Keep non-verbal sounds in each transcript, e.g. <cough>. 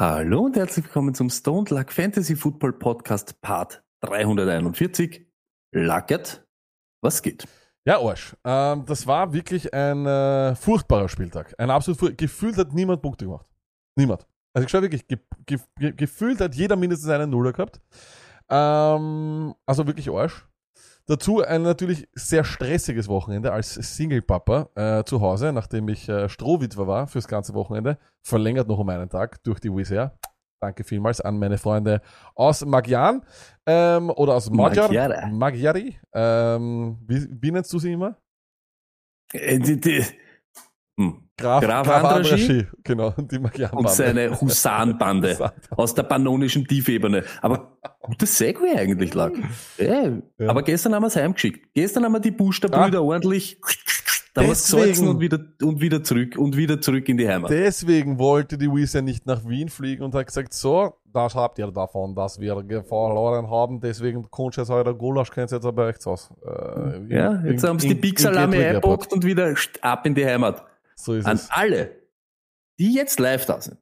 Hallo und herzlich willkommen zum Stone Luck Fantasy Football Podcast Part 341. Lucket, was geht? Ja, Arsch. Ähm, das war wirklich ein äh, furchtbarer Spieltag. Ein absolut furch Gefühlt hat niemand Punkte gemacht. Niemand. Also ich schau wirklich, ge ge ge gefühlt hat jeder mindestens einen Nuller gehabt. Ähm, also wirklich Arsch. Dazu ein natürlich sehr stressiges Wochenende als Single-Papa äh, zu Hause, nachdem ich äh, Strohwitwer war fürs ganze Wochenende. Verlängert noch um einen Tag durch die Wizz Air. Danke vielmals an meine Freunde aus Magyarn ähm, oder aus Magyar. Magyara. Magyari. Ähm, wie, wie nennst du sie immer? Äh, die, die. Graf, Graf Graf Andraschi. Genau, die. Und seine Husarenbande <laughs> aus der pannonischen Tiefebene. Aber gutes Segway eigentlich lag. Äh, Ja. Aber gestern haben wir es heimgeschickt. Gestern haben wir die Buchstabrüder ordentlich da was und wieder, und wieder zurück und wieder zurück in die Heimat. Deswegen wollte die ja nicht nach Wien fliegen und hat gesagt, so, das habt ihr davon, dass wir verloren haben, deswegen kommt jetzt euer Gulasch, könnt ihr jetzt aber echt aus. Äh, Ja, jetzt haben sie die Big Salami eingepackt und wieder ab in die Heimat. So ist an es. alle, die jetzt live da sind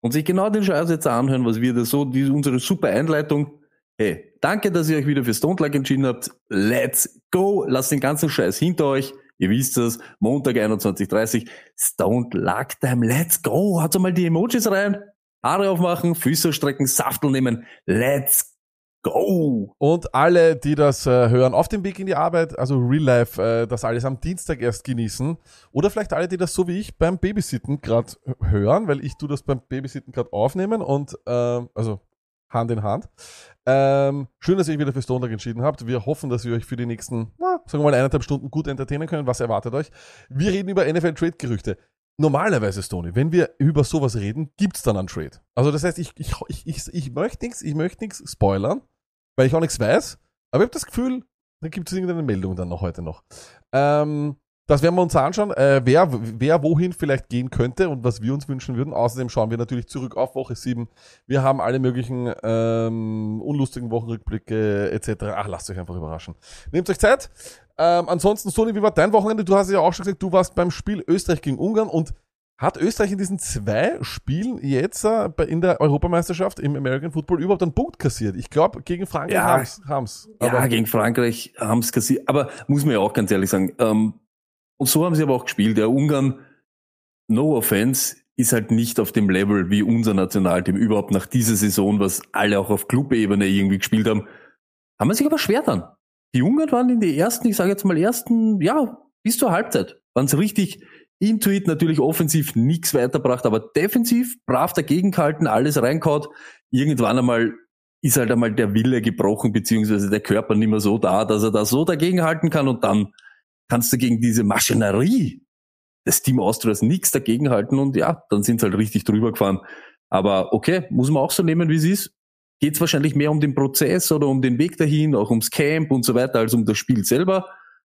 und sich genau den Scheiß jetzt anhören, was wir da so, die, unsere super Einleitung. Hey, danke, dass ihr euch wieder für Stone Luck entschieden habt. Let's go. Lasst den ganzen Scheiß hinter euch. Ihr wisst es. Montag 21.30 Stone Luck Time. Let's go. Haut mal die Emojis rein. Haare aufmachen, Füße strecken, Saftel nehmen. Let's go. Und alle, die das äh, hören, auf dem Weg in die Arbeit, also Real Life, äh, das alles am Dienstag erst genießen. Oder vielleicht alle, die das so wie ich beim Babysitten gerade hören, weil ich tu das beim Babysitten gerade aufnehmen und ähm, also Hand in Hand. Ähm, schön, dass ihr euch wieder für Stone Luck entschieden habt. Wir hoffen, dass wir euch für die nächsten, na, sagen wir mal, eineinhalb Stunden gut entertainen können. Was erwartet euch? Wir reden über NFL-Trade-Gerüchte. Normalerweise, Stony, wenn wir über sowas reden, gibt's dann einen Trade. Also das heißt, ich, ich, ich, ich möchte nichts, ich möchte nichts spoilern, weil ich auch nichts weiß. Aber ich habe das Gefühl, da gibt es irgendeine Meldung dann noch heute noch. Ähm, das werden wir uns anschauen, äh, wer, wer wohin vielleicht gehen könnte und was wir uns wünschen würden. Außerdem schauen wir natürlich zurück auf Woche 7. Wir haben alle möglichen ähm, unlustigen Wochenrückblicke etc. Ach, lasst euch einfach überraschen. Nehmt euch Zeit. Ähm, ansonsten, Sony, wie war dein Wochenende? Du hast ja auch schon gesagt, du warst beim Spiel Österreich gegen Ungarn und hat Österreich in diesen zwei Spielen jetzt äh, in der Europameisterschaft im American Football überhaupt einen Punkt kassiert? Ich glaube, gegen Frankreich Ja. haben's, haben's. Ja, gegen Frankreich haben es kassiert. Aber muss man ja auch ganz ehrlich sagen, ähm, und so haben sie aber auch gespielt. Der Ungarn, no offense, ist halt nicht auf dem Level wie unser Nationalteam überhaupt nach dieser Saison, was alle auch auf Clubebene irgendwie gespielt haben. Haben wir sich aber schwer dann. Die Ungarn waren in die ersten, ich sage jetzt mal ersten, ja, bis zur Halbzeit, waren sie richtig intuit, natürlich offensiv nichts weiterbracht, aber defensiv brav dagegen gehalten, alles reinkaut. Irgendwann einmal ist halt einmal der Wille gebrochen, beziehungsweise der Körper nicht mehr so da, dass er da so dagegenhalten kann und dann kannst du gegen diese Maschinerie des Team Austrias nichts dagegenhalten und ja, dann sind sie halt richtig drüber gefahren. Aber okay, muss man auch so nehmen, wie es ist. Geht es wahrscheinlich mehr um den Prozess oder um den Weg dahin, auch ums Camp und so weiter, als um das Spiel selber.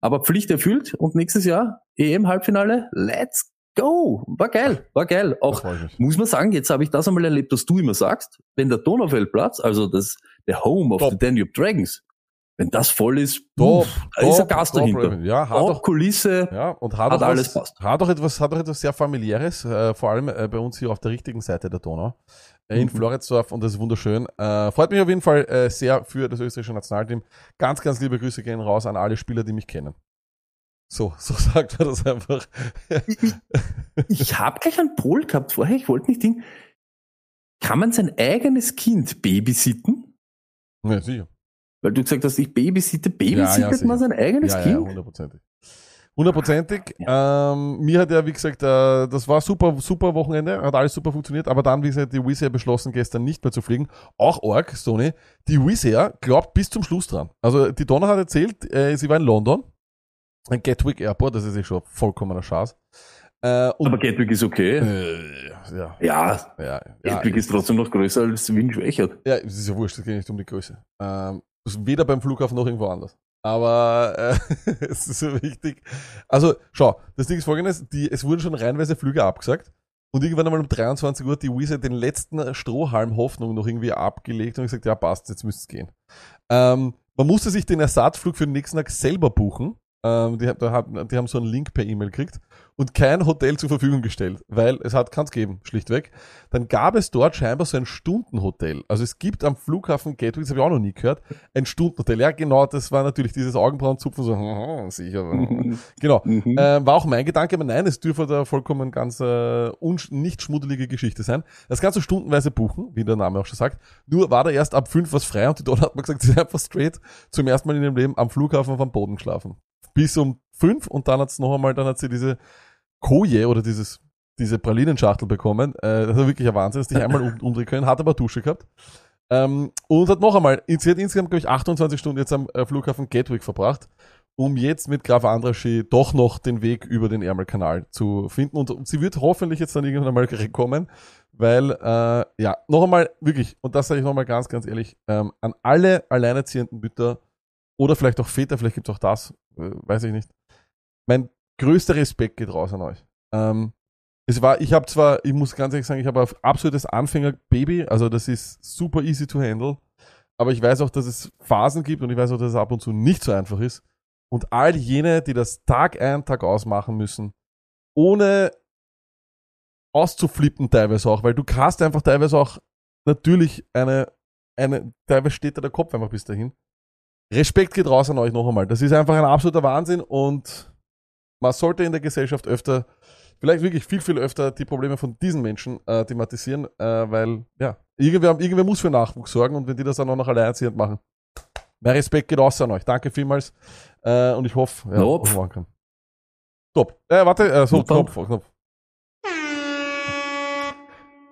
Aber Pflicht erfüllt und nächstes Jahr EM-Halbfinale, let's go! War geil, war geil. Auch muss man sagen, jetzt habe ich das einmal erlebt, was du immer sagst, wenn der Donaufeldplatz, also das, der Home of Top. the Danube Dragons, wenn das voll ist, Top, da ist ein top, Gas top, dahinter. Ja, hat Auch doch, Kulisse, ja, und hat, Hat auch alles was, passt. hat auch etwas, hat auch etwas sehr familiäres, äh, vor allem äh, bei uns hier auf der richtigen Seite der Donau. In Mhm. Floridsdorf und das ist wunderschön. Äh, freut mich auf jeden Fall äh, sehr für das österreichische Nationalteam. Ganz, ganz liebe Grüße gehen raus an alle Spieler, die mich kennen. So, <laughs> so sagt man das einfach. ich habe gleich einen Pol gehabt vorher, ich wollte nicht Ding. Kann man sein eigenes Kind babysitten? ja, sicher. Weil du gesagt hast, ich babysitte, babysittet sicher. man sein eigenes Ja, ja, Kind? Hundertprozentig. Hundertprozentig. Ähm, mir hat ja, wie gesagt, äh, das war super, super Wochenende, hat alles super funktioniert, aber dann, wie gesagt, die Wizz Air beschlossen, gestern nicht mehr zu fliegen. Auch Org, Sony, die Wizz Air glaubt bis zum Schluss dran. Also die Donna hat erzählt, äh, sie war in London, ein Gatwick Airport, das ist ja schon vollkommener Schatz. Äh, Aber Gatwick ist okay. äh, ja, Ja, ja, ja, Gatwick ist trotzdem noch größer als Wien Schwächert. Ja, es ist ja wurscht, es geht nicht um die Größe. Ähm, weder beim Flughafen noch irgendwo anders. Aber äh, <laughs> es ist so wichtig. Also, schau, das Ding ist folgendes, die, es wurden schon reinweise Flüge abgesagt. Und irgendwann einmal um 23 Uhr hat die Wizard den letzten Strohhalm Hoffnung noch irgendwie abgelegt und gesagt, ja passt, jetzt müsste es gehen. Ähm, man musste sich den Ersatzflug für den nächsten Tag selber buchen. Ähm, die, hat, die haben so einen Link per E-Mail gekriegt und kein Hotel zur Verfügung gestellt, weil es hat keins geben, schlichtweg. Dann gab es dort scheinbar so ein Stundenhotel. Also es gibt am Flughafen Gatwick, das habe ich auch noch nie gehört, ein Stundenhotel. Ja, genau, das war natürlich dieses Augenbrauenzupfen, so, <laughs> hm, sicher. genau. <laughs> Mhm. Äh, war auch mein Gedanke, aber nein, es dürfte da vollkommen ganz äh, nicht schmuddelige Geschichte sein. Das kannst du stundenweise buchen, wie der Name auch schon sagt. Nur war da erst ab fünf was frei und die Donner hat man gesagt, sie sind einfach straight zum ersten Mal in ihrem Leben am Flughafen auf dem Boden geschlafen. Bis um fünf und dann hat's noch einmal, dann hat sie diese Koje oder dieses, diese Pralinenschachtel bekommen. Äh, das war wirklich ein Wahnsinn, dass die einmal um, umdrehen können, hat aber Dusche gehabt. Ähm, und hat noch einmal, sie hat insgesamt, glaube ich, 28 Stunden jetzt am äh, Flughafen Gatwick verbracht, um jetzt mit Graf Andraschi doch noch den Weg über den Ärmelkanal zu finden. Und sie wird hoffentlich jetzt dann irgendwann einmal kommen, weil, äh, ja, noch einmal, wirklich, und das sage ich noch mal ganz, ganz ehrlich, ähm, an alle alleinerziehenden Mütter oder vielleicht auch Väter, vielleicht gibt's auch das, äh, weiß ich nicht. Mein größter Respekt geht raus an euch. Ähm, es war, ich habe zwar, ich muss ganz ehrlich sagen, ich habe ein absolutes Anfängerbaby, also das ist super easy to handle, aber ich weiß auch, dass es Phasen gibt und ich weiß auch, dass es ab und zu nicht so einfach ist. Und all jene, die das Tag ein, Tag aus machen müssen, ohne auszuflippen teilweise auch, weil du hast einfach teilweise auch natürlich eine, eine, teilweise steht da der Kopf einfach bis dahin. Respekt geht raus an euch noch einmal. Das ist einfach ein absoluter Wahnsinn und man sollte in der Gesellschaft öfter, vielleicht wirklich viel, viel öfter die Probleme von diesen Menschen äh, thematisieren, äh, weil, ja, irgendwer, irgendwer muss für Nachwuchs sorgen und wenn die das dann auch noch alleinerziehend machen. Mehr Respekt geht raus an euch. Danke vielmals. Äh, und ich hoffe, ja, was man kann. Top. Äh, warte, äh, so, Knopf. Knopf.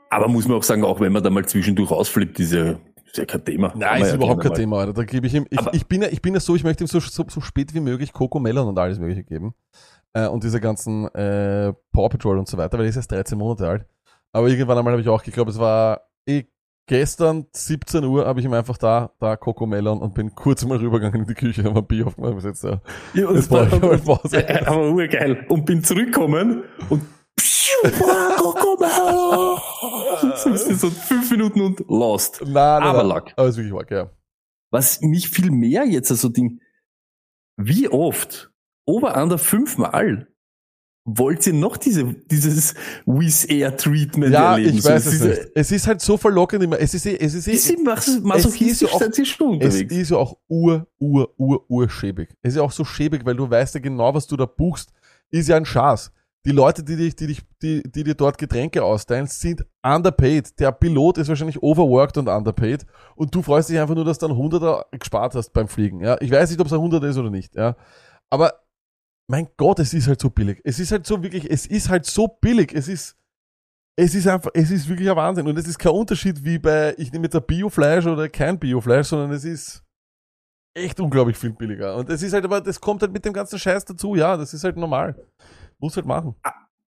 Aber muss man auch sagen, auch wenn man da mal zwischendurch ausflippt, ist ja, ist ja kein Thema. Nein, ist ja überhaupt kein mal. Thema, Alter. Da gebe ich ihm, ich, ich, bin ja, ich bin ja so, ich möchte ihm so, so, so spät wie möglich Coco Melon und alles mögliche geben. Äh, und diese ganzen äh, Paw Patrol und so weiter, weil er ist erst 13 Monate alt. Aber irgendwann einmal habe ich auch geglaubt, es war eh gestern 17 Uhr habe ich ihm einfach da, da Coco Melon und bin kurz mal rübergegangen in die Küche, haben ein Bier aufgemacht, jetzt da. Ja, und Das brauche ich mal Pause. Äh, aber urgeil. Und bin zurückgekommen und so <laughs> ist das so fünf Minuten und lost. Nein, nein, Aber nein. Lack. Aber es ist wirklich wack, ja. Was mich viel mehr jetzt so Ding, wie oft, over under fünfmal, wollt ihr noch diese, dieses Wizz Air Treatment Ja, erleben? ich weiß So, es diese- nicht. Es ist halt so verlockend immer. Es ist eh, es ist eh, Ist sie mas- Es ist ja auch- Es ist ja auch ur, ur, ur, ur schäbig. Es ist ja auch so schäbig, weil du weißt ja genau, was du da buchst, ist ja ein Schatz. Die Leute, die dich, die dich, die, die dir dort Getränke austeilen, sind underpaid. Der Pilot ist wahrscheinlich overworked und underpaid. Und du freust dich einfach nur, dass du einen Hunderter gespart hast beim Fliegen. Ja, ich weiß nicht, ob es ein Hunderter ist oder nicht. Ja, aber mein Gott, es ist halt so billig. Es ist halt so wirklich, es ist halt so billig. Es ist, es ist einfach, es ist wirklich ein Wahnsinn. Und es ist kein Unterschied wie bei, ich nehme jetzt ein Biofleisch oder kein Biofleisch, sondern es ist echt unglaublich viel billiger. Und es ist halt aber, das kommt halt mit dem ganzen Scheiß dazu, ja, das ist halt normal. Muss halt machen.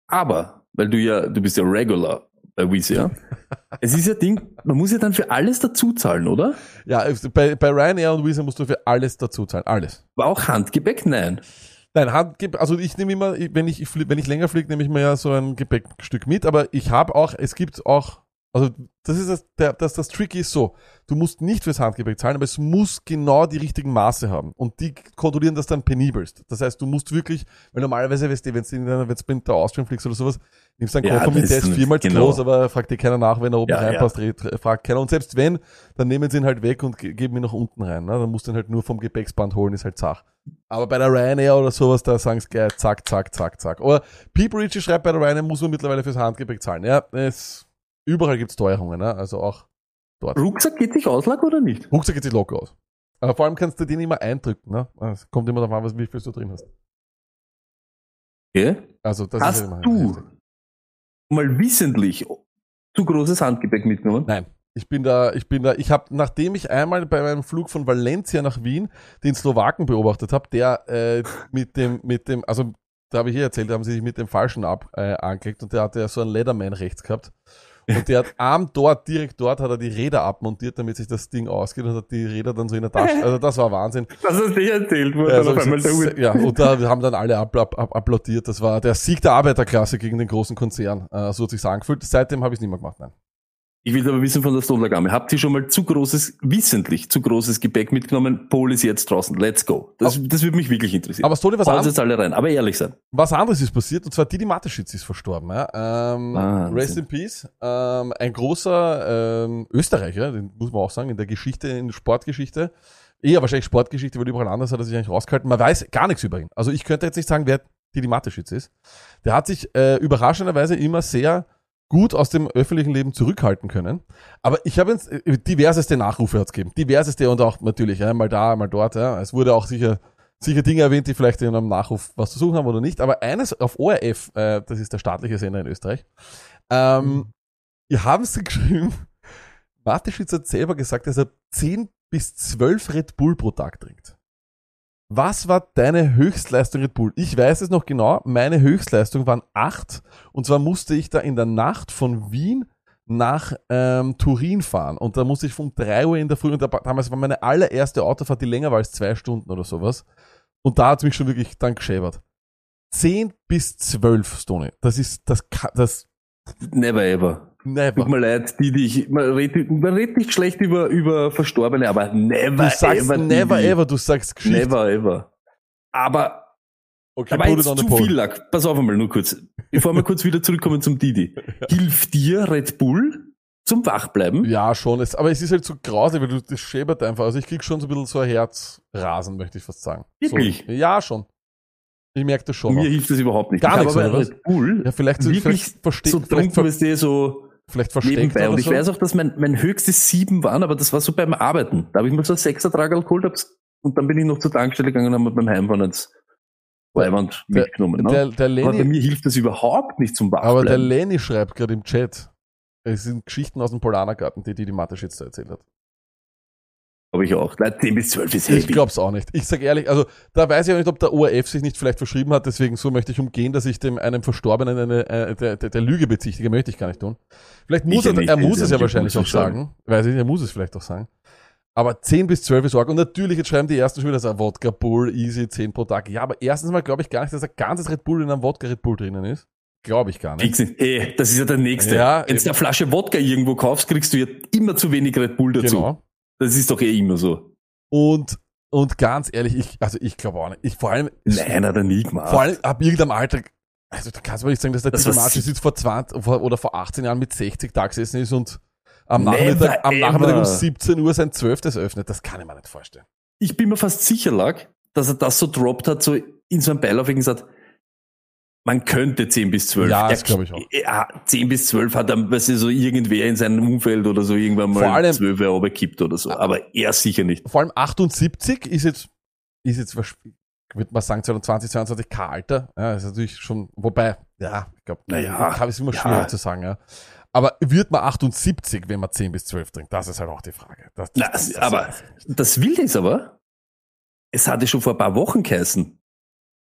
Aber, weil du ja, du bist ja Regular bei Wizz Air. <laughs> es ist ja Ding, man muss ja dann für alles dazu zahlen, oder? Ja, bei, bei Ryanair und Visa musst du für alles dazu zahlen. Alles. War auch Handgepäck? Nein. Nein, Hand, also ich nehme immer, wenn ich, wenn ich länger fliege, nehme ich mir ja so ein Gepäckstück mit, aber ich habe auch, es gibt auch, also das ist das, der, das, das Tricky ist so, du musst nicht fürs Handgepäck zahlen, aber es muss genau die richtigen Maße haben und die kontrollieren das dann penibelst. Das heißt, du musst wirklich, weil normalerweise, weißt du, wenn du in der Austrian fliegst oder sowas, nimmst einen Ja, Koffer mit, der ist viermal zu genau. groß, aber fragt dir keiner nach, wenn er oben Ja, reinpasst, re- re- fragt keiner. Und selbst wenn, dann nehmen sie ihn halt weg und ge- geben ihn nach unten rein. Ne? Dann musst du ihn halt nur vom Gepäcksband holen, ist halt Zach. Aber bei der Ryanair oder sowas, da sagen sie gleich zack, zack, zack, zack. Oder People Richie schreibt, bei der Ryanair muss man mittlerweile fürs Handgepäck zahlen. Ja, es, überall gibt's Teuerungen, ne? also auch dort. Rucksack geht sich Auslag oder nicht? Rucksack geht sich locker aus. Aber vor allem kannst du den immer eindrücken. Ne? Es kommt immer darauf an, was, wie viel du drin hast. Okay. Also das Hast ist ja immer du. Mal wissentlich zu großes Handgepäck mitgenommen? Nein. Ich bin da, ich bin da, ich habe, nachdem ich einmal bei meinem Flug von Valencia nach Wien den Slowaken beobachtet habe, der äh, mit dem, mit dem, also da habe ich hier erzählt, da haben sie sich mit dem Falschen ab, äh, angelegt und der hatte ja so einen Leatherman rechts gehabt. Und der hat am dort, direkt dort, hat er die Räder abmontiert, damit sich das Ding ausgeht und hat die Räder dann so in der Tasche. Also das war Wahnsinn. Was hast du erzählt? Wo Ja, dann so auf einmal der Hut- ja, und da haben dann alle ab, ab, ab, applaudiert. Das war der Sieg der Arbeiterklasse gegen den großen Konzern. Äh, so hat sich angefühlt. Seitdem habe ich es nicht mehr gemacht, nein. Ich will aber wissen von der Stollergamme. Habt ihr schon mal zu großes, wissentlich zu großes Gepäck mitgenommen? Pol ist jetzt draußen. Let's go. Das, das würde mich wirklich interessieren. Aber Stoli, was, Hauen an, jetzt alle rein. Aber ehrlich sein. was anderes ist passiert, und zwar Didi Mateschitz ist verstorben. Ja? Ähm, rest in Peace. Ähm, ein großer ähm, Österreicher, den muss man auch sagen, in der Geschichte, in der Sportgeschichte. Eher wahrscheinlich Sportgeschichte, weil überall anders hat er sich eigentlich rausgehalten. Man weiß gar nichts über ihn. Also ich könnte jetzt nicht sagen, wer Didi Mateschitz ist. Der hat sich äh, überraschenderweise immer sehr gut aus dem öffentlichen Leben zurückhalten können. Aber ich habe jetzt äh, diverseste Nachrufe hat's gegeben. Diverseste und auch natürlich, ja, mal da, mal dort. Ja. Es wurde auch sicher, sicher Dinge erwähnt, die vielleicht in einem Nachruf was zu suchen haben oder nicht. Aber eines auf ORF, äh, das ist der staatliche Sender in Österreich, ähm, ihr haben sie <laughs> geschrieben, Mateschitz hat selber gesagt, dass er 10 bis 12 Red Bull pro Tag trinkt. Was war deine Höchstleistung Red Bull? Ich weiß es noch genau. Meine Höchstleistung waren 8. Und zwar musste ich da in der Nacht von Wien nach ähm, Turin fahren. Und da musste ich um 3 Uhr in der Früh, und da, damals war meine allererste Autofahrt, die länger war als zwei Stunden oder sowas. Und da hat mich schon wirklich dann geschäbert. 10 bis 12, Stone. Das ist, das, das, Never ever. Tut never. mir leid, die, die ich, man redet, man redet nicht schlecht über, über Verstorbene, aber never Du sagst ever. never Didi. ever, du sagst Geschichte. Never ever. Aber Okay, put jetzt zu poll. viel Lack. Pass auf einmal nur kurz. Bevor wir kurz wieder zurückkommen zum Didi. <laughs> Hilft dir Red Bull zum Wachbleiben? Ja, schon. Es, aber es ist halt so grausig, weil du, das schäbert einfach. Also ich krieg schon so ein bisschen so ein Herzrasen, möchte ich fast sagen. Wirklich? So, ja, schon. Ich merke das schon. Mir noch. hilft das überhaupt nicht. Gar ich nichts, aber? Red Bull Ja, vielleicht, so- wirklich vielleicht, verste so vielleicht, ver so vielleicht versteckt nebenbei. Und ich so. weiß auch, dass mein, mein höchstes sieben waren, aber das war so beim Arbeiten. Da habe ich mal so ein Sechsertragerl geholt hab's, und dann bin ich noch zur Tankstelle gegangen und habe mir beim Heimfahren jetzt Leihwand Der- mitgenommen. Ne? der, der aber bei Lenny, mir hilft das überhaupt nicht zum aber der Wachbleiben. Lenny schreibt gerade im Chat, es sind Geschichten aus dem Polanergarten, die die, die Mateschitz da erzählt hat. Habe ich auch. Nein, 10 bis 12 ist Ich heavy. glaub's auch nicht. Ich sag ehrlich, also da weiß ich auch nicht, ob der ORF sich nicht vielleicht verschrieben hat, deswegen so möchte ich umgehen, dass ich dem einem Verstorbenen eine, äh, der, der, der Lüge bezichtige, möchte ich gar nicht tun. Vielleicht muss Ich er, nicht, er muss es ja wahrscheinlich auch sagen. Weiß ich nicht, er muss es vielleicht auch sagen. Aber 10 bis 12 ist arg. Und natürlich, jetzt schreiben die ersten schon wieder so, Wodka Bull, easy, 10 pro Tag. Ja, aber erstens mal glaube ich gar nicht, dass ein ganzes Red Bull in einem Wodka Red Bull drinnen ist. Glaube ich gar nicht. Nicht. Hey, das ist ja der nächste. Ja, Wenn du eine Flasche Wodka irgendwo kaufst, kriegst du ja immer zu wenig Red Bull dazu. Genau. Das ist doch eh immer so. Und, und ganz ehrlich, ich, also ich glaube auch nicht. Ich vor allem, Nein, hat er nie gemacht. Vor allem ab irgendeinem Alter, also da kannst du mir nicht sagen, dass der Das sie- jetzt vor 20 vor, oder vor 18 Jahren mit 60 da gesessen ist und am Nachmittag, am Nachmittag um ever. 17 Uhr sein Zwölftes öffnet. Das kann ich mir nicht vorstellen. Ich bin mir fast sicher, lag, dass er das so droppt hat, so in so einem Beilauf gesagt, man könnte 10 bis 12. Ja, das glaub ich auch. Ja, 10 bis 12 hat dann, weißt du, so irgendwer in seinem Umfeld oder so irgendwann mal Vor allem- 12 Euro gekippt oder so. Aber er sicher nicht. Vor allem 78 ist jetzt, ist jetzt, was- würde man sagen, 2020, 22 K-Alter. Ja, ist natürlich schon, wobei, ja, ich glaube, Naja, kann es immer ja. schwierig zu sagen, ja. Aber wird man 78, wenn man 10 bis 12 trinkt? Das ist halt auch die Frage. Das, Na, aber das Wilde ist aber, es hatte schon vor ein paar Wochen geheißen,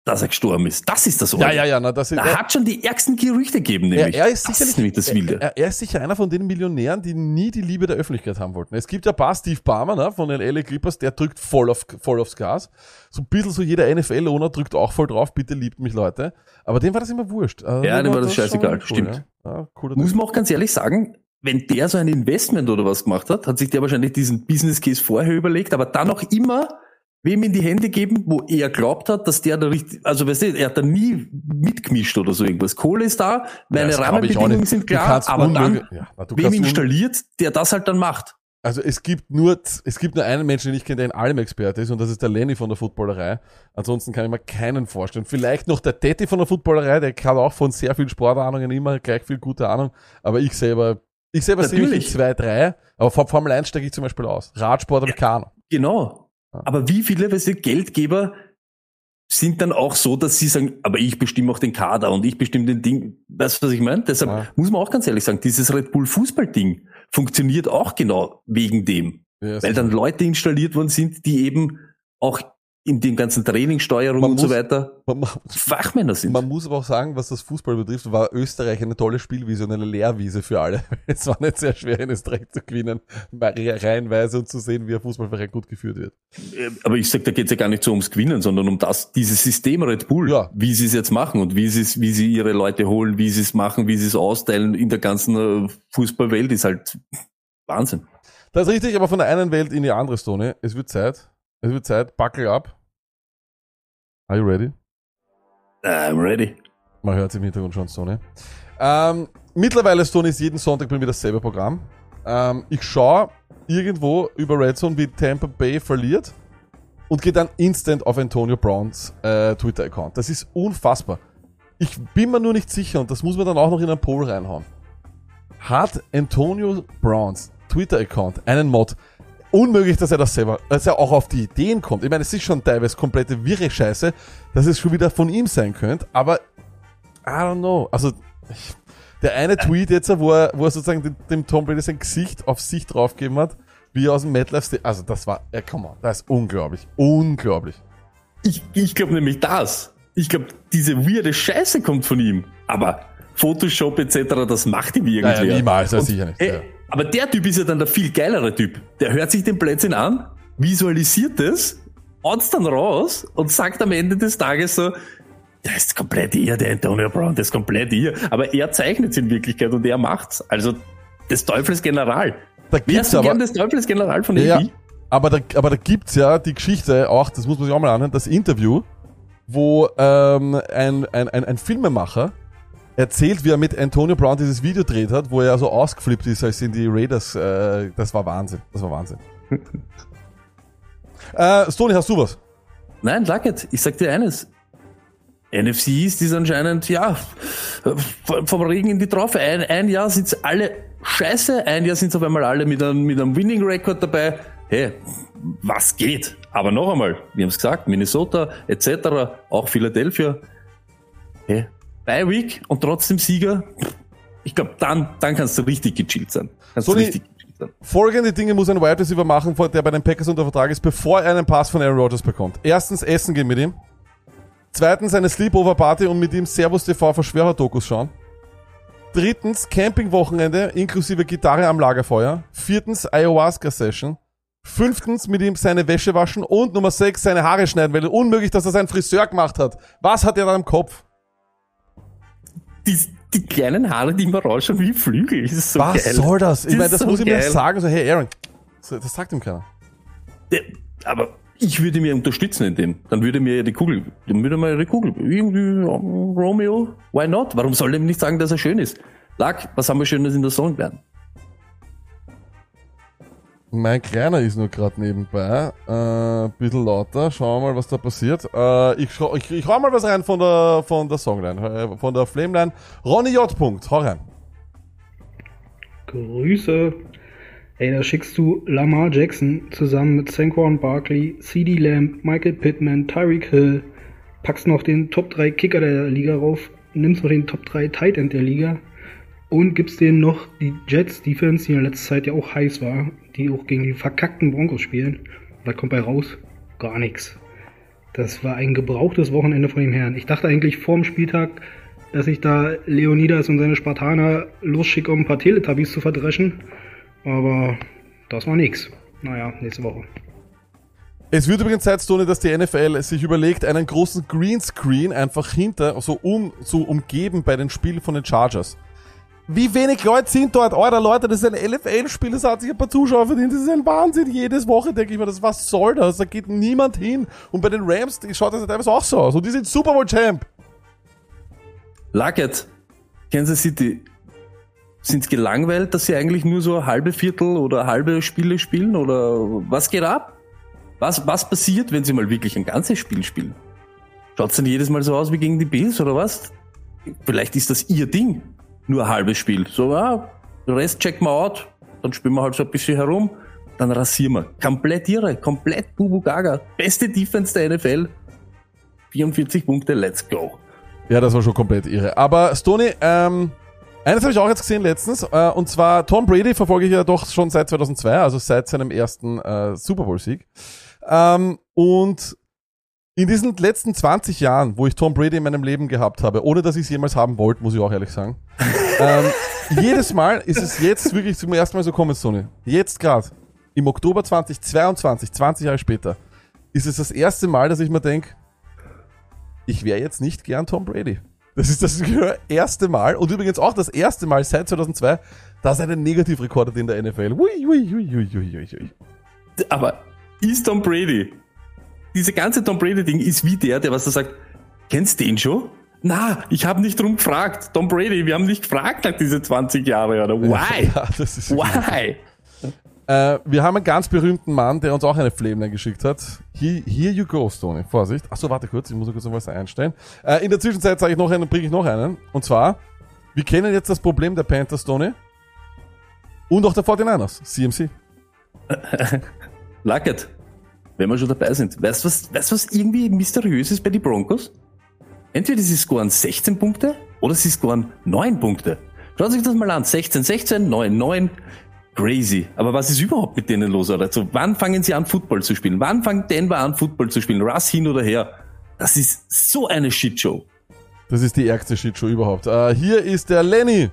dass er gestorben ist. Das ist das ja, Orge. ja, ja, na, das ist, Da hat schon die ärgsten Gerüchte gegeben, Er, nämlich. er ist das sicherlich ist nämlich das Wilde. Er, er ist sicher einer von den Millionären, die nie die Liebe der Öffentlichkeit haben wollten. Es gibt ja ein paar Steve Barmer ne, von den LA Clippers, der drückt voll, auf, voll aufs Gas. So ein bisschen so jeder NFL-Owner drückt auch voll drauf, bitte liebt mich Leute. Aber dem war das immer wurscht. Also Ja, dem war das schon scheißegal, cool, stimmt. Ja. Ja, Muss man auch ganz ehrlich sagen, wenn der so ein Investment oder was gemacht hat, hat sich der wahrscheinlich diesen Business Case vorher überlegt, aber dann auch immer wem in die Hände geben, wo er glaubt hat, dass der da richtig, also weißt du, er hat da nie mitgemischt oder so irgendwas. Kohle ist da, meine auch Rahmenbedingungen sind klar, aber dann, ja, na, wem installiert, der das halt dann macht. Also es gibt nur, es gibt nur einen Menschen, den ich kenne, der in allem Experte ist, und das ist der Lenny von der Footballerei. Ansonsten kann ich mir keinen vorstellen. Vielleicht noch der Tetti von der Footballerei, der hat auch von sehr vielen Sportahnungen immer gleich viel gute Ahnung. Aber ich selber, ich selber sehe mich in zwei, drei, aber vor Formel 1 steige ich zum Beispiel aus. Radsport habe ich keine Ahnung. Genau. Aber wie viele, weißt du, Geldgeber sind dann auch so, dass sie sagen, aber ich bestimme auch den Kader und ich bestimme den Ding. Weißt du, was ich meine? Deshalb Ja. muss man auch ganz ehrlich sagen, dieses Red Bull Fußball-Ding funktioniert auch genau wegen dem. Ja, Weil dann Leute installiert worden sind, die eben auch in dem ganzen Trainingssteuerung Man und so muss- weiter Man, Fachmänner sind. man muss aber auch sagen, was das Fußball betrifft, war Österreich eine tolle Spielwiese und eine Lehrwiese für alle. <laughs> Es war nicht sehr schwer, in Österreich zu gewinnen, reihenweise und zu sehen, wie ein Fußballverein gut geführt wird. Äh, Aber ich sag, da geht's ja gar nicht so ums Gewinnen, sondern um das, dieses System Red Bull, Ja. wie sie es jetzt machen und wie sie es, wie sie ihre Leute holen, wie sie es machen, wie sie es austeilen in der ganzen äh, Fußballwelt, ist halt Wahnsinn. Das ist richtig, aber von der einen Welt in die andere, Stone. Es wird Zeit. Es wird Zeit. Buckle up. Are you ready? I'm ready. Man hört es im Hintergrund schon, Stone. Ähm, mittlerweile, Stone, ist jeden Sonntag bei mir dasselbe Programm. Ähm, ich schaue irgendwo über Red Zone, wie Tampa Bay verliert und gehe dann instant auf Antonio Browns äh, Twitter-Account. Das ist unfassbar. Ich bin mir nur nicht sicher und das muss man dann auch noch in einen Poll reinhauen. Hat Antonio Browns Twitter-Account einen Mod? Unmöglich, dass er das selber, dass er auch auf die Ideen kommt. Ich meine, es ist schon teilweise komplette wirre Scheiße, dass es schon wieder von ihm sein könnte, aber I don't know. Also, ich, der eine Tweet jetzt, wo er, wo er sozusagen dem, dem Tom Brady sein Gesicht auf sich draufgegeben hat, wie er aus dem Stadium, also das war, ja, come on, das ist unglaublich. Unglaublich. Ich, ich glaube nämlich das. Ich glaube, diese weirde Scheiße kommt von ihm. Aber Photoshop etc., das macht ihm irgendwie. Naja, niemals, Und, sicher nicht, Ey, ja. Aber der Typ ist ja dann der viel geilere Typ. Der hört sich den Blödsinn an, visualisiert es, haut's dann raus und sagt am Ende des Tages so, der ist komplett ihr, der Antonio Brown, der ist komplett ihr. Aber er zeichnet es in Wirklichkeit und er macht's. Also des Teufels General. Da gibt's Wärst du aber, gern des Teufels General von ja, AB? aber da, aber da gibt's ja die Geschichte auch, das muss man sich auch mal anhören, das Interview, wo ähm, ein, ein, ein, ein Filmemacher erzählt, wie er mit Antonio Brown dieses Video dreht hat, wo er so ausgeflippt ist, als in die Raiders, äh, das war Wahnsinn, das war Wahnsinn. <laughs> äh, Stony, hast du was? Nein, Luckett, ich sag dir eines. NFC East ist anscheinend, ja, vom Regen in die Traufe. Ein, ein Jahr sind's alle scheiße, ein Jahr sind's auf einmal alle mit einem, mit einem Winning Record dabei. Hey, was geht? Aber noch einmal, wir haben's gesagt, Minnesota etc., auch Philadelphia. Hey, bei Week und trotzdem Sieger. Ich glaube, dann, dann kannst du richtig gechillt sein. Kannst So richtig gechillt sein. Folgende Dinge muss ein Wide Receiver machen, der bei den Packers unter Vertrag ist, bevor er einen Pass von Aaron Rodgers bekommt. Erstens, essen gehen mit ihm. Zweitens, eine Sleepover-Party und mit ihm Servus TV Verschwörer-Dokus schauen. Drittens, Campingwochenende inklusive Gitarre am Lagerfeuer. Viertens, Ayahuasca-Session. Fünftens, mit ihm seine Wäsche waschen. Und Nummer sechs, seine Haare schneiden, weil unmöglich, dass er seinen Friseur gemacht hat. Was hat er da im Kopf? Die, die kleinen Haare, die immer rausschauen wie Flügel. Das ist so Was geil. soll das? Ich Das meine, ist das so muss ich mir sagen. So, hey Aaron, So, das sagt ihm keiner. Der, aber ich würde mir unterstützen in dem. Dann würde mir ja die Kugel, dann würde mir die Kugel, irgendwie, Romeo, why not? Warum soll er ihm nicht sagen, dass er schön ist? Lack, was haben wir Schönes in der Song werden? Mein Kleiner ist nur gerade nebenbei. Äh, bisschen lauter. Schauen wir mal, was da passiert. Äh, ich, ich, ich mal was rein von der, von der Songline, äh, von der Flameline. Ronny J. Punkt, hau rein. Grüße. Ey, da schickst du Lamar Jackson zusammen mit Saquon Barkley, CD Lamb, Michael Pittman, Tyreek Hill, packst noch den Top 3 Kicker der Liga rauf, nimmst noch den Top 3 Tight End der Liga und gibst denen noch die Jets Defense, die in letzter Zeit ja auch heiß war, die auch gegen die verkackten Broncos spielen. Was kommt bei raus? Gar nichts. Das war ein gebrauchtes Wochenende von dem Herrn. Ich dachte eigentlich vorm Spieltag, dass ich da Leonidas und seine Spartaner losschicke, um ein paar Teletubbies zu verdreschen. Aber das war nix. Naja, nächste Woche. Es wird übrigens Zeit, Stone, dass die NFL sich überlegt, einen großen Greenscreen einfach hinter, so um, so umgeben bei den Spielen von den Chargers. Wie wenig Leute sind dort? Alter, Leute, das ist ein LFL-Spiel, das hat sich ein paar Zuschauer verdient. Das ist ein Wahnsinn. Jedes Woche denke ich mir, das, was soll das? Da geht niemand hin. Und bei den Rams schaut das teilweise auch so aus. Und die sind Super Bowl Champ. Luckett, Kansas City, sind gelangweilt, dass sie eigentlich nur so halbe Viertel oder halbe Spiele spielen? Oder was geht ab? Was, was passiert, wenn sie mal wirklich ein ganzes Spiel spielen? Schaut's dann jedes Mal so aus wie gegen die Bills oder was? Vielleicht ist das ihr Ding. Nur ein halbes Spiel. So, ah, den Rest checken wir out, dann spielen wir halt so ein bisschen herum, dann rasieren wir. Komplett irre, komplett Bubu Gaga. Beste Defense der NFL. 44 Punkte, let's go. Ja, das war schon komplett irre. Aber Stoney, ähm, eines habe ich auch jetzt gesehen letztens, äh, und zwar Tom Brady verfolge ich ja doch schon seit 2002, also seit seinem ersten äh, Super Bowl-Sieg. Ähm, und In diesen letzten 20 Jahren, wo ich Tom Brady in meinem Leben gehabt habe, ohne dass ich es jemals haben wollte, muss ich auch ehrlich sagen, <laughs> ähm, jedes Mal ist es jetzt wirklich zum ersten Mal so kommen, Sony. Jetzt gerade, im Oktober 2022, 20 Jahre später, ist es das erste Mal, dass ich mir denke, ich wäre jetzt nicht gern Tom Brady. Das ist das erste Mal und übrigens auch das erste Mal seit 2002, dass er einen Negativrekord hat in der NFL. Ui, ui, ui, ui, ui, ui, ui. Aber ist Tom Brady, diese ganze Tom Brady-Ding ist wie der, der was er sagt, kennst du den schon? Na, ich habe nicht drum gefragt. Tom Brady, wir haben nicht gefragt nach diese 20 Jahre, oder? Why? Ja, Why? <laughs> Äh, wir haben einen ganz berühmten Mann, der uns auch eine Flameline geschickt hat. Here, here you go, Stoney. Vorsicht. Achso, warte kurz, ich muss kurz noch was einstellen. Äh, in der Zwischenzeit sage ich noch einen, bringe ich noch einen. Und zwar, wir kennen jetzt das Problem der Panthers, Stoney. Und auch der 49ers, CMC. <laughs> Lucket, wenn wir schon dabei sind, weißt du, was, weißt, was irgendwie mysteriös ist bei den Broncos? Entweder sie scoren 16 Punkte oder sie scoren 9 Punkte. Schaut sich das mal an. 16, 16, 9, 9. Crazy. Aber was ist überhaupt mit denen los? Also, wann fangen sie an, Football zu spielen? Wann fängt Denver an, Football zu spielen? Russ hin oder her? Das ist so eine Shitshow. Das ist die ärgste Shitshow überhaupt. Äh, hier ist der Lenny.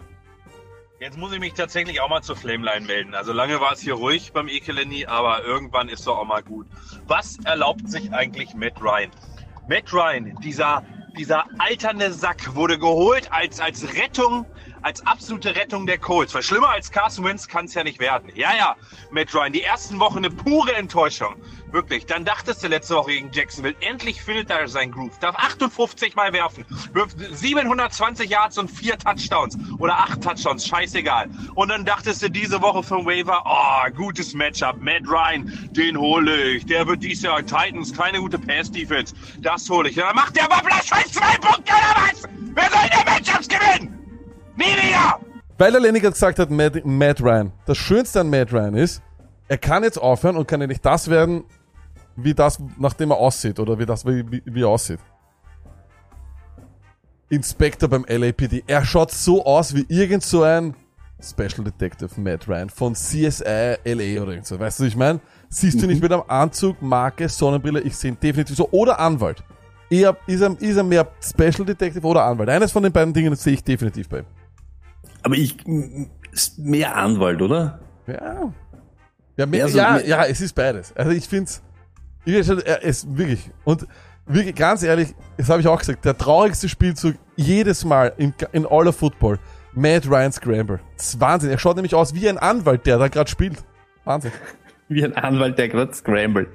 Jetzt muss ich mich tatsächlich auch mal zur Flameline melden. Also lange war es hier ruhig beim Ekeleni, aber irgendwann ist doch auch mal gut. Was erlaubt sich eigentlich Matt Ryan? Matt Ryan, dieser, dieser alternde Sack, wurde geholt als, als Rettung, als absolute Rettung der Colts. Weil schlimmer als Carson Wentz kann es ja nicht werden. Ja, ja, Matt Ryan, die ersten Wochen eine pure Enttäuschung. Wirklich. Dann dachtest du letzte Woche gegen Jacksonville, endlich findet er sein Groove. Darf 58 Mal werfen. Wirft 720 Yards und vier Touchdowns. Oder acht Touchdowns. Scheißegal. Und dann dachtest du diese Woche vom Waiver, oh, gutes Matchup. Matt Ryan, den hole ich. Der wird dieses Jahr Titans, keine gute Pass-Defense. Das hole ich. Dann macht der vielleicht scheiß zwei Punkte oder was? Wer soll denn Matchups gewinnen? Wieder! Weil der Lenny gerade gesagt hat, Matt, Matt Ryan. Das Schönste an Matt Ryan ist, er kann jetzt aufhören und kann ja nicht das werden, wie das, nachdem er aussieht, oder wie das, wie, wie, wie er aussieht. Inspector beim LAPD. Er schaut so aus wie irgend so ein Special Detective Matt Ryan von CSI LA oder irgend so. Weißt du, was ich meine? Siehst du nicht mit einem Anzug, Marke, Sonnenbrille? Ich sehe ihn definitiv so. Oder Anwalt. Eher, ist, er, ist er mehr Special Detective oder Anwalt? Eines von den beiden Dingen sehe ich definitiv bei ihm. Aber ich, ist mehr Anwalt, oder? Ja. Ja, mehr, Ja, so ja, mehr- ja, es ist beides. Also ich finde es, ich find schon, ist wirklich, und wirklich, ganz ehrlich, das habe ich auch gesagt, der traurigste Spielzug jedes Mal in, in all of Football, Matt Ryan Scramble. Das ist Wahnsinn. Er schaut nämlich aus wie ein Anwalt, der da gerade spielt. Wahnsinn. <laughs> Wie ein Anwalt, der gerade scrambled.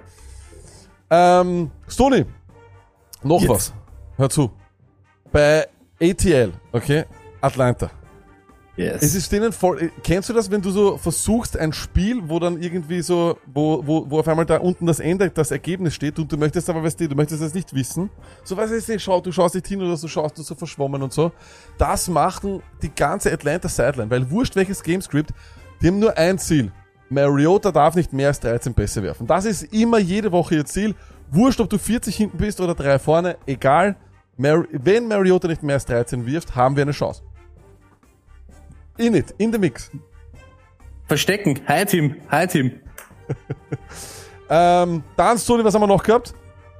Ähm, Stony, noch Jetzt. was. Hör zu. Bei ATL, okay, Atlanta. Yes. Es ist denen voll. Kennst du das, wenn du so versuchst, ein Spiel, wo dann irgendwie so, wo, wo, wo auf einmal da unten das Ende, das Ergebnis steht und du möchtest aber, weißt du, du möchtest das nicht wissen. So jetzt nicht, schau, du schaust nicht hin oder so schaust du so verschwommen und so. Das machen die ganze Atlanta Sideline, weil wurscht welches Gamescript, die haben nur ein Ziel. Mariota darf nicht mehr als 13 Pässe werfen. Das ist immer jede Woche ihr Ziel. Wurscht, ob du 40 hinten bist oder 3 vorne, egal. Mar wenn Mariota nicht mehr als 13 wirft, haben wir eine Chance. In it, in the mix. Verstecken, hide him, hide him. <laughs> Ähm, dann, Sony, was haben wir noch gehabt?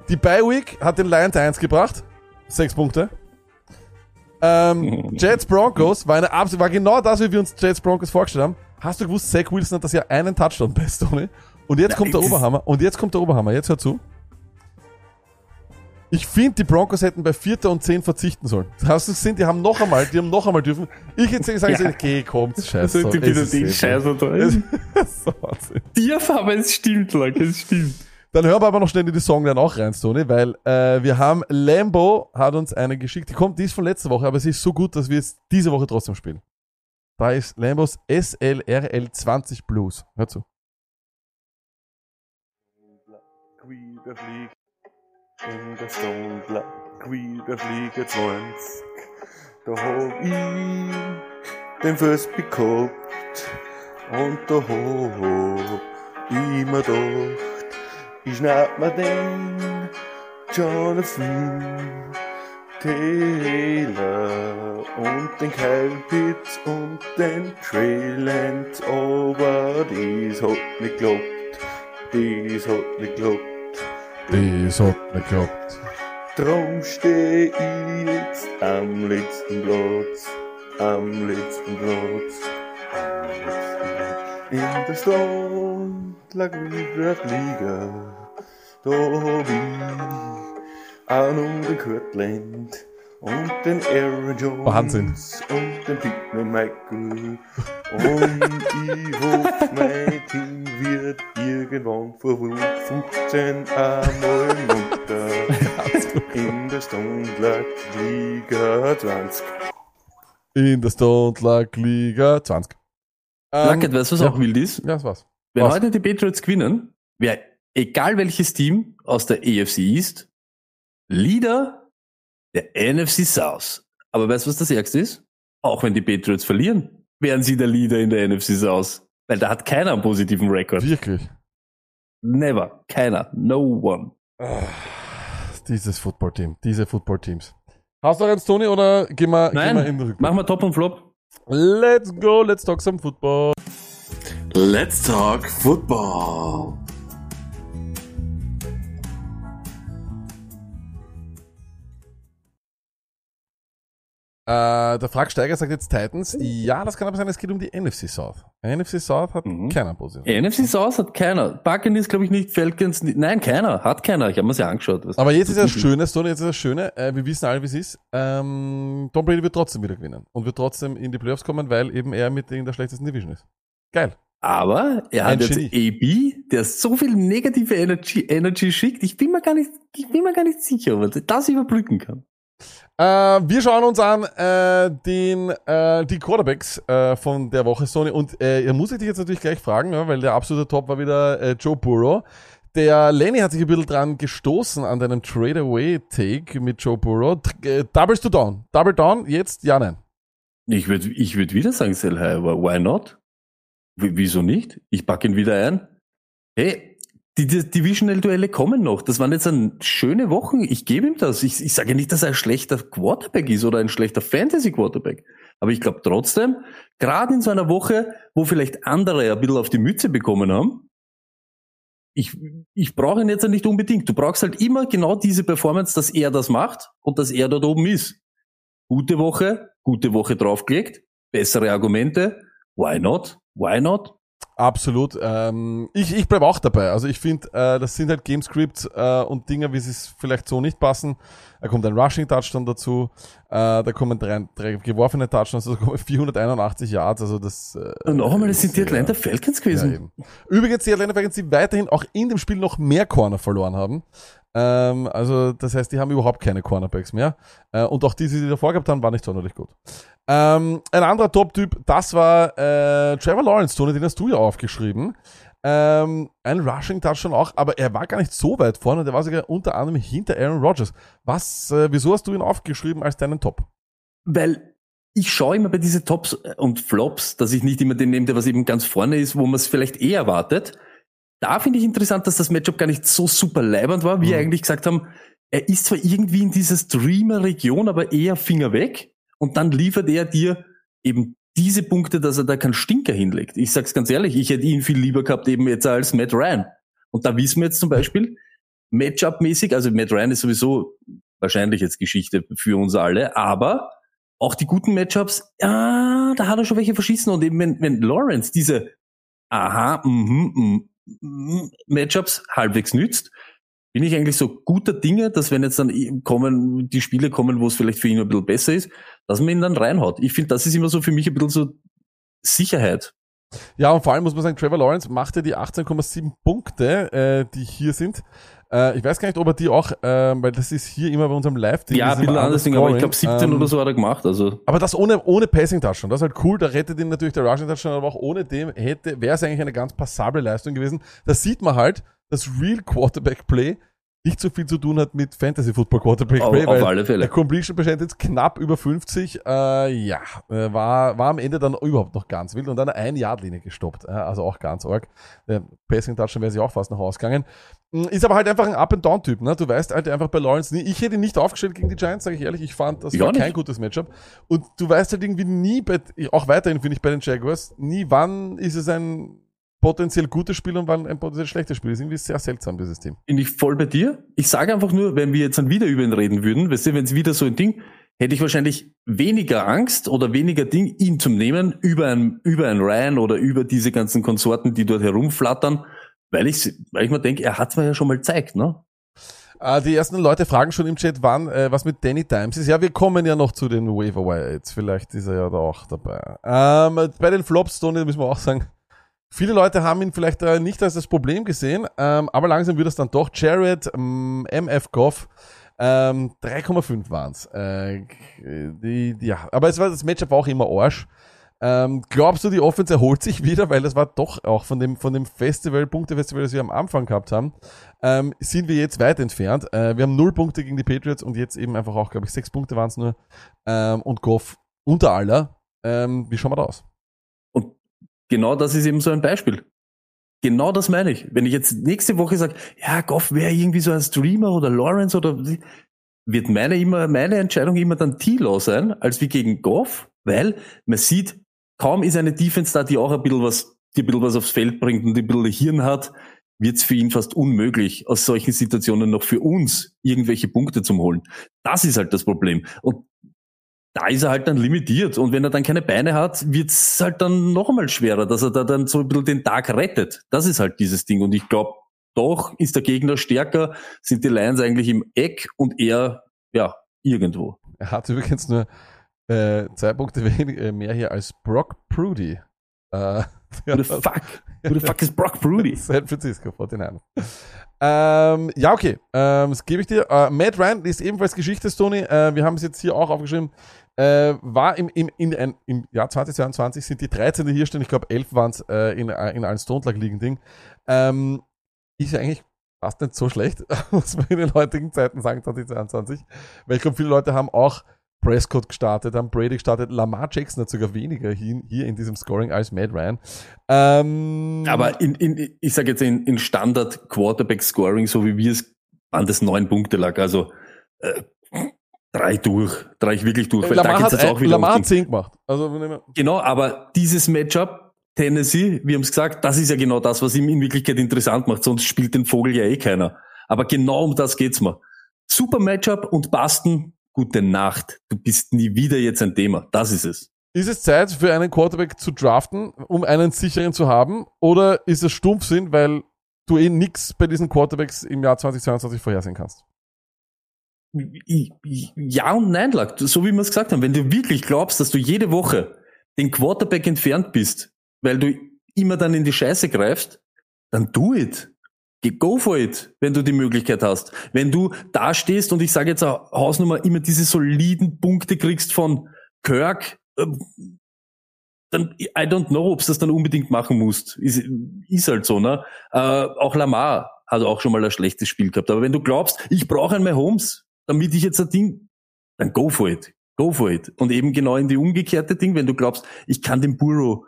Die Bye Week hat den Lions 1 gebracht. Sechs Punkte. Ähm, Jets Broncos war eine absolute, war genau das, wie wir uns Jets Broncos vorgestellt haben. Hast du gewusst, Zach Wilson hat das Jahr einen Touchdown <laughs> bei Stoney? Und jetzt Ja, kommt der Oberhammer. Und jetzt kommt der Oberhammer. Jetzt hör zu. Ich finde, die Broncos hätten bei Vierter und Zehn verzichten sollen. Hast du gesehen, die haben noch einmal, die haben noch einmal dürfen. Ich jetzt sage, Ja. okay, kommt, <laughs> scheiße. Also, die es wieder ist die eh Scheiße da. so. Das ist so Wahnsinn. Dirf, aber es stimmt, Leute, es stimmt. Dann hören wir aber noch schnell in die Song dann auch rein, Stoney, weil äh, wir haben Lambo hat uns eine geschickt. Die kommt, die ist von letzter Woche, aber sie ist so gut, dass wir jetzt diese Woche trotzdem spielen. Da ist Lambos SLRL 20 Blues. Hör zu. Wieder fliegt in der Stunde, wieder fliegen 20. Da hab ich den Fuß bekommen und da hab ich mir gedacht, ich schnapp mir den Jonathan Taylor und den Kyle Pitts und den Trey Lance, aber dies hat nicht geklappt, dies hat nicht geklappt. Das hat geklappt. Drum steh ich jetzt am letzten Platz, am letzten Platz, am letzten Platz. In der Stadt lag wieder Liga, da hab ich auch noch den Cortland und den Aaron Jones Wahnsinn. und den Pittman Michael. Und ich hoffe, mein Team wird irgendwann vor 15 einmal munter. In der Stunde lag Liga 20. In der Stone Luck Liga 20. Ähm, Luckett, weißt du, was ja. auch wild ist? Ja, das war's. Wenn Was? heute die Patriots gewinnen, wäre egal welches Team aus der AFC East Leader der NFC South. Aber weißt du, was das Ärgste ist? Auch wenn die Patriots verlieren, wären sie der Leader in der NFC South. Weil da hat keiner einen positiven Rekord. Wirklich. Never. Keiner. No one. Dieses Footballteam, diese Footballteams. Hast du noch eins, Toni, oder gehen wir, gehen wir Nein, in machen wir Top und Flop. Let's go, let's talk some football. Let's talk football. Äh, der Frag Steiger sagt jetzt Titans. Ja, das kann aber sein, es geht um die NFC South. NFC South hat Mhm. keiner Position. NFC South hat keiner. Buccaneers glaube ich nicht, Falcons nicht. Nein, keiner. Hat keiner. Ich habe mir sie angeschaut. Was- Aber jetzt ist das Schöne, Toni, jetzt ist das Schöne, äh, wir wissen alle, wie es ist. Ähm, Tom Brady wird trotzdem wieder gewinnen und wird trotzdem in die Playoffs kommen, weil eben er mit in der schlechtesten Division ist. Geil. Aber er hat jetzt. AB, der so viel negative Energy, Energy schickt. Ich bin mir gar nicht, ich bin mir gar nicht sicher, ob er das überbrücken kann. Äh, wir schauen uns an äh, den, äh, die Quarterbacks äh, von der Woche, Sony. Und äh, muss ich dich jetzt natürlich gleich fragen, ja, weil der absolute Top war wieder äh, Joe Burrow. Der Lenny hat sich ein bisschen dran gestoßen an deinem Trade-Away-Take mit Joe Burrow. Tr- Äh, doubles to down. Double down, jetzt ja, nein. Ich würde ich würd wieder sagen, Sell High, aber why not? W wieso nicht? Ich packe ihn wieder ein. Hey, die, die Divisional-Duelle kommen noch. Das waren jetzt ein schöne Wochen. Ich gebe ihm das. Ich, ich sage nicht, dass er ein schlechter Quarterback ist oder ein schlechter Fantasy-Quarterback. Aber ich glaube trotzdem, gerade in so einer Woche, wo vielleicht andere ein bisschen auf die Mütze bekommen haben, ich, ich brauche ihn jetzt nicht unbedingt. Du brauchst halt immer genau diese Performance, dass er das macht und dass er dort oben ist. Gute Woche, gute Woche draufgelegt, bessere Argumente. Why not? Why not? Absolut. Ähm, ich ich bleibe auch dabei. Also ich finde, äh, das sind halt Gamescripts äh, und Dinge, wie sie es vielleicht so nicht passen. Da kommt ein Rushing-Touchdown dazu, äh, da kommen drei, drei geworfene Touchdowns, also kommen <laughs> 481 Yards, also das... Äh, Und noch einmal, das sind die Atlanta Falcons Ja, gewesen. eben. Übrigens, die Atlanta Falcons, die weiterhin auch in dem Spiel noch mehr Corner verloren haben. Ähm, also, das heißt, die haben überhaupt keine Cornerbacks mehr. Äh, und auch die, die sie davor gehabt haben, waren nicht sonderlich gut. Ähm, ein anderer Top-Typ, das war äh, Trevor Lawrence, Tony, den hast du ja aufgeschrieben. Ähm, ein Rushing-Touchdown auch, aber er war gar nicht so weit vorne, der war sogar unter anderem hinter Aaron Rodgers. Was, äh, wieso hast du ihn aufgeschrieben als deinen Top? Weil ich schaue immer bei diese Tops und Flops, dass ich nicht immer den nehme, der was eben ganz vorne ist, wo man es vielleicht eher erwartet. Da finde ich interessant, dass das Matchup gar nicht so super leibernd war, wie Mhm. wir eigentlich gesagt haben. Er ist zwar irgendwie in dieser Streamer-Region, aber eher Finger weg. Und dann liefert er dir eben diese Punkte, dass er da keinen Stinker hinlegt. Ich sag's ganz ehrlich, ich hätte ihn viel lieber gehabt eben jetzt als Matt Ryan. Und da wissen wir jetzt zum Beispiel, Matchup-mäßig, also Matt Ryan ist sowieso wahrscheinlich jetzt Geschichte für uns alle, aber auch die guten Matchups, ja, da hat er schon welche verschießen. Und eben wenn, wenn Lawrence diese aha, mhm, mhm, Matchups halbwegs nützt, bin ich eigentlich so guter Dinge, dass wenn jetzt dann kommen, die Spiele kommen, wo es vielleicht für ihn ein bisschen besser ist, dass man ihn dann reinhaut. Ich finde, das ist immer so für mich ein bisschen so Sicherheit. Ja, und vor allem muss man sagen, Trevor Lawrence machte die 18,7 Punkte, äh, die hier sind. Äh, ich weiß gar nicht, ob er die auch, äh, weil das ist hier immer bei unserem Live-Ding. ja, ein bisschen anders Ding, aber ich glaube Scoring. 17 Ähm, oder so hat er gemacht. Also Aber das ohne, ohne Passing Touchdown, das ist halt cool, da rettet ihn natürlich der Rushing Touchdown, aber auch ohne dem hätte, wäre es eigentlich eine ganz passable Leistung gewesen. Da sieht man halt, dass Real Quarterback Play nicht so viel zu tun hat mit Fantasy Football Quarterback auf, Play, auf weil alle der Fälle. Completion Percentage knapp über 50, äh, ja, äh, war, war am Ende dann überhaupt noch ganz wild und dann eine Ein-Yard-Linie gestoppt, äh, also auch ganz arg. Der Passing Touchdown wäre sich auch fast noch ausgegangen. Mm, Ist aber halt einfach ein Up-and-Down-Typ, ne? Du weißt halt einfach bei Lawrence nie, ich hätte ihn nicht aufgestellt gegen die Giants, sage ich ehrlich, ich fand, das Ich war nicht. kein gutes Matchup. Und du weißt halt irgendwie nie, bei, auch weiterhin finde ich bei den Jaguars, nie wann ist es ein potenziell gutes Spiel und wann ein potenziell schlechtes Spiel. Das ist irgendwie sehr seltsam, dieses Team. Bin ich voll bei dir. Ich sage einfach nur, wenn wir jetzt dann wieder über ihn reden würden, weißt du, wenn es wieder so ein Ding, hätte ich wahrscheinlich weniger Angst oder weniger Ding, ihn zu nehmen über ein, über ein Ryan oder über diese ganzen Konsorten, die dort herumflattern, weil ich, weil ich mir denke, er hat es mir ja schon mal gezeigt, ne? Äh, die ersten Leute fragen schon im Chat, wann, äh, was mit Danny Dimes ist. Ja, wir kommen ja noch zu den Waiver Wire jetzt. Vielleicht ist er ja da auch dabei. Ähm, bei den Flops, Tony, müssen wir auch sagen, viele Leute haben ihn vielleicht äh, nicht als das Problem gesehen, ähm, aber langsam wird es dann doch. Jared, ähm, MF Goff, ähm, 3,5 waren's. Äh, die, die, ja, aber es war das Matchup auch immer Arsch. Ähm, glaubst du, die Offense erholt sich wieder, weil das war doch auch von dem von dem Festival, Punktefestival, das wir am Anfang gehabt haben, ähm, sind wir jetzt weit entfernt. Äh, wir haben null Punkte gegen die Patriots und jetzt eben einfach auch, glaube ich, sechs Punkte waren es nur. Ähm, und Goff unter aller. Ähm, wie schauen wir da aus? Und genau das ist eben so ein Beispiel. Genau das meine ich. Wenn ich jetzt nächste Woche sage, ja, Goff wäre irgendwie so ein Streamer oder Lawrence oder wird meine immer, meine Entscheidung immer dann T-Law sein, als wie gegen Goff, weil man sieht, kaum ist eine Defense da, die auch ein bisschen was, die ein bisschen was aufs Feld bringt und die ein bisschen Hirn hat, wird es für ihn fast unmöglich, aus solchen Situationen noch für uns irgendwelche Punkte zu holen. Das ist halt das Problem. Und da ist er halt dann limitiert. Und wenn er dann keine Beine hat, wird es halt dann noch einmal schwerer, dass er da dann so ein bisschen den Tag rettet. Das ist halt dieses Ding. Und ich glaube, doch ist der Gegner stärker, sind die Lions eigentlich im Eck und er, ja, irgendwo. Er hat übrigens nur äh, zwei Punkte <laughs> äh, mehr hier als Brock Prudy. Äh, <laughs> Who the fuck? Who the fuck is Brock Prudy? San Francisco 49. Ähm, ja, okay. Ähm, das gebe ich dir. Äh, Matt Ryan ist ebenfalls Geschichte, Tony. Äh, wir haben es jetzt hier auch aufgeschrieben. Äh, war im, im, in, ein, im Jahr 2022 sind die 13, die hier stehen. Ich glaube, 11 waren es äh, in, in allen Stone Lag liegen Ding. Ähm, ist ja eigentlich fast nicht so schlecht, <laughs> muss man in den heutigen Zeiten sagen, 2022. Weil ich glaube, viele Leute haben auch Prescott gestartet, haben Brady gestartet. Lamar Jackson hat sogar weniger hier, hier in diesem Scoring als Matt Ryan. Ähm, Aber in, in, ich sage jetzt in, in Standard Quarterback Scoring, so wie wir es, waren das neun Punkte lag. Also äh, drei durch, drei ich wirklich durch. Weil Lamar da hat, auch wieder Lamar hat 10 gemacht. Also, Genau, aber dieses Matchup, Tennessee, wir haben es gesagt, das ist ja genau das, was ihm in Wirklichkeit interessant macht, sonst spielt den Vogel ja eh keiner. Aber genau um das geht's mir. Super Matchup und Basten, gute Nacht. Du bist nie wieder jetzt ein Thema. Das ist es. Ist es Zeit für einen Quarterback zu draften, um einen sicheren zu haben? Oder ist es Stumpfsinn, weil du eh nix bei diesen Quarterbacks im Jahr 2022 vorhersehen kannst? Ja und nein, Lack. so wie wir es gesagt haben. Wenn du wirklich glaubst, dass du jede Woche den Quarterback entfernt bist, weil du immer dann in die Scheiße greifst, dann do it. Go for it, wenn du die Möglichkeit hast. Wenn du da stehst und ich sage jetzt auch Hausnummer immer diese soliden Punkte kriegst von Kirk, ähm, dann I don't know, ob das dann unbedingt machen musst. Ist, ist halt so, ne? Äh, auch Lamar hat auch schon mal ein schlechtes Spiel gehabt. Aber wenn du glaubst, ich brauche ein Mahomes, damit ich jetzt ein Ding, dann go for it. Go for it. Und eben genau in die umgekehrte Ding, wenn du glaubst, ich kann den Burrow,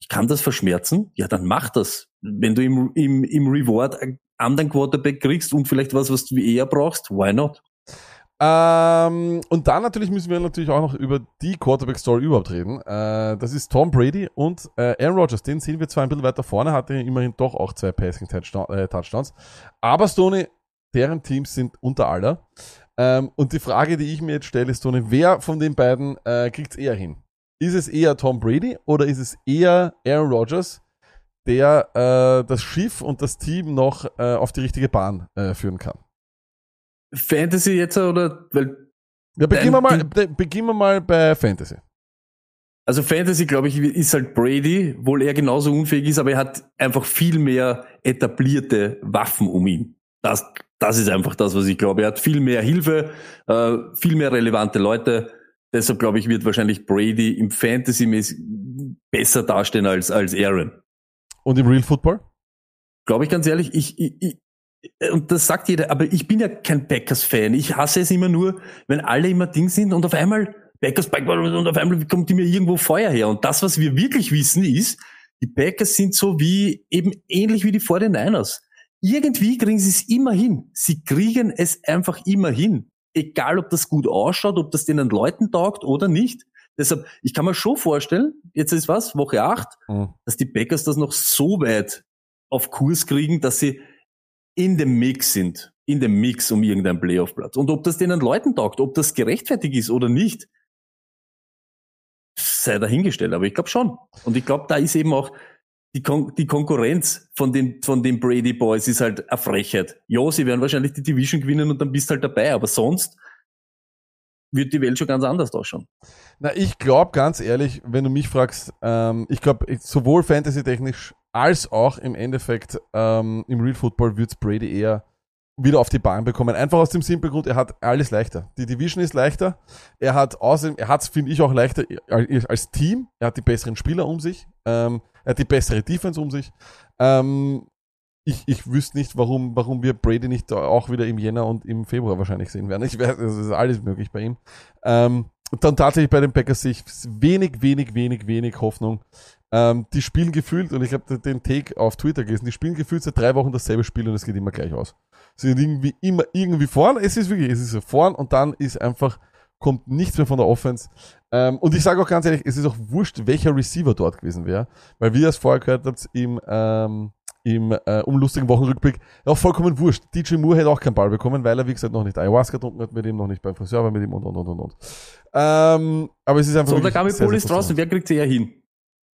ich kann das verschmerzen, ja, dann mach das. Wenn du im, im, im Reward einen anderen Quarterback kriegst und vielleicht was, was du eher brauchst, why not? Ähm, und dann natürlich müssen wir natürlich auch noch über die Quarterback-Story überhaupt reden. Äh, das ist Tom Brady und äh, Aaron Rodgers. Den sehen wir zwar ein bisschen weiter vorne, hatte immerhin doch auch zwei Passing-Touchdowns. Aber Stoney, deren Teams sind unter aller. Ähm, und die Frage, die ich mir jetzt stelle, ist, Stoney, wer von den beiden äh, kriegt es eher hin? Ist es eher Tom Brady oder ist es eher Aaron Rodgers, der äh, das Schiff und das Team noch äh, auf die richtige Bahn äh, führen kann? Fantasy jetzt oder, weil Ja, beginnen wir, mal, be- beginnen wir mal bei Fantasy. Also Fantasy, glaube ich, ist halt Brady, wohl er genauso unfähig ist, aber er hat einfach viel mehr etablierte Waffen um ihn. Das, das ist einfach das, was ich glaube. Er hat viel mehr Hilfe, äh, viel mehr relevante Leute. Deshalb glaube ich, wird wahrscheinlich Brady im Fantasy besser dastehen als, als Aaron. Und im Real Football? Glaube ich ganz ehrlich, ich, ich, ich und das sagt jeder, aber ich bin ja kein Packers-Fan. Ich hasse es immer nur, wenn alle immer Ding sind und auf einmal Packers, Packers und auf einmal kommt immer irgendwo Feuer her. Und das, was wir wirklich wissen, ist, die Packers sind so wie, eben ähnlich wie die 49ers. Irgendwie kriegen sie es immer hin. Sie kriegen es einfach immer hin. Egal, ob das gut ausschaut, ob das den Leuten taugt oder nicht. Deshalb, ich kann mir schon vorstellen, jetzt ist was, Woche 8, Mhm. dass die Packers das noch so weit auf Kurs kriegen, dass sie in dem Mix sind. In dem Mix um irgendeinen Playoff-Platz. Und ob das denen Leuten taugt, ob das gerechtfertigt ist oder nicht, sei dahingestellt. Aber ich glaube schon. Und ich glaube, da ist eben auch die, Kon die Konkurrenz von den, von den Brady Boys ist halt eine Frechheit. Ja, sie werden wahrscheinlich die Division gewinnen und dann bist halt dabei. Aber sonst wird die Welt schon ganz anders ausschauen. Na, ich glaube ganz ehrlich, wenn du mich fragst, ähm, ich glaube sowohl Fantasy-technisch als auch im Endeffekt ähm, im Real Football wird's Brady eher wieder auf die Bahn bekommen. Einfach aus dem simplen Grund, er hat alles leichter. Die Division ist leichter. Er hat außerdem, er hat's finde ich auch leichter als als Team. Er hat die besseren Spieler um sich. Ähm, er hat die bessere Defense um sich. Ähm, ich, ich wüsste nicht, warum, warum wir Brady nicht auch wieder im Jänner und im Februar wahrscheinlich sehen werden. Ich weiß, es ist alles möglich bei ihm. Ähm, und dann tatsächlich bei den Packers sehe ich wenig, wenig, wenig, wenig Hoffnung. Ähm, die spielen gefühlt, und ich habe den Take auf Twitter gelesen, die spielen gefühlt seit drei Wochen dasselbe Spiel und es geht immer gleich aus. Sie sind irgendwie immer irgendwie vorn, es ist wirklich, es ist vorn und dann ist einfach, kommt nichts mehr von der Offense. Ähm, und ich sage auch ganz ehrlich, es ist auch wurscht, welcher Receiver dort gewesen wäre, weil wie ihr es vorher gehört habt im, ähm, im äh, unlustigen Wochenrückblick, auch vollkommen wurscht. DJ Moore hätte auch keinen Ball bekommen, weil er, wie gesagt, noch nicht Ayahuasca getrunken hat mit ihm, noch nicht beim Friseur war mit ihm und, und, und, und, und. Ähm, aber es ist einfach So, der wirklich Gabi sehr, Pol sehr ist draußen. Wer kriegt sie eher hin?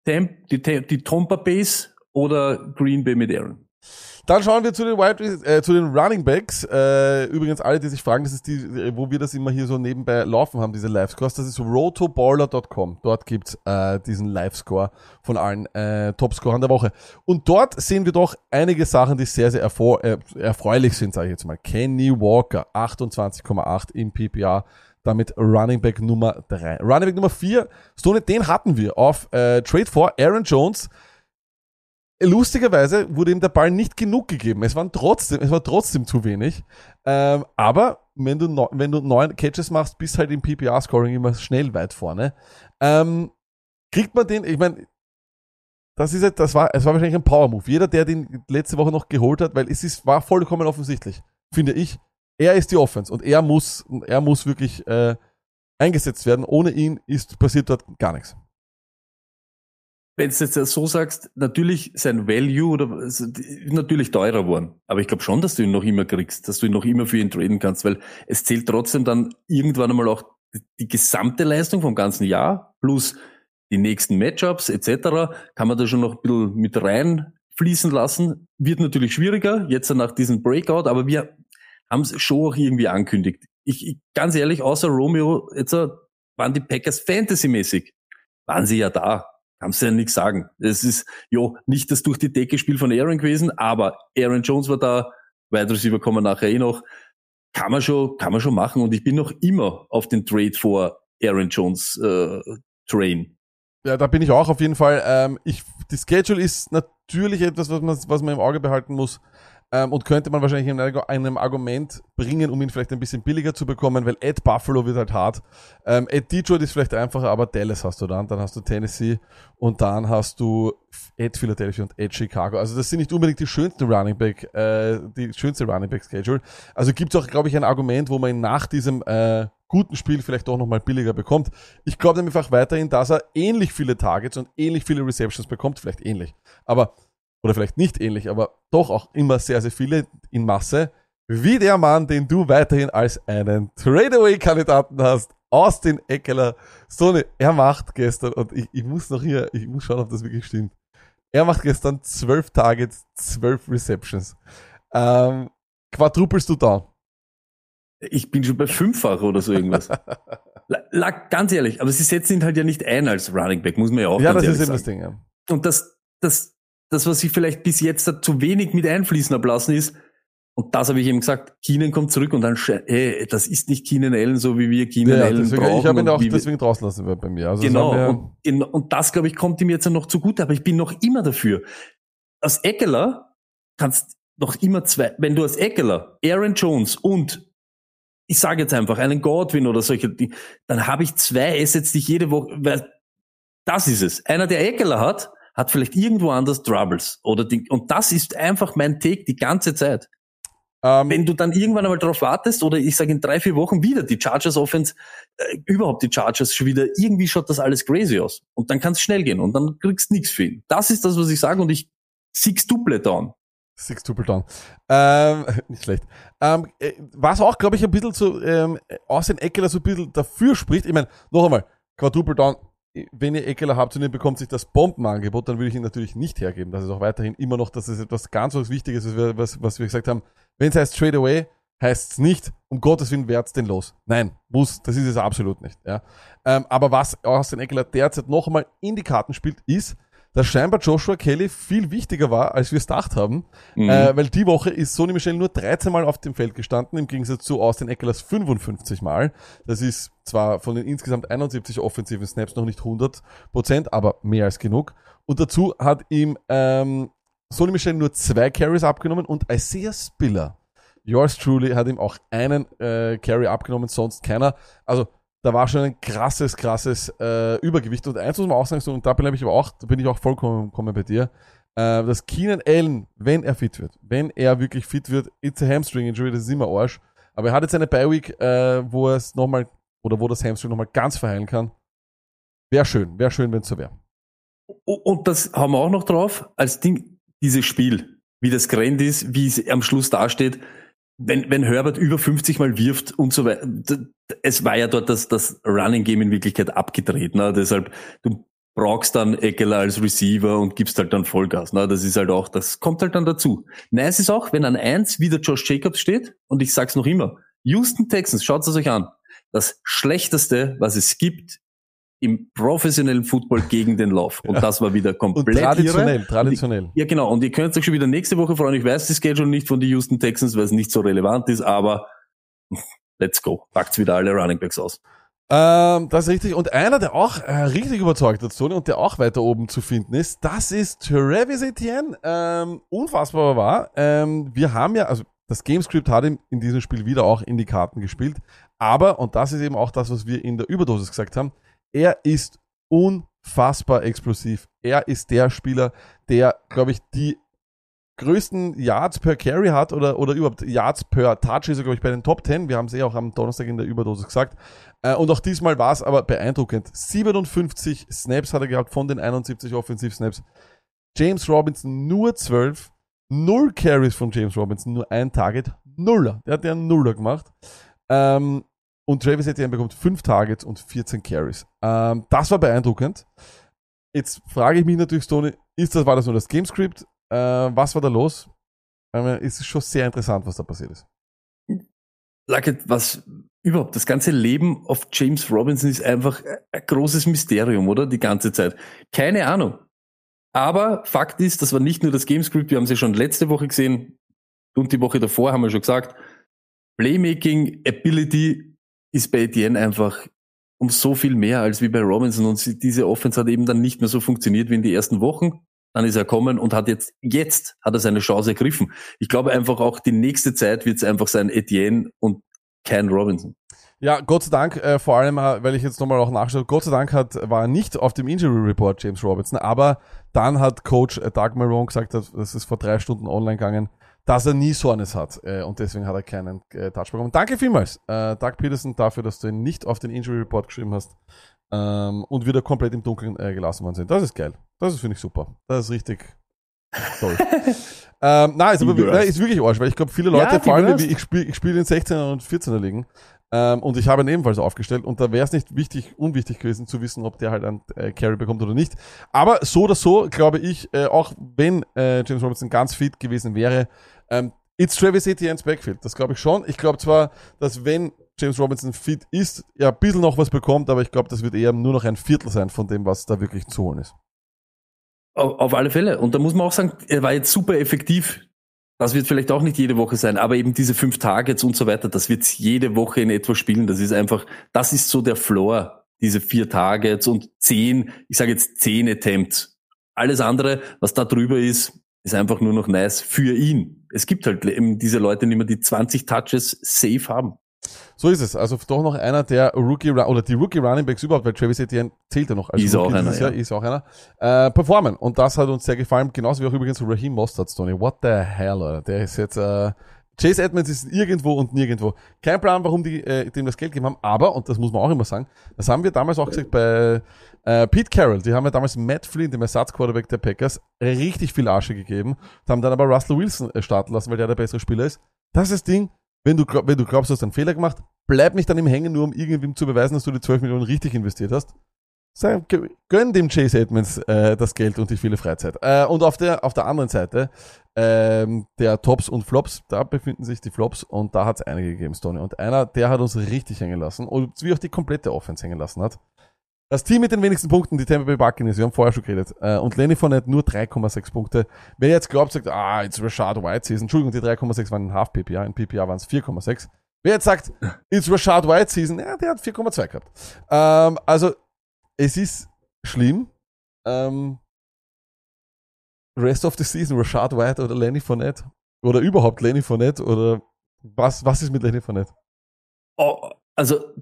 Temp, die, die Tompa Base oder Green Bay mit Aaron? Dann schauen wir zu den Wide, äh, zu den Running Backs. Äh, übrigens alle, die sich fragen, das ist die, äh, wo wir das immer hier so nebenbei laufen haben, diese Live-Scores. Das ist rotoballer.com. Dort gibt's äh, diesen Live-Score von allen äh, Topscorern der Woche. Und dort sehen wir doch einige Sachen, die sehr, sehr erfor äh, erfreulich sind, sage ich jetzt mal. Kenny Walker, 28,8 im PPR. Damit Running Back Nummer 3. Running Back Nummer 4, Stone, den hatten wir auf äh, Trade for Aaron Jones. Lustigerweise wurde ihm der Ball nicht genug gegeben. Es waren trotzdem, es war trotzdem zu wenig. Ähm, aber wenn du, neu- wenn du neun Catches machst, bist halt im PPR-Scoring immer schnell weit vorne. Ähm, kriegt man den, ich meine, das ist halt, das war, es war wahrscheinlich ein Power-Move. Jeder, der den letzte Woche noch geholt hat, weil es ist, war vollkommen offensichtlich, finde ich. Er ist die Offense und er muss, er muss wirklich äh, eingesetzt werden. Ohne ihn ist passiert dort gar nichts. Wenn du jetzt so sagst, natürlich sein Value oder ist natürlich teurer geworden. Aber ich glaube schon, dass du ihn noch immer kriegst, dass du ihn noch immer für ihn traden kannst, weil es zählt trotzdem dann irgendwann einmal auch die, die gesamte Leistung vom ganzen Jahr plus die nächsten Matchups etc. kann man da schon noch ein bisschen mit reinfließen lassen. Wird natürlich schwieriger, jetzt nach diesem Breakout, aber wir haben es schon auch irgendwie angekündigt. Ich, ich ganz ehrlich, außer Romeo, jetzt äh, waren die Packers fantasymäßig, waren sie ja da. Kannst du ja nichts sagen. Es ist, jo, nicht das durch die Decke Spiel von Aaron gewesen, aber Aaron Jones war da, Wide Receiver kommen nachher eh noch. Kann man schon, kann man schon machen und ich bin noch immer auf den Trade vor Aaron Jones äh, Train. Ja, da bin ich auch auf jeden Fall. Ähm, ich, die Schedule ist natürlich etwas, was man, was man im Auge behalten muss. Ähm, und könnte man wahrscheinlich in einem Argument bringen, um ihn vielleicht ein bisschen billiger zu bekommen, weil Ed Buffalo wird halt hart. Ähm, Ed Detroit ist vielleicht einfacher, aber Dallas hast du dann, dann hast du Tennessee und dann hast du Ed Philadelphia und Ed Chicago. Also das sind nicht unbedingt die schönsten Running Back, äh, die schönste Running Back Schedule. Also gibt es auch, glaube ich, ein Argument, wo man ihn nach diesem äh, guten Spiel vielleicht auch nochmal billiger bekommt. Ich glaube einfach weiterhin, dass er ähnlich viele Targets und ähnlich viele Receptions bekommt, vielleicht ähnlich, aber oder vielleicht nicht ähnlich, aber doch auch immer sehr, sehr viele in Masse, wie der Mann, den du weiterhin als einen Tradeaway-Kandidaten hast, Austin Eckler. So eine, er macht gestern, und ich, ich muss noch hier, ich muss schauen, ob das wirklich stimmt. Er macht gestern 12 Targets, 12 Receptions. Ähm, quadrupelst du da? Ich bin schon bei fünffach oder so irgendwas. <laughs> La- la- ganz ehrlich, aber sie setzen ihn halt ja nicht ein als Running Back, muss man ja auch Ja, ganz das ist eben sagen. das Ding, ja. Und das, das, das, was ich vielleicht bis jetzt zu wenig mit einfließen habe lassen, ist, und das habe ich eben gesagt, Keenan kommt zurück und dann, ey, das ist nicht Keenan Allen, so wie wir Keenan ja Allen deswegen, brauchen. ich habe ihn auch deswegen draußen lassen bei mir. Also das genau, wir- und, in, und das, glaube ich, kommt ihm jetzt noch zugute, aber ich bin noch immer dafür. Als Eckler kannst noch immer zwei, wenn du als Eckler, Aaron Jones und ich sage jetzt einfach einen Godwin oder solche, dann habe ich zwei Assets, die ich jede Woche, weil das ist es. Einer, der Eckler hat, hat vielleicht irgendwo anders Troubles oder die, und das ist einfach mein Take die ganze Zeit. Ähm, Wenn du dann irgendwann einmal darauf wartest, oder ich sage in drei, vier Wochen wieder die Chargers Offense, äh, überhaupt die Chargers schon wieder, irgendwie schaut das alles crazy aus. Und dann kann es schnell gehen und dann kriegst du nichts für ihn. Das ist das, was ich sage und ich six Double down. Six Triple Down. Ähm, <laughs> nicht schlecht. Ähm, äh, was auch, glaube ich, ein bisschen zu ähm, aus den Eckler so ein bisschen dafür spricht. Ich meine, noch einmal, Quadruple Down, wenn ihr Eckler habt und ihr bekommt sich das Bombenangebot, dann würde ich ihn natürlich nicht hergeben. Das ist auch weiterhin immer noch, dass es etwas ganz was Wichtiges ist, was, was wir gesagt haben. Wenn es heißt Trade Away, heißt es nicht, um Gottes Willen, wert's den los. Nein, muss, das ist es absolut nicht. Ja. Ähm, aber was aus den Eckler derzeit noch einmal in die Karten spielt, ist, dass scheinbar Joshua Kelly viel wichtiger war, als wir es gedacht haben. Mhm. Äh, weil die Woche ist Sonny Michel nur 13 Mal auf dem Feld gestanden, im Gegensatz zu Austin Eckler's 55 Mal. Das ist zwar von den insgesamt 71 offensiven Snaps noch nicht 100 Prozent, aber mehr als genug. Und dazu hat ihm ähm, Sonny Michel nur zwei Carries abgenommen und Isaiah Spiller, yours truly, hat ihm auch einen äh, Carry abgenommen, sonst keiner. Also da war schon ein krasses, krasses äh, Übergewicht. Und eins muss man auch sagen, so, und da bin ich aber auch, da bin ich auch vollkommen bei dir, äh, dass Keenan Allen, wenn er fit wird, wenn er wirklich fit wird, it's a hamstring injury, das ist immer Arsch. Aber er hat jetzt eine Bye Week, äh, wo er es nochmal, oder wo das Hamstring nochmal ganz verheilen kann. Wäre schön, wäre schön, wenn es so wäre. Und das haben wir auch noch drauf, als Ding, dieses Spiel, wie das Grand ist, wie es am Schluss dasteht, wenn, wenn Herbert über 50 Mal wirft und so weiter. Es war ja dort das, das Running Game in Wirklichkeit abgedreht. Ne? Deshalb, du brauchst dann Eckler als Receiver und gibst halt dann Vollgas. Ne? Das ist halt auch, das kommt halt dann dazu. Nice ist auch, wenn an eins wieder Josh Jacobs steht, und ich sag's noch immer, Houston Texans, schaut es euch an. Das Schlechteste, was es gibt im professionellen Football gegen den Lauf. Und das war wieder Und komplett traditionell, irre. traditionell. Ja, genau. Und ihr könnt euch schon wieder nächste Woche freuen. Ich weiß die Schedule nicht von den Houston Texans, weil es nicht so relevant ist, aber let's go. Packt's wieder alle Running Backs aus. Ähm, das ist richtig. Und einer, der auch äh, richtig überzeugt hat, Sony, und der auch weiter oben zu finden ist, das ist Travis Etienne. Ähm, unfassbar war. Ähm, wir haben ja, also das Gamescript hat ihm in diesem Spiel wieder auch in die Karten gespielt. Aber, und das ist eben auch das, was wir in der Überdosis gesagt haben, er ist unfassbar explosiv. Er ist der Spieler, der, glaube ich, die größten Yards per Carry hat oder, oder überhaupt Yards per Touch ist er, glaube ich, bei den Top 10. Wir haben es eh auch am Donnerstag in der Überdosis gesagt. Äh, und auch diesmal war es aber beeindruckend. 57 Snaps hat er gehabt von den 71 Offensiv-Snaps. James Robinson nur 12. Null Carries von James Robinson, nur ein Target. Nuller. Der hat ja einen Nuller gemacht. Ähm, und Travis Etienne bekommt 5 Targets und 14 Carries. Ähm, das war beeindruckend. Jetzt frage ich mich natürlich, Stoney, ist das, war das nur das Gamescript? Äh, was war da los? Ähm, es ist schon sehr interessant, was da passiert ist. Luckett, was überhaupt, das ganze Leben auf James Robinson ist einfach ein großes Mysterium, oder? Die ganze Zeit. Keine Ahnung. Aber Fakt ist, das war nicht nur das Gamescript, wir haben es ja schon letzte Woche gesehen und die Woche davor haben wir schon gesagt, Playmaking Ability ist bei Etienne einfach um so viel mehr als wie bei Robinson und diese Offense hat eben dann nicht mehr so funktioniert wie in die ersten Wochen. Dann ist er kommen und hat jetzt, jetzt hat er seine Chance ergriffen. Ich glaube einfach auch die nächste Zeit wird es einfach sein Etienne und kein Robinson. Ja, Gott sei Dank, äh, vor allem, äh, weil ich jetzt nochmal auch nachschaue, Gott sei Dank hat, war nicht auf dem Injury Report James Robinson, aber dann hat Coach äh, Doug Marone gesagt, das ist vor drei Stunden online gegangen, dass er nie Soreness hat äh, und deswegen hat er keinen äh, Touch bekommen. Danke vielmals, äh, Doug Peterson, dafür, dass du ihn nicht auf den Injury Report geschrieben hast ähm, und wieder komplett im Dunkeln äh, gelassen worden sind. Das ist geil. Das finde ich, super. Das ist richtig toll. <laughs> ähm, nein, ist, aber, ist wirklich Arsch, weil ich glaube, viele Ja, Leute, die vor allem, ich spiele ich spiel in 16er und 14er Ligen, ähm, und ich habe ihn ebenfalls aufgestellt und da wäre es nicht wichtig, unwichtig gewesen zu wissen, ob der halt einen äh, Carry bekommt oder nicht. Aber so oder so, glaube ich, äh, auch wenn äh, James Robinson ganz fit gewesen wäre, ähm, it's Travis Etienne's Backfield. Das glaube ich schon. Ich glaube zwar, dass wenn James Robinson fit ist, er ein bisschen noch was bekommt, aber ich glaube, das wird eher nur noch ein Viertel sein von dem, was da wirklich zu holen ist. Auf, auf alle Fälle. Und da muss man auch sagen, er war jetzt super effektiv. Das wird vielleicht auch nicht jede Woche sein, aber eben diese fünf Targets und so weiter, das wird jede Woche in etwa spielen. Das ist einfach, das ist so der Floor, diese vier Targets und zehn, ich sage jetzt zehn Attempts. Alles andere, was da drüber ist, ist einfach nur noch nice für ihn. Es gibt halt eben diese Leute, die immer die 20 Touches safe haben. So ist es. Also doch noch einer der Rookie oder die Rookie Running Backs überhaupt, weil Travis Etienne zählt ja noch als Ist auch Rookie einer, dieses ja. Jahr, ist auch einer. Äh, performen. Und das hat uns sehr gefallen, genauso wie auch übrigens Raheem Mostert, Tony. What the hell, Alter. Der ist jetzt äh, Chase Edmonds ist irgendwo und nirgendwo. Kein Plan, warum die äh, dem das Geld gegeben haben, aber, und das muss man auch immer sagen, das haben wir damals auch gesagt bei äh, Pete Carroll, die haben ja damals Matt Flynn, dem Ersatzquarterback der Packers, richtig viel Asche gegeben, haben dann aber Russell Wilson äh, starten lassen, weil der der bessere Spieler ist. Das ist das Ding, wenn du, wenn du glaubst, du hast einen Fehler gemacht, bleib nicht dann im Hängen, nur um irgendwem zu beweisen, dass du die 12 Millionen richtig investiert hast. Sei, gö- gönn dem Chase Edmonds äh, das Geld und die viele Freizeit. Äh, und auf der, auf der anderen Seite, ähm, der Tops und Flops, da befinden sich die Flops und da hat es einige gegeben, Stoney. Und einer, der hat uns richtig hängen lassen und wie auch die komplette Offense hängen lassen hat. Das Team mit den wenigsten Punkten, die Tampa Bay Buccaneers, wir haben vorher schon geredet, äh, und Lenny Fournette nur 3,6 Punkte. Wer jetzt glaubt, sagt, ah, it's Rashad White Season, Entschuldigung, die 3,6 waren in Half PPA, in PPA waren es 4,6. Wer jetzt sagt, it's Rashad White Season, ja, der hat 4,2 gehabt. Ähm, also, es ist schlimm. Ähm, Rest of the Season, Rashad White oder Lenny Fournette? Oder überhaupt Lenny Fournette? Oder was, was ist mit Lenny Fournette? Oh, also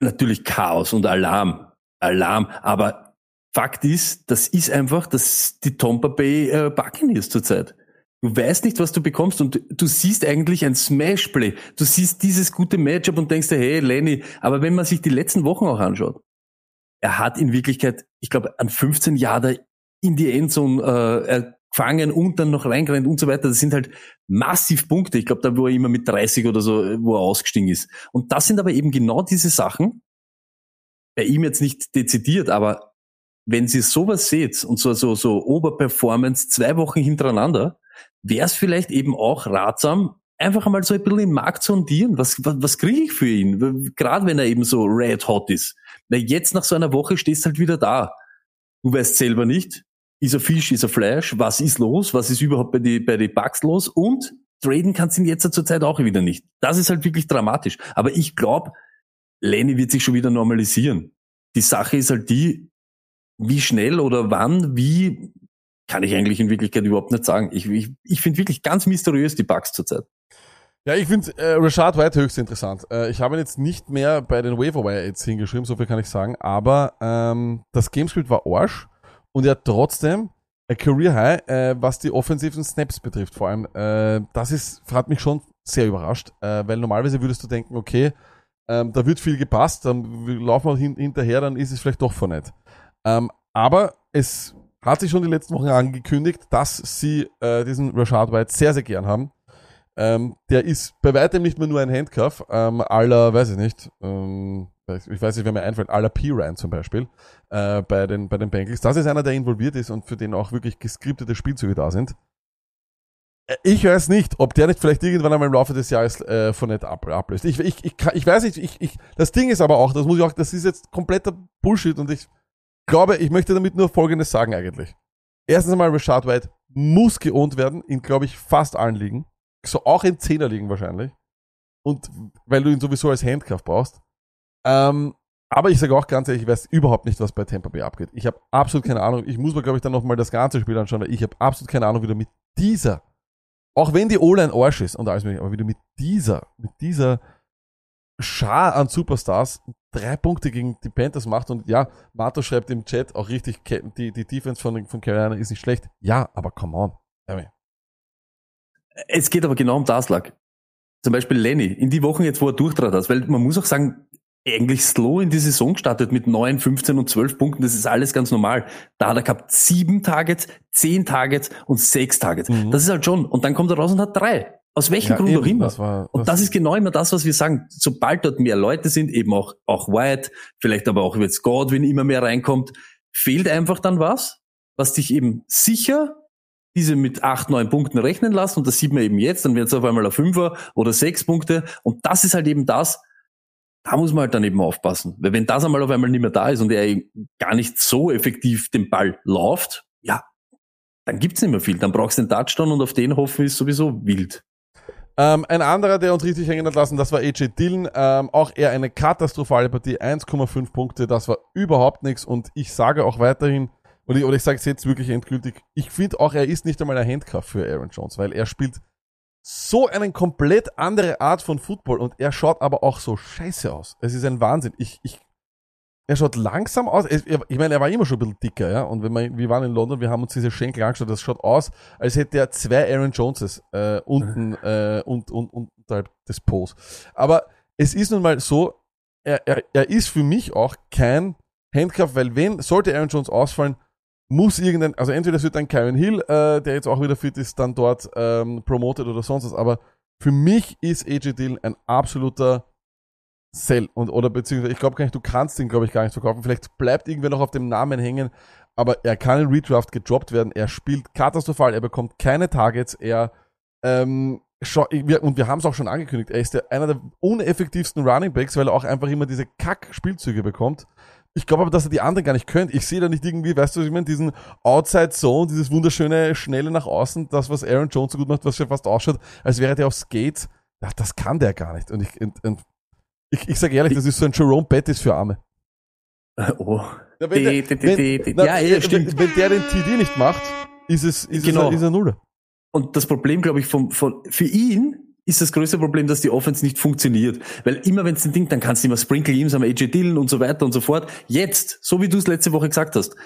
natürlich Chaos und Alarm. Alarm. Aber Fakt ist, das ist einfach das, die Tampa Bay äh, Buccaneers zurzeit. Du weißt nicht, was du bekommst und du siehst eigentlich ein Smashplay. Du siehst dieses gute Matchup und denkst dir, hey Lenny, aber wenn man sich die letzten Wochen auch anschaut, er hat in Wirklichkeit, ich glaube, an 15 Jahre in die Endzone äh, gefangen und dann noch reingerannt und so weiter. Das sind halt massiv Punkte. Ich glaube, da wo er immer mit 30 oder so, äh, wo er ausgestiegen ist. Und das sind aber eben genau diese Sachen, bei ihm jetzt nicht dezidiert, aber wenn Sie sowas seht und so, so, so Oberperformance zwei Wochen hintereinander, wäre es vielleicht eben auch ratsam, einfach einmal so ein bisschen im Markt sondieren. Was, was, was kriege ich für ihn? Gerade wenn er eben so red hot ist. Weil jetzt nach so einer Woche stehst du halt wieder da. Du weißt selber nicht, ist er Fisch, ist er Fleisch, was ist los, was ist überhaupt bei die, bei die Bugs los und traden kannst du ihn jetzt zur Zeit auch wieder nicht. Das ist halt wirklich dramatisch. Aber ich glaube, Lenny wird sich schon wieder normalisieren. Die Sache ist halt die, wie schnell oder wann, wie, kann ich eigentlich in Wirklichkeit überhaupt nicht sagen. Ich, ich, ich finde wirklich ganz mysteriös die Bugs zurzeit. Ja, ich finde äh, Rashad White höchst interessant. Äh, ich habe ihn jetzt nicht mehr bei den Waiver Ads hingeschrieben, so viel kann ich sagen, aber ähm, das Gamescript war Arsch und er hat trotzdem ein Career High, äh, was die offensiven Snaps betrifft. Vor allem, äh, das ist, hat mich schon sehr überrascht, äh, weil normalerweise würdest du denken, okay, ähm, da wird viel gepasst, dann laufen wir hin, hinterher, dann ist es vielleicht doch von nett. Ähm, aber es hat sich schon die letzten Wochen angekündigt, dass sie äh, diesen Rashad White sehr, sehr gern haben. Ähm, der ist bei weitem nicht mehr nur ein Handcuff, ähm, aller, weiß ich nicht, ähm, ich weiß nicht, wer mir einfällt, aller P-Ryan zum Beispiel, äh, bei, den, bei den Bengals. Das ist einer, der involviert ist und für den auch wirklich geskriptete Spielzüge da sind. Ich weiß nicht, ob der nicht vielleicht irgendwann einmal im Laufe des Jahres äh, von net ab, ablöst. Ich, ich, ich, ich weiß nicht, ich, ich, das Ding ist aber auch, das muss ich auch, das ist jetzt kompletter Bullshit und ich glaube, ich möchte damit nur Folgendes sagen eigentlich. Erstens einmal, Rashad White muss geohnt werden, in, glaube ich, fast allen Ligen. So auch in Zehnerligen wahrscheinlich. Und weil du ihn sowieso als Handcuff brauchst. Ähm, aber ich sage auch ganz ehrlich, ich weiß überhaupt nicht, was bei Tampa Bay abgeht. Ich habe absolut keine Ahnung. Ich muss mir, glaube ich, dann nochmal das ganze Spiel anschauen, weil ich habe absolut keine Ahnung, wie du mit dieser, auch wenn die O-Line Arsch ist und alles mögliche, aber wie du mit dieser, mit dieser Schar an Superstars drei Punkte gegen die Panthers macht und ja, Mato schreibt im Chat auch richtig, die, die Defense von, von Carolina ist nicht schlecht. Ja, aber come on. Es geht aber genau um das, Lack. Zum Beispiel Lenny, in die Wochen jetzt, wo er durchtrat hat, weil man muss auch sagen, eigentlich slow in die Saison gestartet mit 9, 15 und 12 Punkten, das ist alles ganz normal. Da hat er gehabt sieben Targets, zehn Targets und sechs Targets. Mhm. Das ist halt schon. Und dann kommt er raus und hat drei. Aus welchem Ja, Grund eben, auch immer. das war- und das- das ist genau immer das, was wir sagen. Sobald dort mehr Leute sind, eben auch, auch White, vielleicht aber auch jetzt Godwin immer mehr reinkommt, fehlt einfach dann was, was dich eben sicher diese mit acht, neun Punkten rechnen lassen. Und das sieht man eben jetzt. Dann wird es auf einmal ein Fünfer oder sechs Punkte. Und das ist halt eben das, da muss man halt dann eben aufpassen. Weil wenn das einmal auf einmal nicht mehr da ist und er gar nicht so effektiv den Ball läuft, ja, dann gibt's nicht mehr viel. Dann brauchst du den Touchdown und auf den hoffen ist sowieso wild. Ähm, ein anderer, der uns richtig hängen hat lassen, das war AJ Dillon. Ähm, auch er eine katastrophale Partie, 1,5 Punkte, das war überhaupt nichts. Und ich sage auch weiterhin, oder ich, oder ich sage es jetzt wirklich endgültig, ich finde auch, er ist nicht einmal ein Handcuff für Aaron Jones, weil er spielt so eine komplett andere Art von Football und er schaut aber auch so scheiße aus. Es ist ein Wahnsinn. Ich, ich, er schaut langsam aus. Ich meine, er war immer schon ein bisschen dicker, ja. Und wenn wir, wir waren in London, wir haben uns diese Schenkel angeschaut, das schaut aus, als hätte er zwei Aaron Joneses äh, unten äh, und, und, und unterhalb des Pos. Aber es ist nun mal so, er, er, er ist für mich auch kein Handcuff, weil wenn, sollte Aaron Jones ausfallen, muss irgendein, also entweder es wird dann Kyron Hill, äh, der jetzt auch wieder fit ist, dann dort ähm, promoted oder sonst was, aber für mich ist AJ Dillon ein absoluter Sell und oder beziehungsweise ich glaube gar nicht, du kannst ihn glaube ich gar nicht verkaufen. Vielleicht bleibt irgendwer noch auf dem Namen hängen, aber er kann in Redraft gedroppt werden. Er spielt katastrophal, er bekommt keine Targets, er ähm, und wir haben es auch schon angekündigt, er ist der, einer der uneffektivsten Running Backs, weil er auch einfach immer diese Kack-Spielzüge bekommt. Ich glaube aber, dass er die anderen gar nicht könnte. Ich sehe da nicht irgendwie, weißt du, was ich meine, diesen Outside Zone, dieses wunderschöne, schnelle nach außen, das, was Aaron Jones so gut macht, was schon fast ausschaut, als wäre der auf Skates. Ja, das kann der gar nicht. Und ich, und, und ich, ich sage ehrlich, das ist so ein Jerome Bettis für Arme. <laughs> Oh. Ja, wenn der- Die, die, die, wenn- die, die. na, Ja, ja, wenn- stimmt. Wenn der den TD nicht macht, ist es, ist Genau. es, ist er Nuller. Und das Problem, glaube ich, vom, von, für ihn ist das größte Problem, dass die Offense nicht funktioniert. Weil immer wenn es ein Ding, dann kannst du immer Sprinkle ihm, sagen wir AJ Dillon und so weiter und so fort. Jetzt, so wie du es letzte Woche gesagt hast,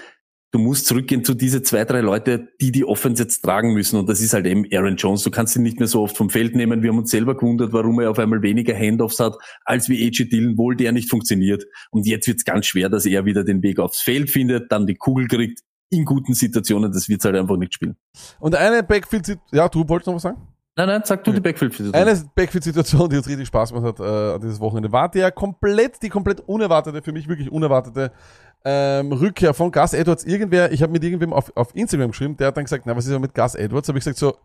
du musst zurückgehen zu diese zwei, drei Leute, die die Offense jetzt tragen müssen. Und das ist halt eben Aaron Jones. Du kannst ihn nicht mehr so oft vom Feld nehmen. Wir haben uns selber gewundert, warum er auf einmal weniger Handoffs hat, als wie AJ Dillon, wohl der nicht funktioniert. Und jetzt wird es ganz schwer, dass er wieder den Weg aufs Feld findet, dann die Kugel kriegt, in guten Situationen. Das wird halt einfach nicht spielen. Und eine Backfield, ja, du wolltest noch was sagen? Nein, nein, sag du die backfield Eine Backfield-Situation, die uns richtig Spaß gemacht hat äh, dieses Wochenende, war der komplett, die komplett unerwartete, für mich wirklich unerwartete ähm, Rückkehr von Gus Edwards. Irgendwer, ich habe mit irgendwem auf, auf Instagram geschrieben, der hat dann gesagt, na, was ist denn mit Gus Edwards? Habe ich gesagt so,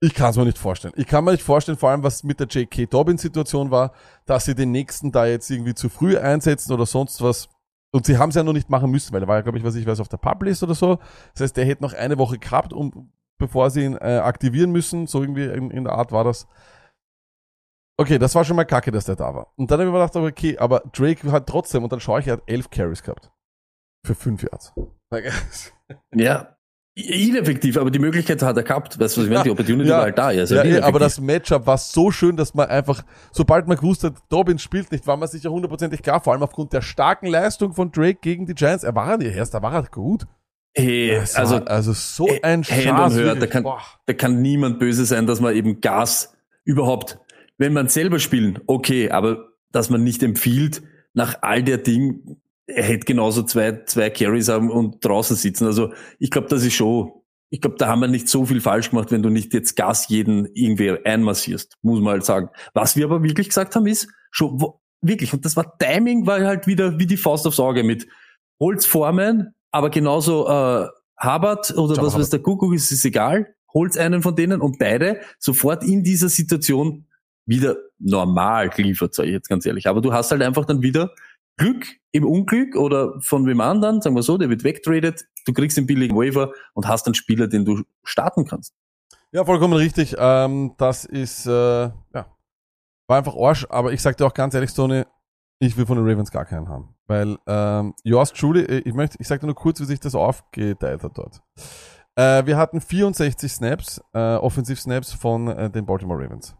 ich kann es mir nicht vorstellen. Ich kann mir nicht vorstellen, vor allem was mit der J.K. Dobbins-Situation war, dass sie den nächsten da jetzt irgendwie zu früh einsetzen oder sonst was. Und sie haben es ja noch nicht machen müssen, weil er war ja, glaube ich, was ich weiß, auf der Publist oder so. Das heißt, der hätte noch eine Woche gehabt, um, bevor sie ihn äh, aktivieren müssen. So irgendwie in, in der Art war das. Okay, das war schon mal kacke, dass der da war. Und dann habe ich mir gedacht, okay, aber Drake hat trotzdem, und dann schaue ich, er hat elf Carries gehabt. Für fünf Yards. Ja, ineffektiv, aber die Möglichkeit hat er gehabt. Weißt du, was ich meine? Die Opportunity Ja. war halt da. Ja, halt eh, aber das Matchup war so schön, dass man einfach, sobald man gewusst hat, Dobbins spielt nicht, war man sich ja hundertprozentig klar, vor allem aufgrund der starken Leistung von Drake gegen die Giants. Er war nicht erst, da war er gut. Hey, Es also, war, also so äh, ein Hand Hört, da kann, Boah. da kann niemand böse sein, dass man eben Gas überhaupt, wenn man selber spielen, okay, aber dass man nicht empfiehlt, nach all der Ding, er hätte genauso zwei, zwei Carries haben und draußen sitzen. Also ich glaube, das ist schon, ich glaube, da haben wir nicht so viel falsch gemacht, wenn du nicht jetzt Gas jeden irgendwie einmassierst, muss man halt sagen. Was wir aber wirklich gesagt haben, ist, schon wo, wirklich, und das war Timing, war halt wieder wie die Faust aufs Auge mit Holzformen, aber genauso äh, Habert oder Jabba was weiß der Kuckuck ist, ist egal. Holz einen von denen und beide sofort in dieser Situation wieder normal geliefert, sage ich jetzt ganz ehrlich. Aber du hast halt einfach dann wieder Glück im Unglück oder von wem anderen, sagen wir so, der wird wegtradet, du kriegst den billigen Waiver und hast einen Spieler, den du starten kannst. Ja, vollkommen richtig. Ähm, das ist, äh, ja, war einfach Arsch, aber ich sag dir auch ganz ehrlich, Stoney, ich will von den Ravens gar keinen haben. Weil, ähm, yours truly, äh, ich möchte, ich sag dir nur kurz, wie sich das aufgeteilt hat dort. Äh, wir hatten 64 Snaps, äh, Offensiv-Snaps von äh, den Baltimore Ravens.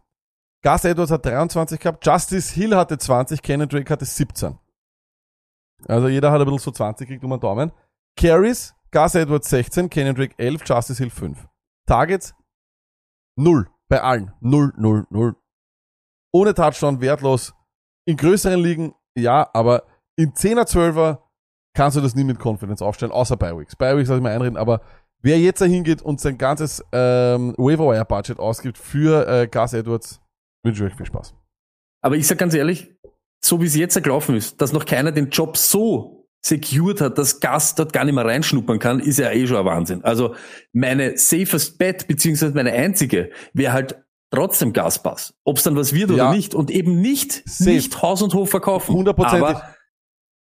Gus Edwards hat 23 gehabt, Justice Hill hatte 20, Kenan Drake hatte 17. Also jeder hat ein bisschen so 20 gekriegt um den Daumen. Carries, Gus Edwards 16, Kenan Drake 11, Justice Hill 5. Targets, Null. Bei allen. Null, null, null. Ohne Touchdown, wertlos. In größeren Ligen, ja, aber in 10er, 12er kannst du das nie mit Confidence aufstellen, außer bei Weeks. Bei Weeks lass ich mal einreden, aber wer jetzt da hingeht und sein ganzes ähm, Waiver-Wire-Budget ausgibt für äh, Gus Edwards, wünsche ich euch viel Spaß. Aber ich sag ganz ehrlich, so wie es jetzt gelaufen ist, dass noch keiner den Job so secured hat, dass Gas dort gar nicht mehr reinschnuppern kann, ist ja eh schon ein Wahnsinn. Also meine safest bet, beziehungsweise meine einzige, wäre halt trotzdem Gaspass. Ob es dann was wird Ja. oder nicht. Und eben nicht, Safe. nicht Haus und Hof verkaufen. Hundertprozentig. Aber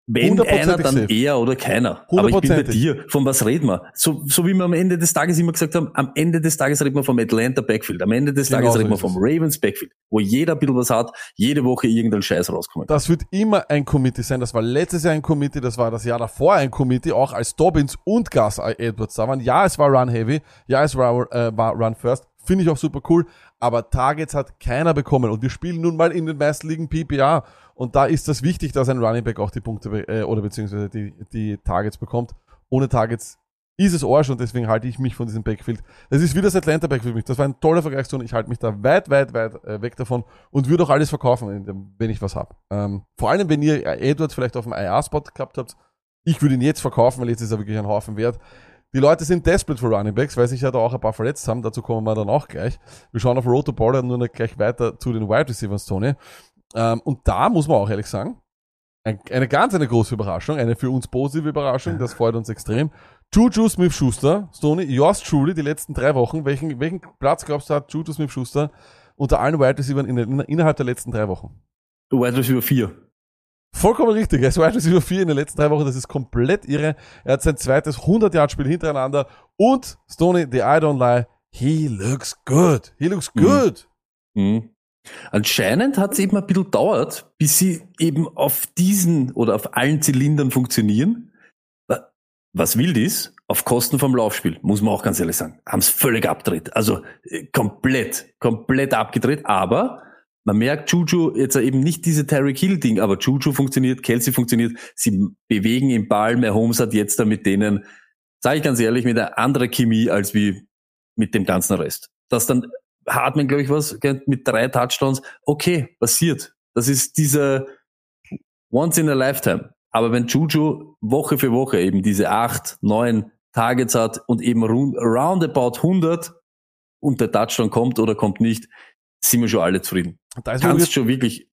wenn einer, dann safe. er oder keiner. Aber ich bin bei dir. Von was reden wir? So, so wie wir am Ende des Tages immer gesagt haben, am Ende des Tages reden wir vom Atlanta Backfield. Am Ende des Genau Tages so reden wir vom. Ravens Backfield, wo jeder ein bisschen was hat, jede Woche irgendein Scheiß rauskommt. Das wird immer ein Committee sein. Das war letztes Jahr ein Committee, das war das Jahr davor ein Committee, auch als Dobbins und Gus Edwards da waren. Ja, es war Run Heavy, ja, es war, äh, war Run First. Finde ich auch super cool. Aber Targets hat keiner bekommen. Und wir spielen nun mal in den meisten Ligen PPA. Und da ist das wichtig, dass ein Running Back auch die Punkte äh, oder beziehungsweise die, die Targets bekommt. Ohne Targets ist es Arsch und deswegen halte ich mich von diesem Backfield. Das ist wie das Atlanta Backfield für mich. Das war ein toller Vergleichszone. Ich halte mich da weit, weit, weit äh, weg davon und würde auch alles verkaufen, wenn ich was habe. Ähm, vor allem, wenn ihr Edwards vielleicht auf dem IR-Spot gehabt habt. Ich würde ihn jetzt verkaufen, weil jetzt ist er wirklich ein Haufen wert. Die Leute sind desperate für Running Backs, weil sich ja da auch ein paar verletzt haben. Dazu kommen wir dann auch gleich. Wir schauen auf Roto Baller nur noch gleich weiter zu den Wide Receivers, Tony. Ähm, und da muss man auch ehrlich sagen, ein, eine ganz eine große Überraschung, eine für uns positive Überraschung, das freut uns extrem. Juju Smith-Schuster, Stoney, yours truly, die letzten drei Wochen, welchen, welchen Platz glaubst du hat Juju Smith-Schuster unter allen Wide Receivers in, in, innerhalb der letzten drei Wochen? Wide Receiver 4. Vollkommen richtig. Er ist Wide Receiver 4 in den letzten drei Wochen. Das ist komplett irre. Er hat sein zweites 100-Yard-Spiel hintereinander. Und Stoney, the I don't lie, he looks good. He looks Mhm. good. Mhm. Anscheinend hat es eben ein bisschen dauert, bis sie eben auf diesen oder auf allen Zylindern funktionieren. Wa- Was wild ist, auf Kosten vom Laufspiel, muss man auch ganz ehrlich sagen, haben es völlig abgedreht. Also äh, komplett, komplett abgedreht. Aber man merkt Juju jetzt eben nicht diese Tyreek Hill Ding, aber Juju funktioniert, Kelsey funktioniert, sie bewegen im Ball, Mahomes hat jetzt da mit denen, sage ich ganz ehrlich, mit einer anderen Chemie als wie mit dem ganzen Rest. Das dann Hartmann, glaube ich, was, mit drei Touchdowns, okay, passiert. Das ist dieser once in a lifetime. Aber wenn Juju Woche für Woche eben diese acht, neun Targets hat und eben rund- roundabout 100 und der Touchdown kommt oder kommt nicht, sind wir schon alle zufrieden. Da Kannst schon wirklich,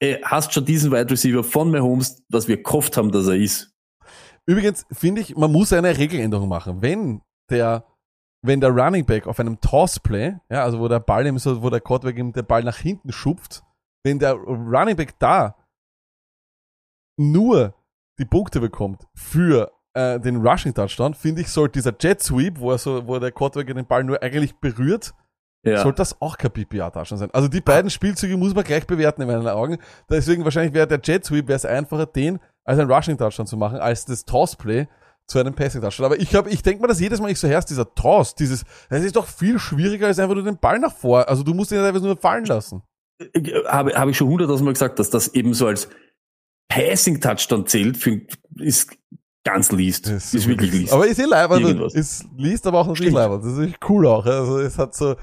äh, hast schon diesen Wide Receiver von Mahomes, was wir gehofft haben, dass er ist. Übrigens finde ich, man muss eine Regeländerung machen. Wenn der, wenn der Running Back auf einem Toss-Play, ja, also wo der Ball ihm so, wo der Quarterback ihm den Ball nach hinten schupft, wenn der Running Back da nur die Punkte bekommt für äh, den Rushing Touchdown, finde ich, sollte dieser Jet Sweep, wo er so, wo der Quarterback den Ball nur eigentlich berührt, Ja. sollte das auch kein PPA-Touchdown sein. Also die beiden Spielzüge muss man gleich bewerten in meinen Augen. Deswegen wahrscheinlich wäre der Jet Sweep wäre es einfacher, den als ein Rushing Touchdown zu machen, als das Toss Play zu einem Passing Touchdown. Aber ich habe, ich denke mir das jedes Mal, ich so herrscht, dieser Toss, dieses, das ist doch viel schwieriger als einfach nur den Ball nach vor. Also du musst ihn einfach nur fallen lassen. habe, habe ich schon hunderttausendmal gesagt, dass das eben so als Passing Touchdown zählt, für, ist ganz least. Das ist wirklich least. Aber ist eh leibend, Irgendwas. ist liest, aber auch natürlich Stimmt. leibend. Das ist echt cool auch. Also es hat so,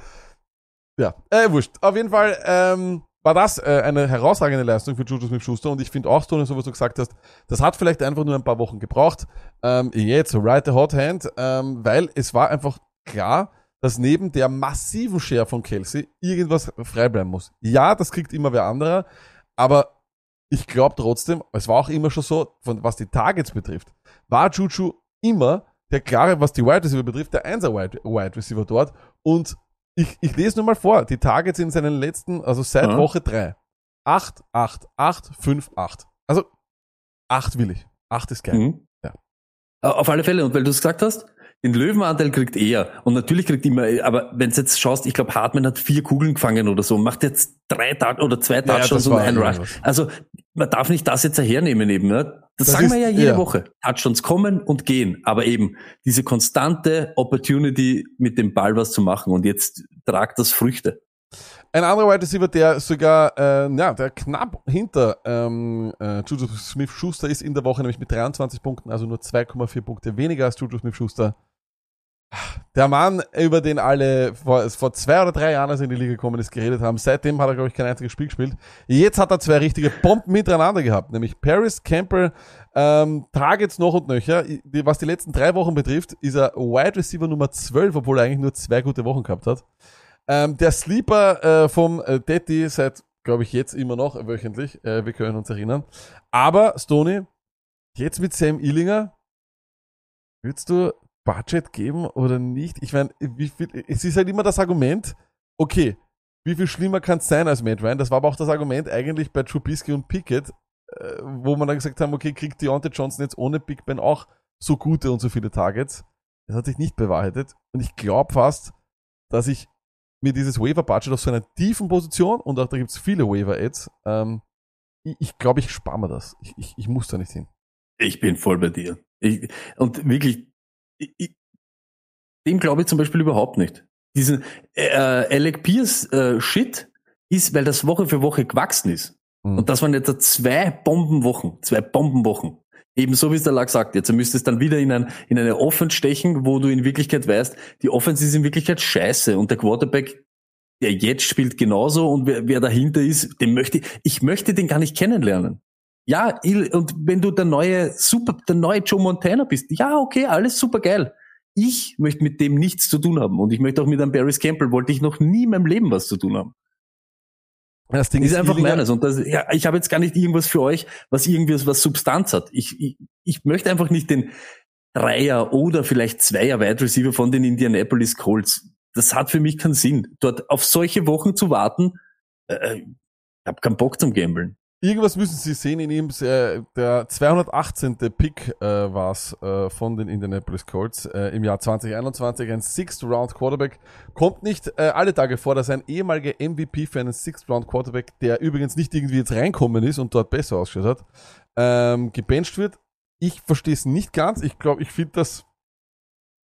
ja, äh, wurscht. Auf jeden Fall ähm, war das äh, eine herausragende Leistung für Juju Smith-Schuster und ich finde auch, Tony, so was du gesagt hast, das hat vielleicht einfach nur ein paar Wochen gebraucht. Ähm, jetzt, right the hot hand, ähm, weil es war einfach klar, dass neben der massiven Share von Kelsey irgendwas frei bleiben muss. Ja, das kriegt immer wer anderer, aber ich glaube trotzdem, es war auch immer schon so, von, was die Targets betrifft, war Juju immer der klare, was die Wide Receiver betrifft, der Einser Wide, Wide Receiver dort. Und ich, ich lese nur mal vor, die Targets in seinen letzten, also seit Ja. Woche 3. 8, 8, 8, 5, 8. Also 8 will ich. 8 ist geil. Mhm. Ja. Auf alle Fälle, und weil du es gesagt hast, den Löwenanteil kriegt er. Und natürlich kriegt immer, aber wenn du jetzt schaust, ich glaube, Hartmann hat vier Kugeln gefangen oder so, macht jetzt drei Tat oder zwei Ja, Touchdowns das und war ein Rush. Also man darf nicht das jetzt hernehmen eben. Ja? Das, Das sagen ist- wir ja jede ja. Woche. Touchdowns kommen und gehen. Aber eben diese konstante Opportunity mit dem Ball was zu machen und jetzt tragt das Früchte. Ein anderer Wide Receiver, der sogar, äh, ja, der knapp hinter ähm, äh, Juju Smith-Schuster ist in der Woche, nämlich mit 23 Punkten, also nur 2,4 Punkte weniger als Juju Smith-Schuster. Der Mann, über den alle vor, vor zwei oder drei Jahren, als in die Liga gekommen ist, geredet haben. Seitdem hat er, glaube ich, kein einziges Spiel gespielt. Jetzt hat er zwei richtige Bomben miteinander gehabt, nämlich Paris Campbell, ähm, Targets noch und nöcher. Was die letzten drei Wochen betrifft, ist er Wide Receiver Nummer 12, obwohl er eigentlich nur zwei gute Wochen gehabt hat. Ähm, der Sleeper äh, vom äh, Detti seit, glaube ich, jetzt immer noch wöchentlich. Äh, wir können uns erinnern. Aber, Stoney, jetzt mit Sam Illinger, würdest du Budget geben oder nicht? Ich meine, es ist halt immer das Argument, okay, wie viel schlimmer kann es sein als Matt Ryan? Das war aber auch das Argument eigentlich bei Trubisky und Pickett, äh, wo man dann gesagt haben, okay, kriegt Deontay Johnson jetzt ohne Big Ben auch so gute und so viele Targets? Das hat sich nicht bewahrheitet. Und ich glaube fast, dass ich mir dieses Waiver-Budget auf so einer tiefen Position und auch da gibt's viele Waiver-Ads, ähm, ich, ich glaube, ich spare mir das. Ich, ich, ich muss da nicht hin. Ich bin voll bei dir. Ich, und wirklich, ich, ich, dem glaube ich zum Beispiel überhaupt nicht. Diesen äh, Alec Pierce äh, Shit ist, weil das Woche für Woche gewachsen ist. Mhm. Und das waren jetzt zwei Bombenwochen, zwei Bombenwochen. Ebenso wie es der Lack sagt, jetzt müsste es dann wieder in, ein, in eine Offense stechen, wo du in Wirklichkeit weißt, die Offense ist in Wirklichkeit scheiße und der Quarterback, der jetzt spielt genauso und wer, wer dahinter ist, den möchte ich, ich möchte den gar nicht kennenlernen. Ja, und wenn du der neue Super, der neue Joe Montana bist, ja, okay, alles super geil. Ich möchte mit dem nichts zu tun haben und ich möchte auch mit einem Barry Campbell wollte ich noch nie in meinem Leben was zu tun haben. Das Ding Das ist einfach meines. Und das, ja, ich habe jetzt gar nicht irgendwas für euch, was irgendwie was Substanz hat. Ich, ich, ich möchte einfach nicht den Dreier oder vielleicht Zweier Wide Receiver von den Indianapolis Colts. Das hat für mich keinen Sinn. Dort auf solche Wochen zu warten, äh, ich habe keinen Bock zum Gambeln. Irgendwas müssen sie sehen in ihm. Äh, der 218. Pick äh, war es äh, von den Indianapolis Colts äh, im Jahr 2021. Ein Sixth-Round Quarterback. Kommt nicht äh, alle Tage vor, dass ein ehemaliger MVP für einen Sixth-Round Quarterback, der übrigens nicht irgendwie jetzt reinkommen ist und dort besser ausgeschaut hat, ähm, gebencht wird. Ich verstehe es nicht ganz. Ich glaube, ich finde das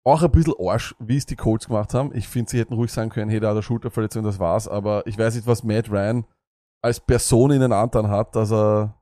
auch ein bisschen Arsch, wie es die Colts gemacht haben. Ich finde, sie hätten ruhig sagen können, hey, da hat er Schulterverletzung, das war's. Aber ich weiß nicht, was Matt Ryan als Person ihnen antan hat, dass er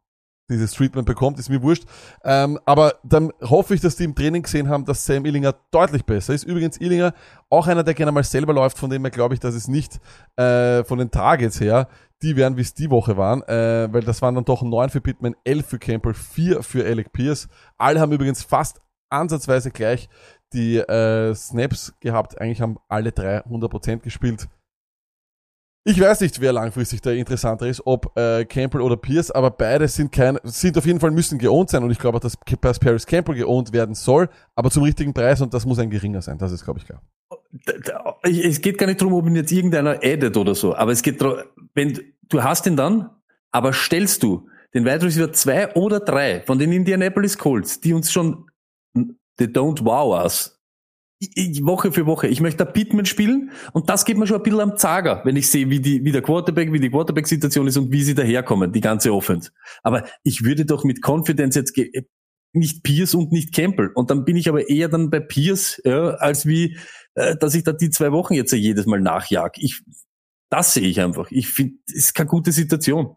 dieses Treatment bekommt, ist mir wurscht. Ähm, aber dann hoffe ich, dass die im Training gesehen haben, dass Sam Illinger deutlich besser ist. Übrigens, Illinger, auch einer, der gerne mal selber läuft, von dem her glaube ich, dass es nicht äh, von den Targets her, die wären, wie es die Woche waren, äh, weil das waren dann doch neun für Pittman, elf für Campbell, vier für Alec Pierce. Alle haben übrigens fast ansatzweise gleich die äh, Snaps gehabt. Eigentlich haben alle drei 100% gespielt. Ich weiß nicht, wer langfristig der interessanter ist, ob äh, Campbell oder Pierce, aber beide sind kein, sind auf jeden Fall müssen geohnt sein und ich glaube auch, dass, Paris Campbell geohnt werden soll, aber zum richtigen Preis und das muss ein geringer sein. Das ist, glaube ich, klar. Es geht gar nicht darum, ob ihn jetzt irgendeiner addet oder so, aber es geht darum, wenn du- hast ihn dann, aber stellst du den Wide Receiver zwei oder drei von den Indianapolis Colts, die uns schon, they don't wow us, Woche für Woche. Ich möchte da Pittman spielen und das geht mir schon ein bisschen am Zager, wenn ich sehe, wie die, wie der Quarterback, wie die Quarterback-Situation ist und wie sie daherkommen, die ganze Offense. Aber ich würde doch mit Confidence jetzt nicht Pierce und nicht Campbell. Und dann bin ich aber eher dann bei Pierce, ja, als wie, äh, dass ich da die zwei Wochen jetzt jedes Mal nachjag. Ich, das sehe ich einfach. Ich finde, es ist keine gute Situation.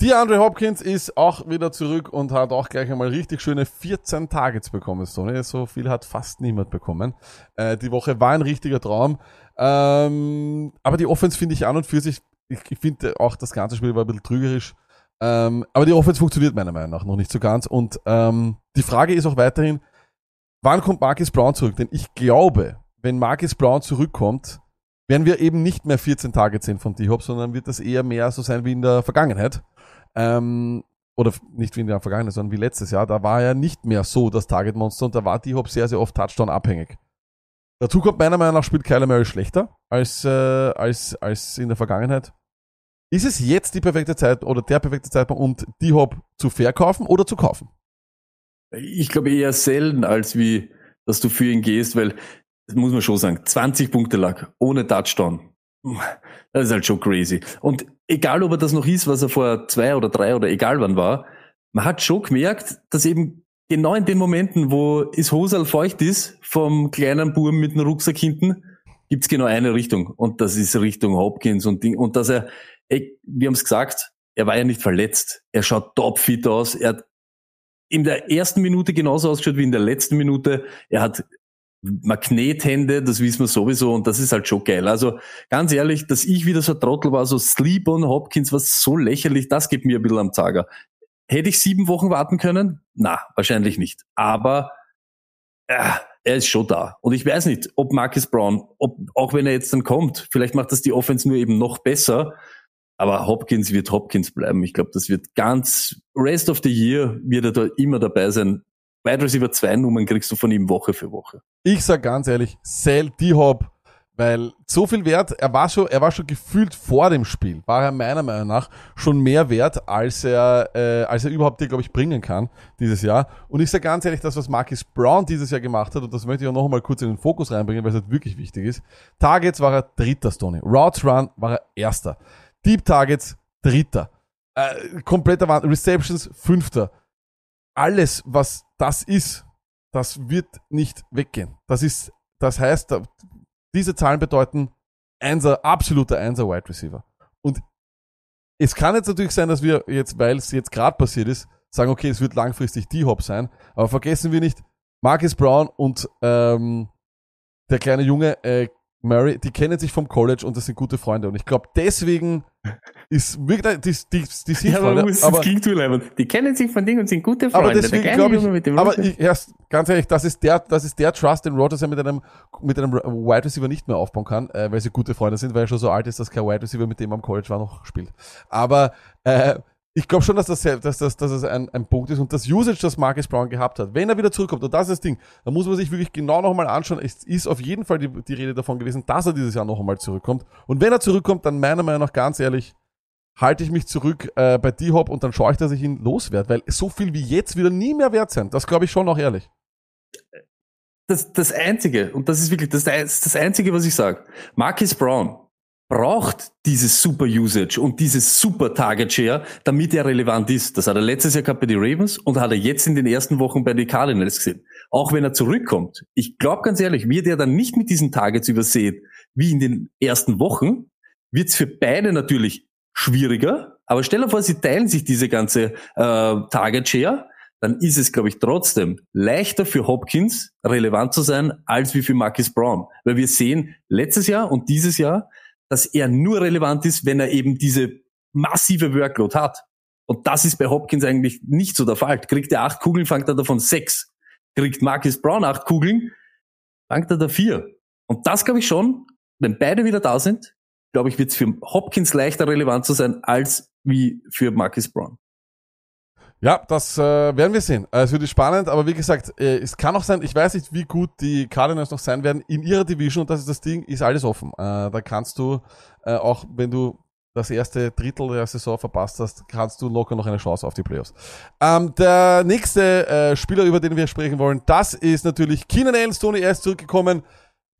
Die Andre Hopkins ist auch wieder zurück und hat auch gleich einmal richtig schöne 14 Targets bekommen. So, ne? so viel hat fast niemand bekommen. Äh, die Woche war ein richtiger Traum. Ähm, aber die Offense finde ich an und für sich, ich, ich finde auch das ganze Spiel war ein bisschen trügerisch. Ähm, aber die Offense funktioniert meiner Meinung nach noch nicht so ganz. Und ähm, die Frage ist auch weiterhin, wann kommt Marcus Brown zurück? Denn ich glaube, wenn Marcus Brown zurückkommt, werden wir eben nicht mehr 14 Targets sehen von D-Hop, sondern wird das eher mehr so sein wie in der Vergangenheit. Ähm, oder nicht wie in der Vergangenheit, sondern wie letztes Jahr. Da war er nicht mehr so das Target-Monster und da war D-Hop sehr, sehr oft Touchdown-abhängig. Dazu kommt meiner Meinung nach spielt Kyler Murray schlechter als, äh, als, als in der Vergangenheit. Ist es jetzt die perfekte Zeit oder der perfekte Zeitpunkt, um D-Hop zu verkaufen oder zu kaufen? Ich glaube eher selten, als wie, dass du für ihn gehst, weil, das muss man schon sagen, 20 Punkte lag, ohne Touchdown. Das ist halt schon crazy. Und egal, ob er das noch ist, was er vor zwei oder drei oder egal wann war, man hat schon gemerkt, dass eben genau in den Momenten, wo es Hosal feucht ist, vom kleinen Buben mit einem Rucksack hinten, gibt's genau eine Richtung. Und das ist Richtung Hopkins und Ding. Und dass er, ey, wir haben es gesagt, er war ja nicht verletzt. Er schaut topfit aus. Er hat in der ersten Minute genauso ausgeschaut wie in der letzten Minute. Er hat Magnethände, das wissen wir sowieso und das ist halt schon geil. Also ganz ehrlich, dass ich wieder so ein Trottel war, so Sleep on Hopkins war so lächerlich, das gibt mir ein bisschen am Zager. Hätte ich sieben Wochen warten können? Na, wahrscheinlich nicht. Aber äh, er ist schon da. Und ich weiß nicht, ob Marcus Brown, ob, auch wenn er jetzt dann kommt, vielleicht macht das die Offense nur eben noch besser. Aber Hopkins wird Hopkins bleiben. Ich glaube, das wird ganz Rest of the Year wird er da immer dabei sein. Wide Receiver 2 Nummern kriegst du von ihm Woche für Woche. Ich sag ganz ehrlich, sell D-Hop, weil so viel wert, er war schon, er war schon gefühlt vor dem Spiel, war er meiner Meinung nach schon mehr wert, als er, äh, als er überhaupt dir, glaube ich, bringen kann dieses Jahr. Und ich sag ganz ehrlich, das, was Marcus Brown dieses Jahr gemacht hat, und das möchte ich auch noch einmal kurz in den Fokus reinbringen, weil es halt wirklich wichtig ist. Targets war er dritter, Stoney. Routes Run war er erster. Deep Targets dritter. Äh, kompletter Wand. Receptions fünfter. Alles, was das ist, das wird nicht weggehen. Das ist, das heißt, diese Zahlen bedeuten Einser, absoluter Einser Wide Receiver. Und es kann jetzt natürlich sein, dass wir jetzt, weil es jetzt gerade passiert ist, sagen, okay, es wird langfristig die Hop sein, aber vergessen wir nicht, Marcus Brown und ähm, der kleine Junge äh, Murray, die kennen sich vom College und das sind gute Freunde. Und ich glaube, deswegen ist wirklich, die, die, die sind Ja, aber, Freunde, aber, haben. Die kennen sich von Dingen und sind gute Freunde. aber deswegen glaube ich, dem aber ich, erst, ganz ehrlich, das ist der, das ist der Trust, den Rogers ja mit einem, mit einem Wide Receiver nicht mehr aufbauen kann, äh, weil sie gute Freunde sind, weil er schon so alt ist, dass kein Wide Receiver mit dem am College war noch spielt. Aber, äh, ich glaube schon, dass das, dass das, dass das ein, ein Punkt ist und das Usage, das Marcus Brown gehabt hat, wenn er wieder zurückkommt, und das ist das Ding, da muss man sich wirklich genau nochmal anschauen, es ist auf jeden Fall die, die Rede davon gewesen, dass er dieses Jahr noch einmal zurückkommt. Und wenn er zurückkommt, dann meiner Meinung nach ganz ehrlich, halte ich mich zurück äh, bei D-Hop und dann schaue ich, dass ich ihn loswerde, weil so viel wie jetzt wieder nie mehr wert sein. Das glaube ich schon auch ehrlich. das, das Einzige, und das ist wirklich das, das Einzige, was ich sage, Marcus Brown braucht dieses super Usage und dieses super Target Share, damit er relevant ist. Das hat er letztes Jahr gehabt bei den Ravens und hat er jetzt in den ersten Wochen bei den Cardinals gesehen. Auch wenn er zurückkommt. Ich glaube ganz ehrlich, wird er dann nicht mit diesen Targets übersehen, wie in den ersten Wochen, wird es für beide natürlich schwieriger. Aber stell dir vor, sie teilen sich diese ganze äh, Target Share dann ist es, glaube ich, trotzdem leichter für Hopkins relevant zu sein, als wie für Marcus Brown. Weil wir sehen letztes Jahr und dieses Jahr, dass er nur relevant ist, wenn er eben diese massive Workload hat. Und das ist bei Hopkins eigentlich nicht so der Fall. Kriegt er acht Kugeln, fängt er davon sechs. Kriegt Marcus Brown acht Kugeln, fängt er da vier. Und das glaube ich schon, wenn beide wieder da sind, glaube ich, wird es für Hopkins leichter relevant zu sein, als wie für Marcus Brown. Ja, das äh, werden wir sehen. Äh, es wird spannend, aber wie gesagt, äh, es kann auch sein, ich weiß nicht, wie gut die Cardinals noch sein werden in ihrer Division und das ist das Ding, ist alles offen. Äh, da kannst du, äh, auch wenn du das erste Drittel der Saison verpasst hast, kannst du locker noch eine Chance auf die Playoffs. Ähm, der nächste äh, Spieler, über den wir sprechen wollen, das ist natürlich Keenan Allen Stoney, er ist zurückgekommen.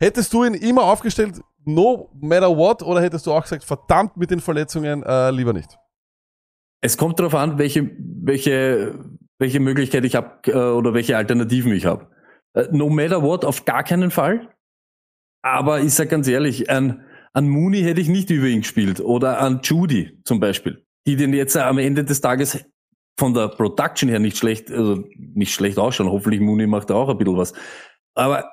Hättest du ihn immer aufgestellt, no matter what, oder hättest du auch gesagt, verdammt mit den Verletzungen, äh, lieber nicht? Es kommt darauf an, welche, welche, welche Möglichkeit ich habe äh, oder welche Alternativen ich habe. Äh, no matter what, auf gar keinen Fall. Aber ich sag ganz ehrlich, an, an Mooney hätte ich nicht über ihn gespielt oder an Judy zum Beispiel, die den jetzt am Ende des Tages von der Production her nicht schlecht, also nicht schlecht ausschauen. Hoffentlich Mooney macht da auch ein bisschen was. Aber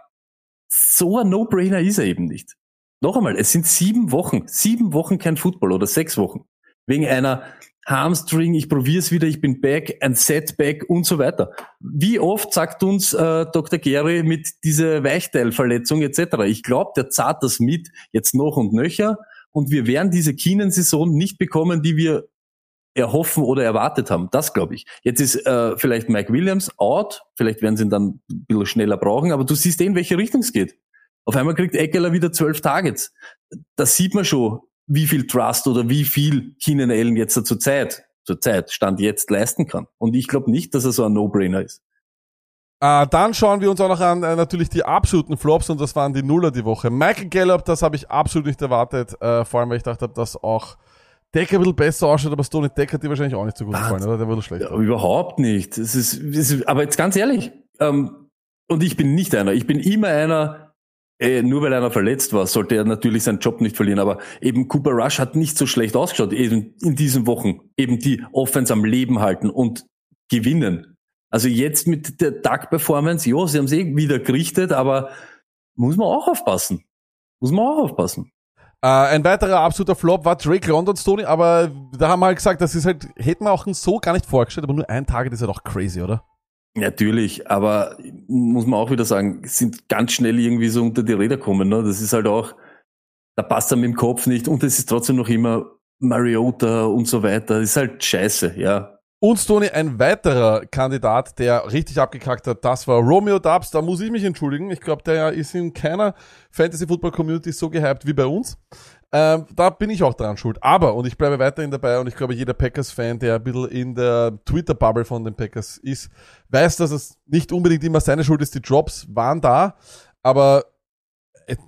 so ein No-Brainer ist er eben nicht. Noch einmal, es sind sieben Wochen, sieben Wochen kein Football oder sechs Wochen. Wegen einer Hamstring, ich probier's wieder, ich bin back, ein Setback und so weiter. Wie oft sagt uns äh, Dr. Gary mit dieser Weichteilverletzung etc. Ich glaube, der zahlt das mit jetzt noch und nöcher und wir werden diese Keenan-Saison nicht bekommen, die wir erhoffen oder erwartet haben. Das glaube ich. Jetzt ist äh, vielleicht Mike Williams out, vielleicht werden sie ihn dann ein bisschen schneller brauchen, aber du siehst eh, in welche Richtung es geht. Auf einmal kriegt Eckler wieder zwölf Targets. Das sieht man schon, wie viel Trust oder wie viel Keenan Allen jetzt zur Zeit, zur Zeit, Stand jetzt leisten kann. Und ich glaube nicht, dass er so ein No-Brainer ist. Äh, dann schauen wir uns auch noch an äh, natürlich die absoluten Flops und das waren die Nuller die Woche. Michael Gallup, das habe ich absolut nicht erwartet, äh, vor allem weil ich dachte, dass auch Decker ein bisschen besser ausschaut, aber Stone Decker hat dir wahrscheinlich auch nicht so gut gefallen, oder? Der wurde schlecht. Ja, überhaupt nicht. Es ist, es ist, aber jetzt ganz ehrlich, ähm, und ich bin nicht einer. Ich bin immer einer, äh, nur weil einer verletzt war, sollte er natürlich seinen Job nicht verlieren. Aber eben Cooper Rush hat nicht so schlecht ausgeschaut, eben in diesen Wochen. Eben die Offense am Leben halten und gewinnen. Also jetzt mit der Tag-Performance, ja, sie haben es eh wieder gerichtet, aber muss man auch aufpassen. Muss man auch aufpassen. Äh, ein weiterer absoluter Flop war Drake London Stoney, aber da haben wir halt gesagt, das ist halt, hätten wir auch so gar nicht vorgestellt, aber nur ein Target ist ja doch crazy, oder? Natürlich, aber muss man auch wieder sagen, sind ganz schnell irgendwie so unter die Räder kommen. Ne? Das ist halt auch, da passt er mit dem Kopf nicht und es ist trotzdem noch immer Mariota und so weiter. Das ist halt scheiße, ja. Und Stoney, ein weiterer Kandidat, der richtig abgekackt hat, das war Romeo Dubs. Da muss ich mich entschuldigen. Ich glaube, der ist in keiner Fantasy-Football-Community so gehypt wie bei uns. Ähm, da bin ich auch dran schuld. Aber, und ich bleibe weiterhin dabei, und ich glaube, jeder Packers-Fan, der ein bisschen in der Twitter-Bubble von den Packers ist, weiß, dass es nicht unbedingt immer seine Schuld ist. Die Drops waren da, aber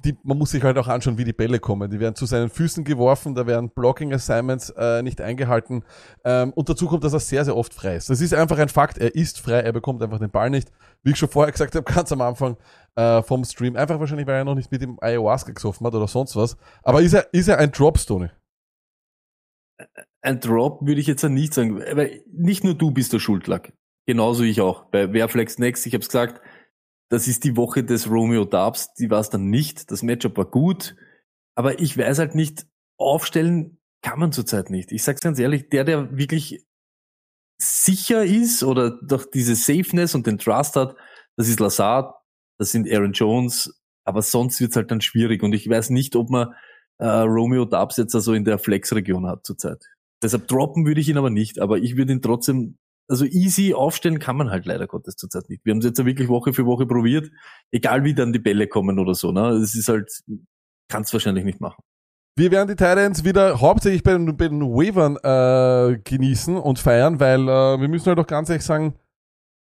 die, man muss sich halt auch anschauen, wie die Bälle kommen. Die werden zu seinen Füßen geworfen, da werden Blocking-Assignments äh, nicht eingehalten. Ähm, und dazu kommt, dass er sehr, sehr oft frei ist. Das ist einfach ein Fakt. Er ist frei, er bekommt einfach den Ball nicht. Wie ich schon vorher gesagt habe, <laughs> ganz am Anfang äh, vom Stream. Einfach wahrscheinlich, weil er noch nicht mit dem Ayahuasca gesoffen hat oder sonst was. Aber ist er, ist er ein Drop, Stoney? ein Drop würde ich jetzt nicht sagen, weil nicht nur du bist der Schuldlack. Genauso ich auch. Bei Verflex Next, ich habe es gesagt, das ist die Woche des Romeo Dubs, die war es dann nicht. Das Matchup war gut, aber ich weiß halt nicht, aufstellen kann man zurzeit nicht. Ich sag's ganz ehrlich, der, der wirklich sicher ist oder durch diese Safeness und den Trust hat, das ist Lazard, das sind Aaron Jones, aber sonst wird's halt dann schwierig und ich weiß nicht, ob man äh, Romeo Dubs jetzt also in der Flex-Region hat zurzeit. Deshalb droppen würde ich ihn aber nicht, aber ich würde ihn trotzdem, also easy aufstellen kann man halt leider Gottes zurzeit nicht. Wir haben es jetzt ja wirklich Woche für Woche probiert, egal wie dann die Bälle kommen oder so. Ne? Es ist halt, kannst wahrscheinlich nicht machen. Wir werden die Titans wieder hauptsächlich bei den, bei den Wavern äh, genießen und feiern, weil äh, wir müssen halt auch ganz ehrlich sagen,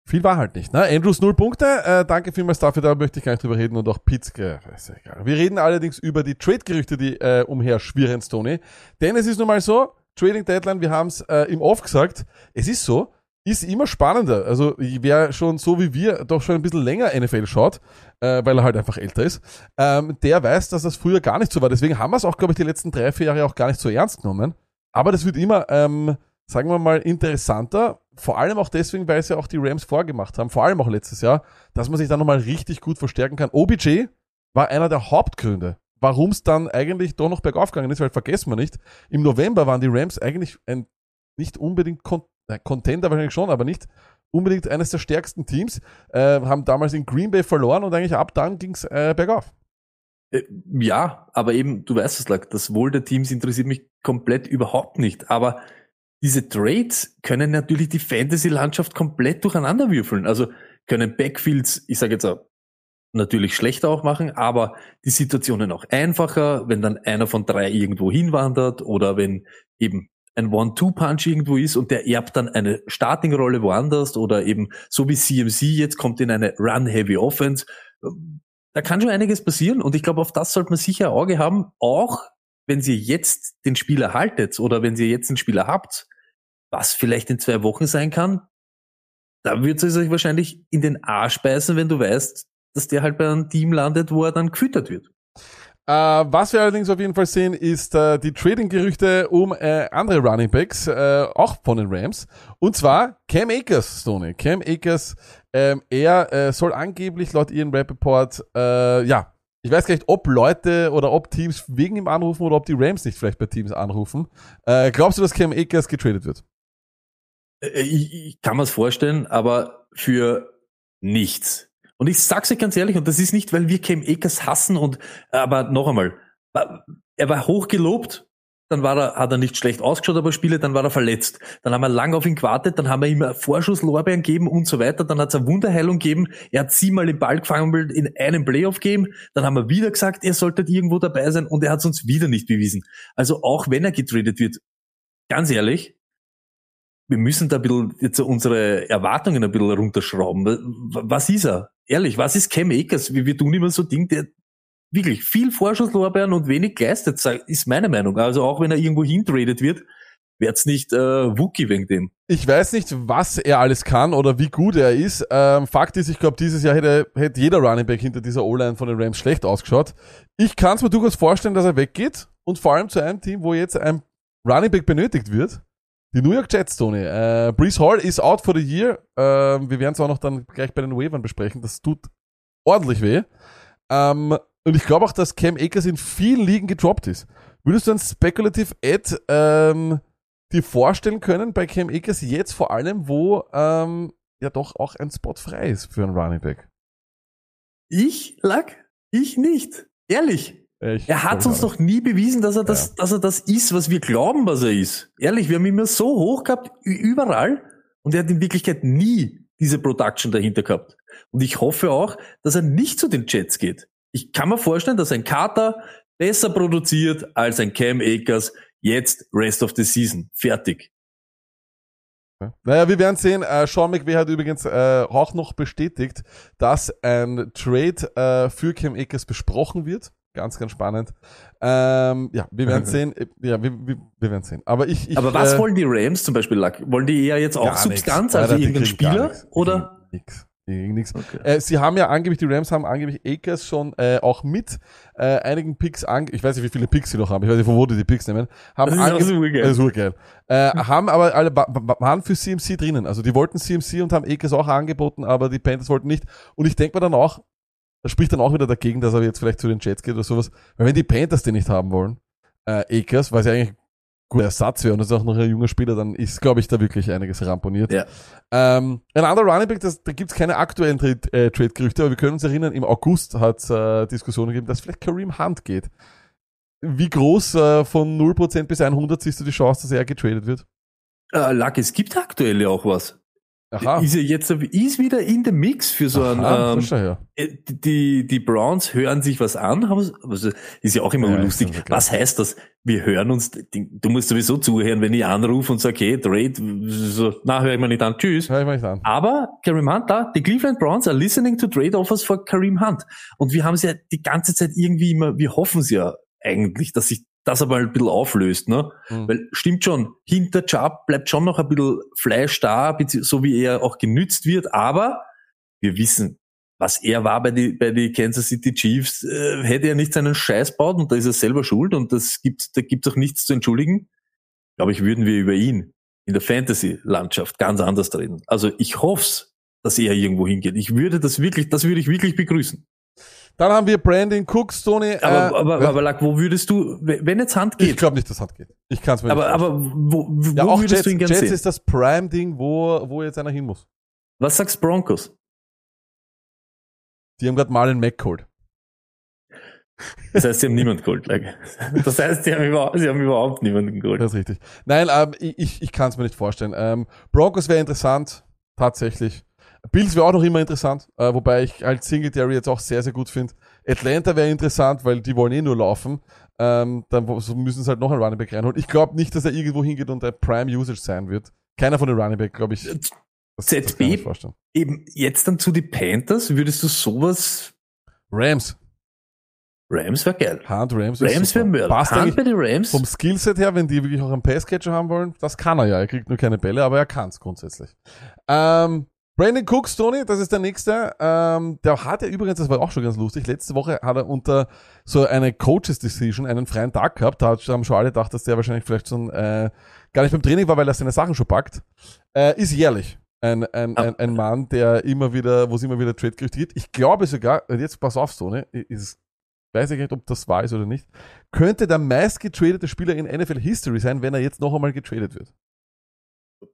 viel war halt nicht. Ne? Andrews null Punkte, äh, danke vielmals dafür, da möchte ich gar nicht drüber reden und auch Pitzke, ist ja egal. Wir reden allerdings über die Trade-Gerüchte, die äh, umher schwirren, Stoney. Denn es ist nun mal so, Trading Deadline, wir haben es äh, im Off gesagt, es ist so, ist immer spannender. Also wer schon so wie wir doch schon ein bisschen länger NFL schaut, äh, weil er halt einfach älter ist, ähm, der weiß, dass das früher gar nicht so war. Deswegen haben wir es auch, glaube ich, die letzten drei, vier Jahre auch gar nicht so ernst genommen. Aber das wird immer, ähm, sagen wir mal, interessanter. Vor allem auch deswegen, weil es ja auch die Rams vorgemacht haben, vor allem auch letztes Jahr, dass man sich da nochmal richtig gut verstärken kann. OBJ war einer der Hauptgründe, warum es dann eigentlich doch noch bergauf gegangen ist, weil vergessen wir nicht, im November waren die Rams eigentlich ein nicht unbedingt Äh, Contender wahrscheinlich schon, aber nicht unbedingt eines der stärksten Teams, äh, haben damals in Green Bay verloren und eigentlich ab dann ging's äh, bergauf. Äh, Ja, aber eben, du weißt es, Lack, das Wohl der Teams interessiert mich komplett überhaupt nicht. Aber diese Trades können natürlich die Fantasy-Landschaft komplett durcheinander würfeln. Also können Backfields, ich sage jetzt auch, natürlich schlechter auch machen, aber die Situationen auch einfacher, wenn dann einer von drei irgendwo hinwandert oder wenn eben ein One-Two-Punch irgendwo ist und der erbt dann eine Starting-Rolle woanders oder eben so wie CMC jetzt kommt in eine Run-Heavy Offense. Da kann schon einiges passieren und ich glaube, auf das sollte man sicher ein Auge haben, auch wenn ihr jetzt den Spieler haltet oder wenn ihr jetzt den Spieler habt, was vielleicht in zwei Wochen sein kann, da wird es euch wahrscheinlich in den Arsch beißen, wenn du weißt, dass der halt bei einem Team landet, wo er dann gefüttert wird. Äh, was wir allerdings auf jeden Fall sehen, ist äh, die Trading-Gerüchte um äh, andere Running Backs, äh, auch von den Rams. Und zwar Cam Akers, Stoney. Cam Akers, ähm, er äh, soll angeblich laut Ian Rappaport, äh, ja, ich weiß gar nicht, ob Leute oder ob Teams wegen ihm anrufen oder ob die Rams nicht vielleicht bei Teams anrufen. Äh, glaubst du, dass Cam Akers getradet wird? Äh, Ich, ich kann mir es vorstellen, aber für nichts. Und ich sag's euch ganz ehrlich, und das ist nicht, weil wir Cam Akers hassen und, aber noch einmal, er war hochgelobt, dann war er, hat er nicht schlecht ausgeschaut, aber Spiele, dann war er verletzt. Dann haben wir lang auf ihn gewartet, dann haben wir ihm Vorschusslorbeeren gegeben und so weiter, dann hat es eine Wunderheilung gegeben, er hat siebenmal den Ball gefangen in einem Playoff-Game, dann haben wir wieder gesagt, er sollte irgendwo dabei sein und er hat es uns wieder nicht bewiesen. Also auch wenn er getradet wird, ganz ehrlich, wir müssen da ein bisschen jetzt unsere Erwartungen ein bisschen runterschrauben. Was ist er? Ehrlich, was ist Cam Akers? Wir, wir tun immer so Ding, der wirklich viel Vorschusslorbeeren und wenig geleistet, sag- ist meine Meinung. Also auch wenn er irgendwo hintradet wird, wird's nicht äh, Wookie wegen dem. Ich weiß nicht, was er alles kann oder wie gut er ist. Ähm, Fakt ist, ich glaube, dieses Jahr hätte, hätte jeder Running Back hinter dieser O-Line von den Rams schlecht ausgeschaut. Ich kann es mir durchaus vorstellen, dass er weggeht und vor allem zu einem Team, wo jetzt ein Running Back benötigt wird. Die New York Jets, Tony. Äh, Brees Hall ist out for the year. Ähm, wir werden es auch noch dann gleich bei den Waivern besprechen. Das tut ordentlich weh. Ähm, und ich glaube auch, dass Cam Akers in vielen Ligen gedroppt ist. Würdest du ein Speculative Ad ähm, dir vorstellen können bei Cam Akers jetzt vor allem, wo ähm, ja doch auch ein Spot frei ist für einen Running Back? Ich, Lack? Ich nicht. Ehrlich. Ich Er hat uns noch nie bewiesen, dass er das, Ja. dass er das ist, was wir glauben, was er ist. Ehrlich, wir haben ihn immer so hoch gehabt, überall, und er hat in Wirklichkeit nie diese Production dahinter gehabt. Und ich hoffe auch, dass er nicht zu den Jets geht. Ich kann mir vorstellen, dass ein Carter besser produziert als ein Cam Akers jetzt Rest of the Season. Fertig. Naja, wir werden sehen. Äh, Sean McVay hat übrigens äh, auch noch bestätigt, dass ein Trade äh, für Cam Akers besprochen wird. Ganz, ganz spannend. Ähm, ja, wir werden <laughs> sehen. Ja, wir, wir, wir werden sehen. Aber ich, ich Aber was äh, wollen die Rams zum Beispiel, Lack? Wollen die eher jetzt auch Substanz, nix. also Alter, die irgendein kriegen gar Spieler? Oder? Nix. Nix. Okay. Äh, sie haben ja angeblich, die Rams haben angeblich Akers schon äh, auch mit äh, einigen Picks ange ich weiß nicht, wie viele Picks sie noch haben, ich weiß nicht, von wo die die Picks nehmen, haben Das ist auch ange- so geil. Das ist urgeil. Äh, haben aber alle wa- wa- waren für CMC drinnen. Also die wollten CMC und haben Akers auch angeboten, aber die Panthers wollten nicht. Und ich denke mir dann auch, das spricht dann auch wieder dagegen, dass er jetzt vielleicht zu den Jets geht oder sowas. Weil wenn die Panthers den nicht haben wollen, äh, Akers, weil sie eigentlich ein guter Ersatz wäre und das ist auch noch ein junger Spieler, dann ist, glaube ich, da wirklich einiges ramponiert. Ja. Ähm, ein anderer Running Back, das, da gibt's keine aktuellen Trade- äh, Trade-Gerüchte, aber wir können uns erinnern, im August hat es äh, Diskussionen gegeben, dass vielleicht Kareem Hunt geht. Wie groß äh, von 0% bis 100 siehst du die Chance, dass er getradet wird? Äh, Luck, es gibt aktuell ja auch was. Aha. Ist er jetzt ist wieder in dem Mix für so ein Aha, ähm, äh, die, die Browns hören sich was an, haben, also ist ja auch immer Ja, lustig. Was heißt das? Wir hören uns, du musst sowieso zuhören, wenn ich anrufe und sage, hey, Trade, so, na, höre ich mir nicht an, tschüss. Hör ich mal nicht an. Aber Kareem Hunt da, die Cleveland Browns are listening to trade offers for Kareem Hunt. Und wir haben es ja die ganze Zeit irgendwie immer, wir hoffen es ja eigentlich, dass sich das aber ein bisschen auflöst, ne? Mhm. Weil stimmt schon, hinter Chubb bleibt schon noch ein bisschen Fleisch da, so wie er auch genützt wird, aber wir wissen, was er war bei die, bei die Kansas City Chiefs, äh, hätte er nicht seinen Scheiß baut und da ist er selber schuld und das gibt, da gibt auch nichts zu entschuldigen. Glaube ich, würden wir über ihn in der Fantasy-Landschaft ganz anders reden. Also ich hoff's, dass er irgendwo hingeht. Ich würde das wirklich, das würde ich wirklich begrüßen. Dann haben wir Brandon Cooks, Tony. Aber, äh, aber, aber Lack, wo würdest du, wenn jetzt Hand ich geht, glaube nicht, dass Hand geht. Ich kann es mir aber, nicht aber wo, wo ja, würdest Jets, du ihn gerne Jets sehen? ist das Prime-Ding, wo, wo jetzt einer hin muss. Was sagst Broncos? Die haben gerade mal einen Mac geholt. Das heißt, sie haben niemand geholt. Like. Das heißt, sie haben, überhaupt, sie haben überhaupt niemanden geholt. Das ist richtig. Nein, ähm, ich, ich, ich kann es mir nicht vorstellen. Ähm, Broncos wäre interessant, tatsächlich. Bills wäre auch noch immer interessant, äh, wobei ich halt Singletary jetzt auch sehr, sehr gut finde. Atlanta wäre interessant, weil die wollen eh nur laufen. Ähm, dann müssen sie halt noch einen Running Back reinholen. Ich glaube nicht, dass er irgendwo hingeht und ein Prime Usage sein wird. Keiner von den Running Back, glaube ich. Das, das ZB? kann ich. Eben jetzt dann zu die Panthers, würdest du sowas, Rams. Rams wäre geil. Hunt Rams. Rams wäre Mörder. Passt eigentlich bei den Rams? vom Skillset her, wenn die wirklich auch einen Passcatcher haben wollen, das kann er ja. Er kriegt nur keine Bälle, aber er kann es grundsätzlich. Ähm, Brandon Cooks, Tony, das ist der nächste. Ähm, der hat ja übrigens, das war auch schon ganz lustig, letzte Woche hat er unter so eine Coaches Decision einen freien Tag gehabt. Da haben schon alle gedacht, dass der wahrscheinlich vielleicht schon äh, gar nicht beim Training war, weil er seine Sachen schon packt. Äh, ist jährlich. Ein, ein, ein, ein Mann, der immer wieder, wo es immer wieder Trade-Gerüchte gibt. Ich glaube sogar, jetzt pass auf, Tony, ist, weiß ich nicht, ob das wahr ist oder nicht, könnte der meist getradete Spieler in NFL History sein, wenn er jetzt noch einmal getradet wird.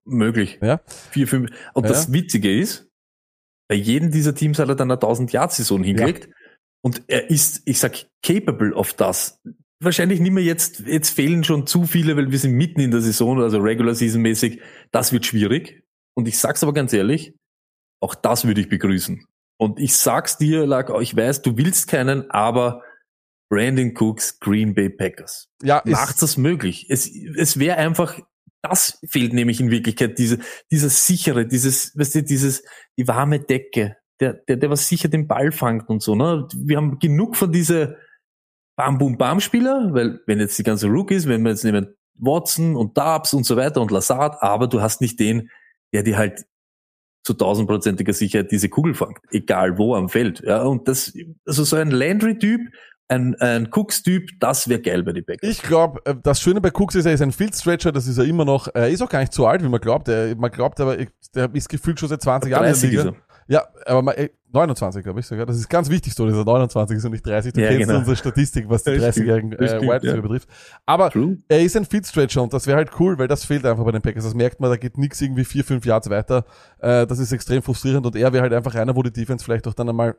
Möglich. Ja. Vier, fünf. Und Ja. das Witzige ist, bei jedem dieser Teams hat er dann eine 1000-Yard-Saison hingelegt. Und er ist, ich sag, capable of das. Wahrscheinlich nicht mehr jetzt, jetzt fehlen schon zu viele, weil wir sind mitten in der Saison, also Regular Season mäßig. Das wird schwierig. Und ich sag's aber ganz ehrlich, auch das würde ich begrüßen. Und ich sag's dir, Lack, ich weiß, du willst keinen, aber Brandon Cooks, Green Bay Packers. Ja, Macht das möglich. Es, es wäre einfach, das fehlt nämlich in Wirklichkeit, diese, dieses sichere, dieses, weißt du, dieses, die warme Decke, der, der, der was sicher den Ball fangt und so, ne? Wir haben genug von diese Bam, Boom, Bam Spieler, weil wenn jetzt die ganze Rookies, wenn wir jetzt nehmen Watson und Dubs und so weiter und Lazard, aber du hast nicht den, der dir halt zu tausendprozentiger Sicherheit diese Kugel fangt, egal wo am Feld. Ja, und das, also so ein Landry-Typ, ein, ein Cooks-Typ, das wäre geil bei den Packers. Ich glaube, das Schöne bei Cooks ist, er ist ein Field Stretcher, das ist er immer noch. Er ist auch gar nicht so alt, wie man glaubt. Er, man glaubt aber, der ist gefühlt schon seit 20 Jahren in der 30 Liga. Ja, aber man, äh, 29, glaube ich sogar. Das ist ganz wichtig, so, dass er 29 ist und nicht 30. Du Ja, kennst genau. unsere Statistik, was die <laughs> Das stimmt, 30-jährigen das äh, Receiver ja. betrifft. Aber True. er ist ein Field Stretcher und das wäre halt cool, weil das fehlt einfach bei den Packers. Das merkt man, da geht nix irgendwie vier, fünf Yards weiter. Äh, das ist extrem frustrierend und er wäre halt einfach einer, wo die Defense vielleicht auch dann einmal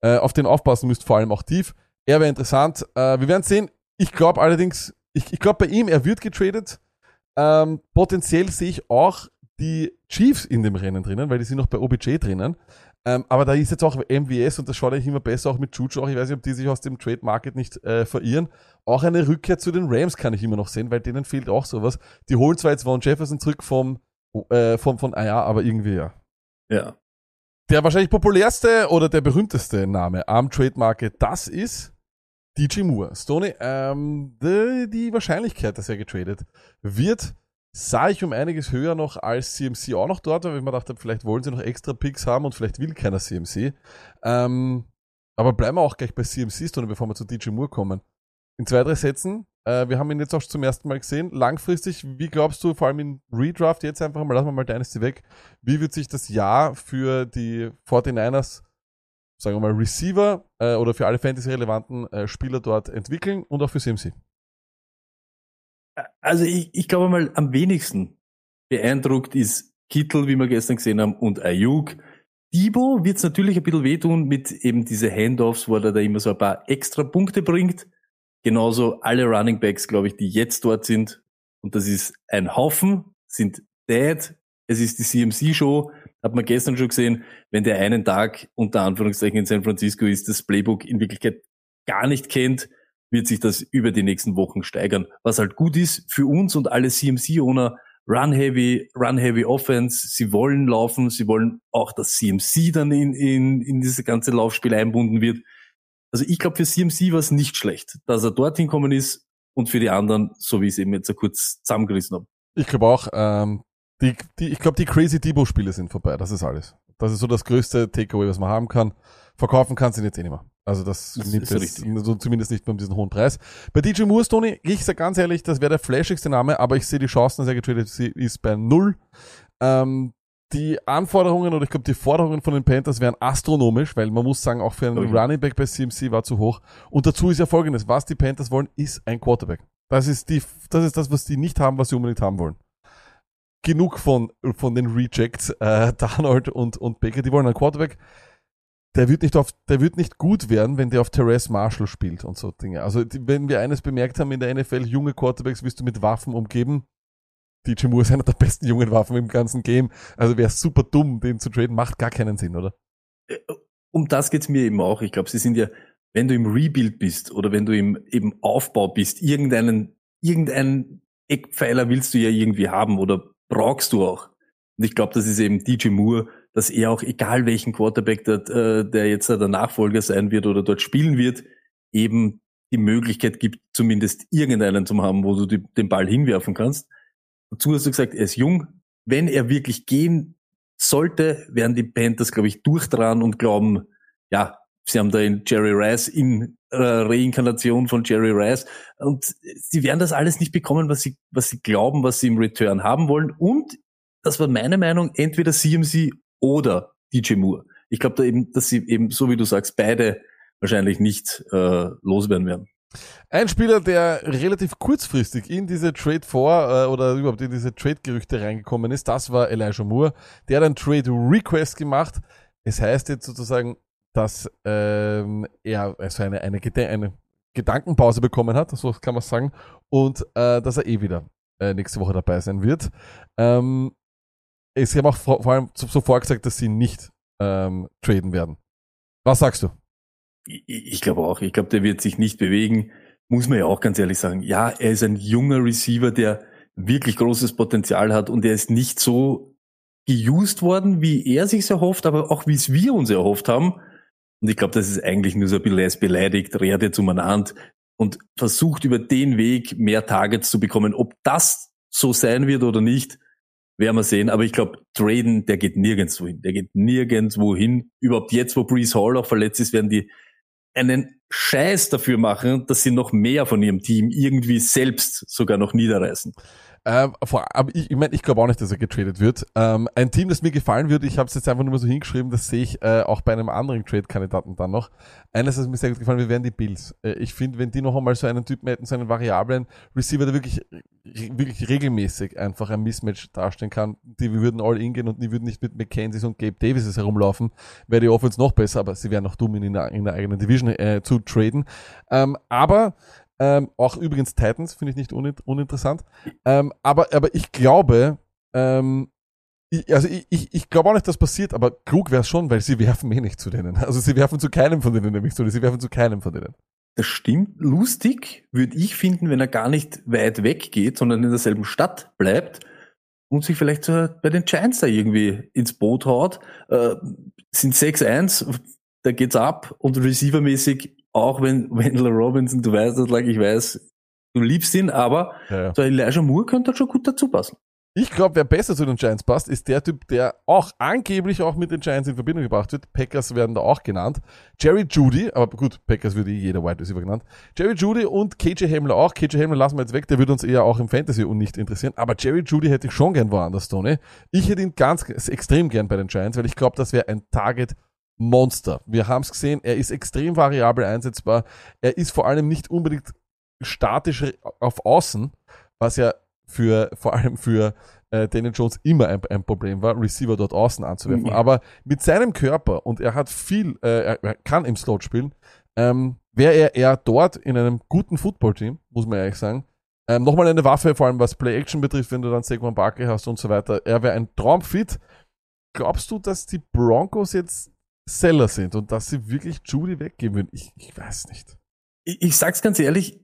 äh, auf den aufpassen müsst, vor allem auch tief. Er wäre interessant. Äh, wir werden sehen. Ich glaube allerdings, ich, ich glaube bei ihm, er wird getradet. Ähm, potenziell sehe ich auch die Chiefs in dem Rennen drinnen, weil die sind noch bei OBJ drinnen. Ähm, aber da ist jetzt auch MWS und das schaut eigentlich immer besser, auch mit Juju. Auch ich weiß nicht, ob die sich aus dem Trade Market nicht äh, verirren. Auch eine Rückkehr zu den Rams kann ich immer noch sehen, weil denen fehlt auch sowas. Die holen zwar jetzt Von Jefferson zurück vom, äh, vom von, ja, aber irgendwie ja. Ja. Der wahrscheinlich populärste oder der berühmteste Name am Trade Market, das ist DJ Moore. Stoney, ähm, die, die Wahrscheinlichkeit, dass er getradet wird, sah ich um einiges höher noch als CMC auch noch dort, weil ich mir dachte, vielleicht wollen sie noch extra Picks haben und vielleicht will keiner CMC. Ähm, aber bleiben wir auch gleich bei CMC-Stunde, bevor wir zu DJ Moore kommen. In zwei, drei Sätzen, äh, wir haben ihn jetzt auch zum ersten Mal gesehen. Langfristig, wie glaubst du, vor allem in Redraft jetzt einfach mal, lassen wir mal Dynasty weg, wie wird sich das Jahr für die 49ers, sagen wir mal Receiver äh, oder für alle Fantasy-relevanten äh, Spieler dort entwickeln und auch für CMC? Also ich, ich glaube mal am wenigsten beeindruckt ist Kittel, wie wir gestern gesehen haben, und Ayuk. Debo wird es natürlich ein bisschen wehtun mit eben diese Handoffs, wo er da immer so ein paar extra Punkte bringt. Genauso alle Running Backs, glaube ich, die jetzt dort sind. Und das ist ein Haufen, sind dead. Es ist die CMC-Show. Hat man gestern schon gesehen, wenn der einen Tag unter Anführungszeichen in San Francisco ist, das Playbook in Wirklichkeit gar nicht kennt, wird sich das über die nächsten Wochen steigern. Was halt gut ist für uns und alle CMC-Owner, Run-Heavy, Run-Heavy Offense, sie wollen laufen, sie wollen auch, dass CMC dann in, in, in diese ganze Laufspiel einbunden wird. Also ich glaube, für CMC war es nicht schlecht, dass er dorthin kommen ist und für die anderen, so wie ich es eben jetzt so kurz zusammengerissen habe. Ich glaube auch, ähm, die, die, ich glaube, die Crazy Debo-Spiele sind vorbei. Das ist alles. Das ist so das größte Takeaway, was man haben kann. Verkaufen kann sie jetzt eh nicht mehr. Also das, Das nimmt jetzt, richtig. so zumindest nicht mit diesem hohen Preis. Bei DJ Moore, Tony, ich sag ganz ehrlich, das wäre der flashigste Name, aber ich sehe die Chancen, dass er getradet ist bei null. Ähm, die Anforderungen oder ich glaube die Forderungen von den Panthers wären astronomisch, weil man muss sagen, auch für einen Okay. Running Back bei CMC war zu hoch. Und dazu ist ja folgendes, was die Panthers wollen, ist ein Quarterback. Das ist die, das ist das, was die nicht haben, was sie unbedingt haben wollen. Genug von, von den Rejects, äh, <laughs> Darnold und, und Baker, die wollen einen Quarterback. Der wird nicht auf, der wird nicht gut werden, wenn der auf Terrace Marshall spielt und so Dinge. Also, wenn wir eines bemerkt haben in der NFL, junge Quarterbacks wirst du mit Waffen umgeben. DJ Moore ist einer der besten jungen Waffen im ganzen Game. Also wäre super dumm, den zu traden, macht gar keinen Sinn, oder? um das geht's mir eben auch. Ich glaube, sie sind ja, wenn du im Rebuild bist oder wenn du im eben Aufbau bist, irgendeinen, irgendeinen Eckpfeiler willst du ja irgendwie haben oder brauchst du auch. Und ich glaube, das ist eben DJ Moore, dass er auch, egal welchen Quarterback der, äh, der jetzt der Nachfolger sein wird oder dort spielen wird, eben die Möglichkeit gibt, zumindest irgendeinen zu haben, wo du die, den Ball hinwerfen kannst. Dazu hast du gesagt, er ist jung. Wenn er wirklich gehen sollte, werden die Panthers, glaube ich, durchdran und glauben, ja, sie haben da in Jerry Rice in äh, Reinkarnation von Jerry Rice und sie werden das alles nicht bekommen, was sie, was sie glauben, was sie im Return haben wollen. Und das war meine Meinung, entweder CMC oder DJ Moore. Ich glaube da eben, dass sie eben, so wie du sagst, beide wahrscheinlich nicht äh, loswerden werden. Ein Spieler, der relativ kurzfristig in diese Trade vor äh, oder überhaupt in diese Trade-Gerüchte reingekommen ist, das war Elijah Moore. Der hat einen Trade-Request gemacht. Es heißt jetzt sozusagen, dass ähm, er also eine, eine, eine Gedankenpause bekommen hat, so kann man sagen, und äh, dass er eh wieder äh, nächste Woche dabei sein wird. Ähm, es haben auch vor, vor allem so, vorgesagt, dass sie nicht ähm, traden werden. Was sagst du? Ich, ich glaube auch, ich glaube, der wird sich nicht bewegen. Muss man ja auch ganz ehrlich sagen. Ja, er ist ein junger Receiver, der wirklich großes Potenzial hat und er ist nicht so geused worden, wie er sich erhofft, aber auch wie es wir uns erhofft haben. Und ich glaube, das ist eigentlich nur so ein bisschen er ist beleidigt, redet umeinander und versucht über den Weg mehr Targets zu bekommen. Ob das so sein wird oder nicht, werden wir sehen. Aber ich glaube, traden, der geht nirgendwo hin. Der geht nirgendwo hin. Überhaupt jetzt, wo Brees Hall auch verletzt ist, werden die einen Scheiß dafür machen, dass sie noch mehr von ihrem Team irgendwie selbst sogar noch niederreißen. Ähm, vor, aber ich, ich meine, ich glaube auch nicht, dass er getradet wird. Ähm, ein Team, das mir gefallen würde, ich habe es jetzt einfach nur mal so hingeschrieben, das sehe ich äh, auch bei einem anderen Trade-Kandidaten dann noch. Eines, das mir sehr gut gefallen wird, wären die Bills. Äh, ich finde, wenn die noch einmal so einen Typen hätten, so einen variablen Receiver, der wirklich, wirklich regelmäßig einfach ein Mismatch darstellen kann, die würden all in gehen und die würden nicht mit McKenzie und Gabe Davises herumlaufen, wäre die Offense noch besser, aber sie wären noch dumm, in der, in der eigenen Division äh, zu traden. Ähm, aber ähm, auch übrigens Titans finde ich nicht unin uninteressant. Ähm, aber, aber ich glaube, ähm, ich, also ich, ich, ich glaube auch nicht, dass passiert, aber klug wäre es schon, weil sie <laughs> werfen eh nicht zu denen. Also sie werfen zu keinem von denen nämlich zu, sie werfen zu keinem von denen. Das stimmt. Lustig würde ich finden, wenn er gar nicht weit weg geht, sondern in derselben Stadt bleibt und sich vielleicht so bei den Giants da irgendwie ins Boot haut. Äh, sind 6-1, da geht's ab und receivermäßig, auch wenn Wendell Robinson, du weißt das, like ich weiß, du liebst ihn, aber Ja, ja. so Elijah Moore könnte schon gut dazu passen. Ich glaube, wer besser zu den Giants passt, ist der Typ, der auch angeblich auch mit den Giants in Verbindung gebracht wird. Packers werden da auch genannt. Jerry Judy, aber gut, Packers würde eh jeder Wide Receiver genannt. Jerry Judy und KJ Hamler auch. KJ Hamler lassen wir jetzt weg, der würde uns eher auch im Fantasy und nicht interessieren. Aber Jerry Judy hätte ich schon gern woanders, Tony. Ich hätte ihn ganz extrem gern bei den Giants, weil ich glaube, das wäre ein Target Monster. Wir haben es gesehen, er ist extrem variabel einsetzbar. Er ist vor allem nicht unbedingt statisch auf Außen, was ja für vor allem für äh, Daniel Jones immer ein, ein Problem war, Receiver dort außen anzuwerfen. Ja. Aber mit seinem Körper und er hat viel, äh, er, er kann im Slot spielen, ähm, wäre er eher dort in einem guten Footballteam, muss man ehrlich sagen. Ähm, Nochmal eine Waffe, vor allem was Play-Action betrifft, wenn du dann Saquon Barkley hast und so weiter. Er wäre ein Traumfit. Glaubst du, dass die Broncos jetzt Seller sind und dass sie wirklich Judy weggeben würden? Ich, ich weiß nicht. Ich, ich sag's ganz ehrlich,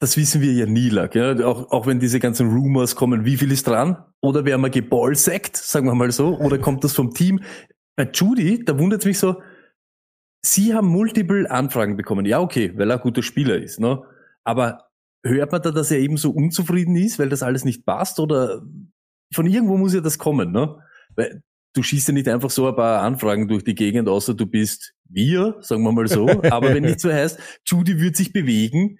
das wissen wir ja nie, Lack, ja? Auch, auch wenn diese ganzen Rumors kommen, wie viel ist dran? Oder werden wir geballsackt, sagen wir mal so? Oder kommt das vom Team? Bei Judy, da wundert mich so, sie haben multiple Anfragen bekommen. Ja, okay, weil er ein guter Spieler ist, ne? Aber hört man da, dass er eben so unzufrieden ist, weil das alles nicht passt? Oder von irgendwo muss ja das kommen, ne? Weil du schießt ja nicht einfach so ein paar Anfragen durch die Gegend, außer du bist wir, sagen wir mal so. <laughs> Aber wenn nicht so heißt, Judy wird sich bewegen,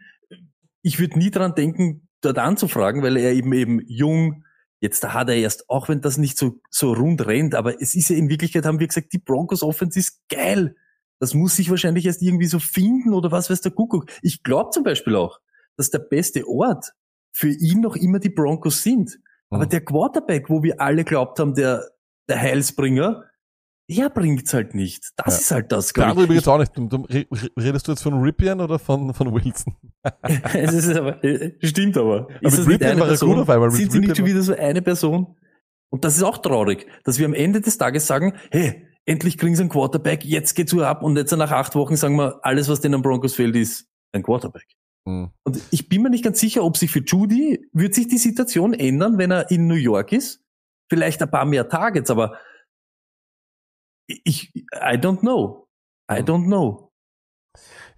ich würde nie dran denken, dort anzufragen, weil er eben eben jung, jetzt da hat er erst, auch wenn das nicht so, so rund rennt, aber es ist ja in Wirklichkeit, haben wir gesagt, die Broncos Offense ist geil. Das muss sich wahrscheinlich erst irgendwie so finden oder was weiß der Kuckuck. Ich glaube zum Beispiel auch, dass der beste Ort für ihn noch immer die Broncos sind. Aber Mhm. der Quarterback, wo wir alle glaubt haben, der, der Heilsbringer, der bringt's halt nicht. Das Ja. ist halt das, Der glaub andere ich. übrigens auch nicht. Redest du jetzt von Ripien oder von, von Wilson? <laughs> es ist aber, äh, stimmt aber. mit Ripien war er gut auf einmal. Mit Sind sie nicht schon wieder so eine Person? Und das ist auch traurig, dass wir am Ende des Tages sagen, hey, endlich kriegen sie einen Quarterback, jetzt geht's Uhr ab und jetzt nach acht Wochen sagen wir, alles, was denen am Broncos fehlt, ist ein Quarterback. Mhm. Und ich bin mir nicht ganz sicher, ob sich für Judy, wird sich die Situation ändern, wenn er in New York ist? Vielleicht ein paar mehr Targets, aber ich, I don't know. I don't know.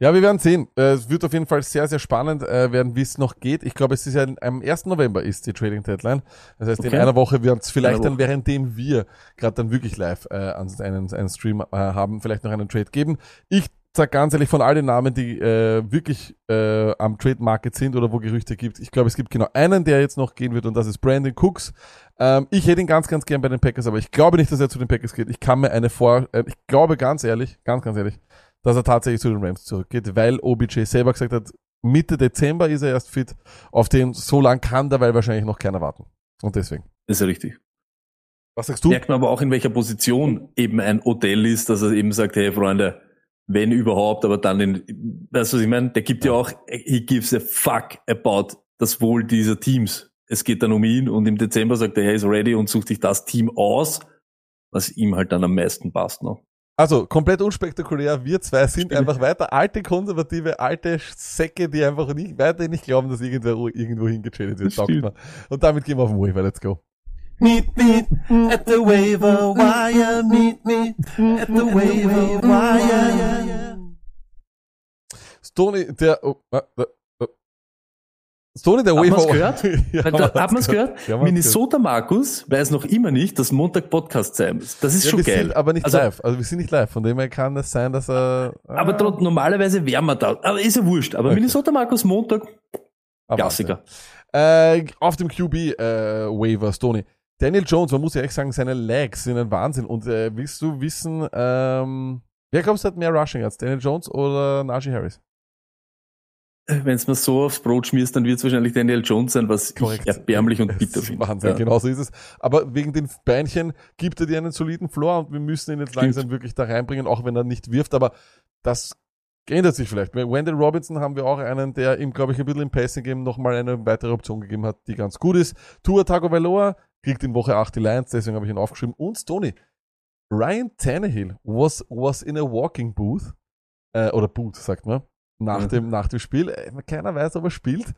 Ja, wir werden sehen. Äh, Es wird auf jeden Fall sehr, sehr spannend äh, werden, wie es noch geht. Ich glaube, es ist ja am 1. November ist die Trading Deadline. Das heißt, in Okay. einer Woche werden es vielleicht dann, währenddem wir gerade dann wirklich live äh, einen, einen Stream äh, haben, vielleicht noch einen Trade geben. Ich sag ganz ehrlich, von all den Namen, die äh, wirklich äh, am Trade Market sind oder wo Gerüchte gibt, ich glaube, es gibt genau einen, der jetzt noch gehen wird und das ist Brandon Cooks. Ähm, ich hätte ihn ganz, ganz gern bei den Packers, aber ich glaube nicht, dass er zu den Packers geht. Ich kann mir eine vor, äh, ich glaube ganz ehrlich, ganz, ganz ehrlich, dass er tatsächlich zu den Rams zurückgeht, weil OBJ selber gesagt hat, Mitte Dezember ist er erst fit. Auf den so lang kann dabei wahrscheinlich noch keiner warten. Und deswegen. Ist ja richtig. Was sagst du? Merkt man aber auch, in welcher Position eben ein Odell ist, dass er eben sagt, hey Freunde, wenn überhaupt, aber dann in, weißt du, was ich meine? Der gibt ja auch, he gives a fuck about das Wohl dieser Teams. Es geht dann um ihn und im Dezember sagt er, er ist ready und sucht sich das Team aus, was ihm halt dann am meisten passt. Ne? Also, komplett unspektakulär. Wir zwei sind Stimmt. einfach weiter alte, konservative, alte Säcke, die einfach nicht, weiterhin nicht glauben, dass irgendwer irgendwo hingetradet wird. Und damit gehen wir auf den Waiver. Let's go. Meet me at the waiver wire. Meet me at the waiver wire. Stoney, der, oh, äh, äh, äh. Stoney, der Hat Waiver. <laughs> man's gehört? ja, Hat, hat man es gehört? Ja, Minnesota Markus weiß noch immer nicht, dass Montag Podcast sein muss. Das ist Ja, schon wir geil. sind aber nicht Also- live. Also wir sind nicht live. Von dem her kann es sein, dass er. Aber ah, trotzdem, normalerweise wären wir da. Aber ist ja wurscht. Aber Okay. Minnesota Markus Montag, aber- Klassiker. Äh, auf dem QB äh, Waiver, Stoney. Daniel Jones, man muss ja echt sagen, seine Legs sind ein Wahnsinn. Und äh, willst du wissen, ähm, wer glaubst du hat mehr Rushing als Daniel Jones oder Najee Harris? Wenn es mir so aufs Brot schmierst, dann wird es wahrscheinlich Daniel Jones sein, was Korrekt. ich erbärmlich und bitter finde. Wahnsinn, Ja. genau so ist es. Aber wegen den Beinchen gibt er dir einen soliden Floor und wir müssen ihn jetzt Stimmt. langsam wirklich da reinbringen, auch wenn er nicht wirft. Aber das ändert sich vielleicht. Bei Wendell Robinson haben wir auch einen, der ihm, glaube ich, ein bisschen im Passing Game nochmal eine weitere Option gegeben hat, die ganz gut ist. Tua Tagovailoa kriegt in Woche 8 die Lions, deswegen habe ich ihn aufgeschrieben. Und Stoney. Ryan Tannehill was, was in a walking booth, äh, oder Boot, sagt man, nach, Mhm. dem, nach dem Spiel. Äh, keiner weiß, ob er spielt.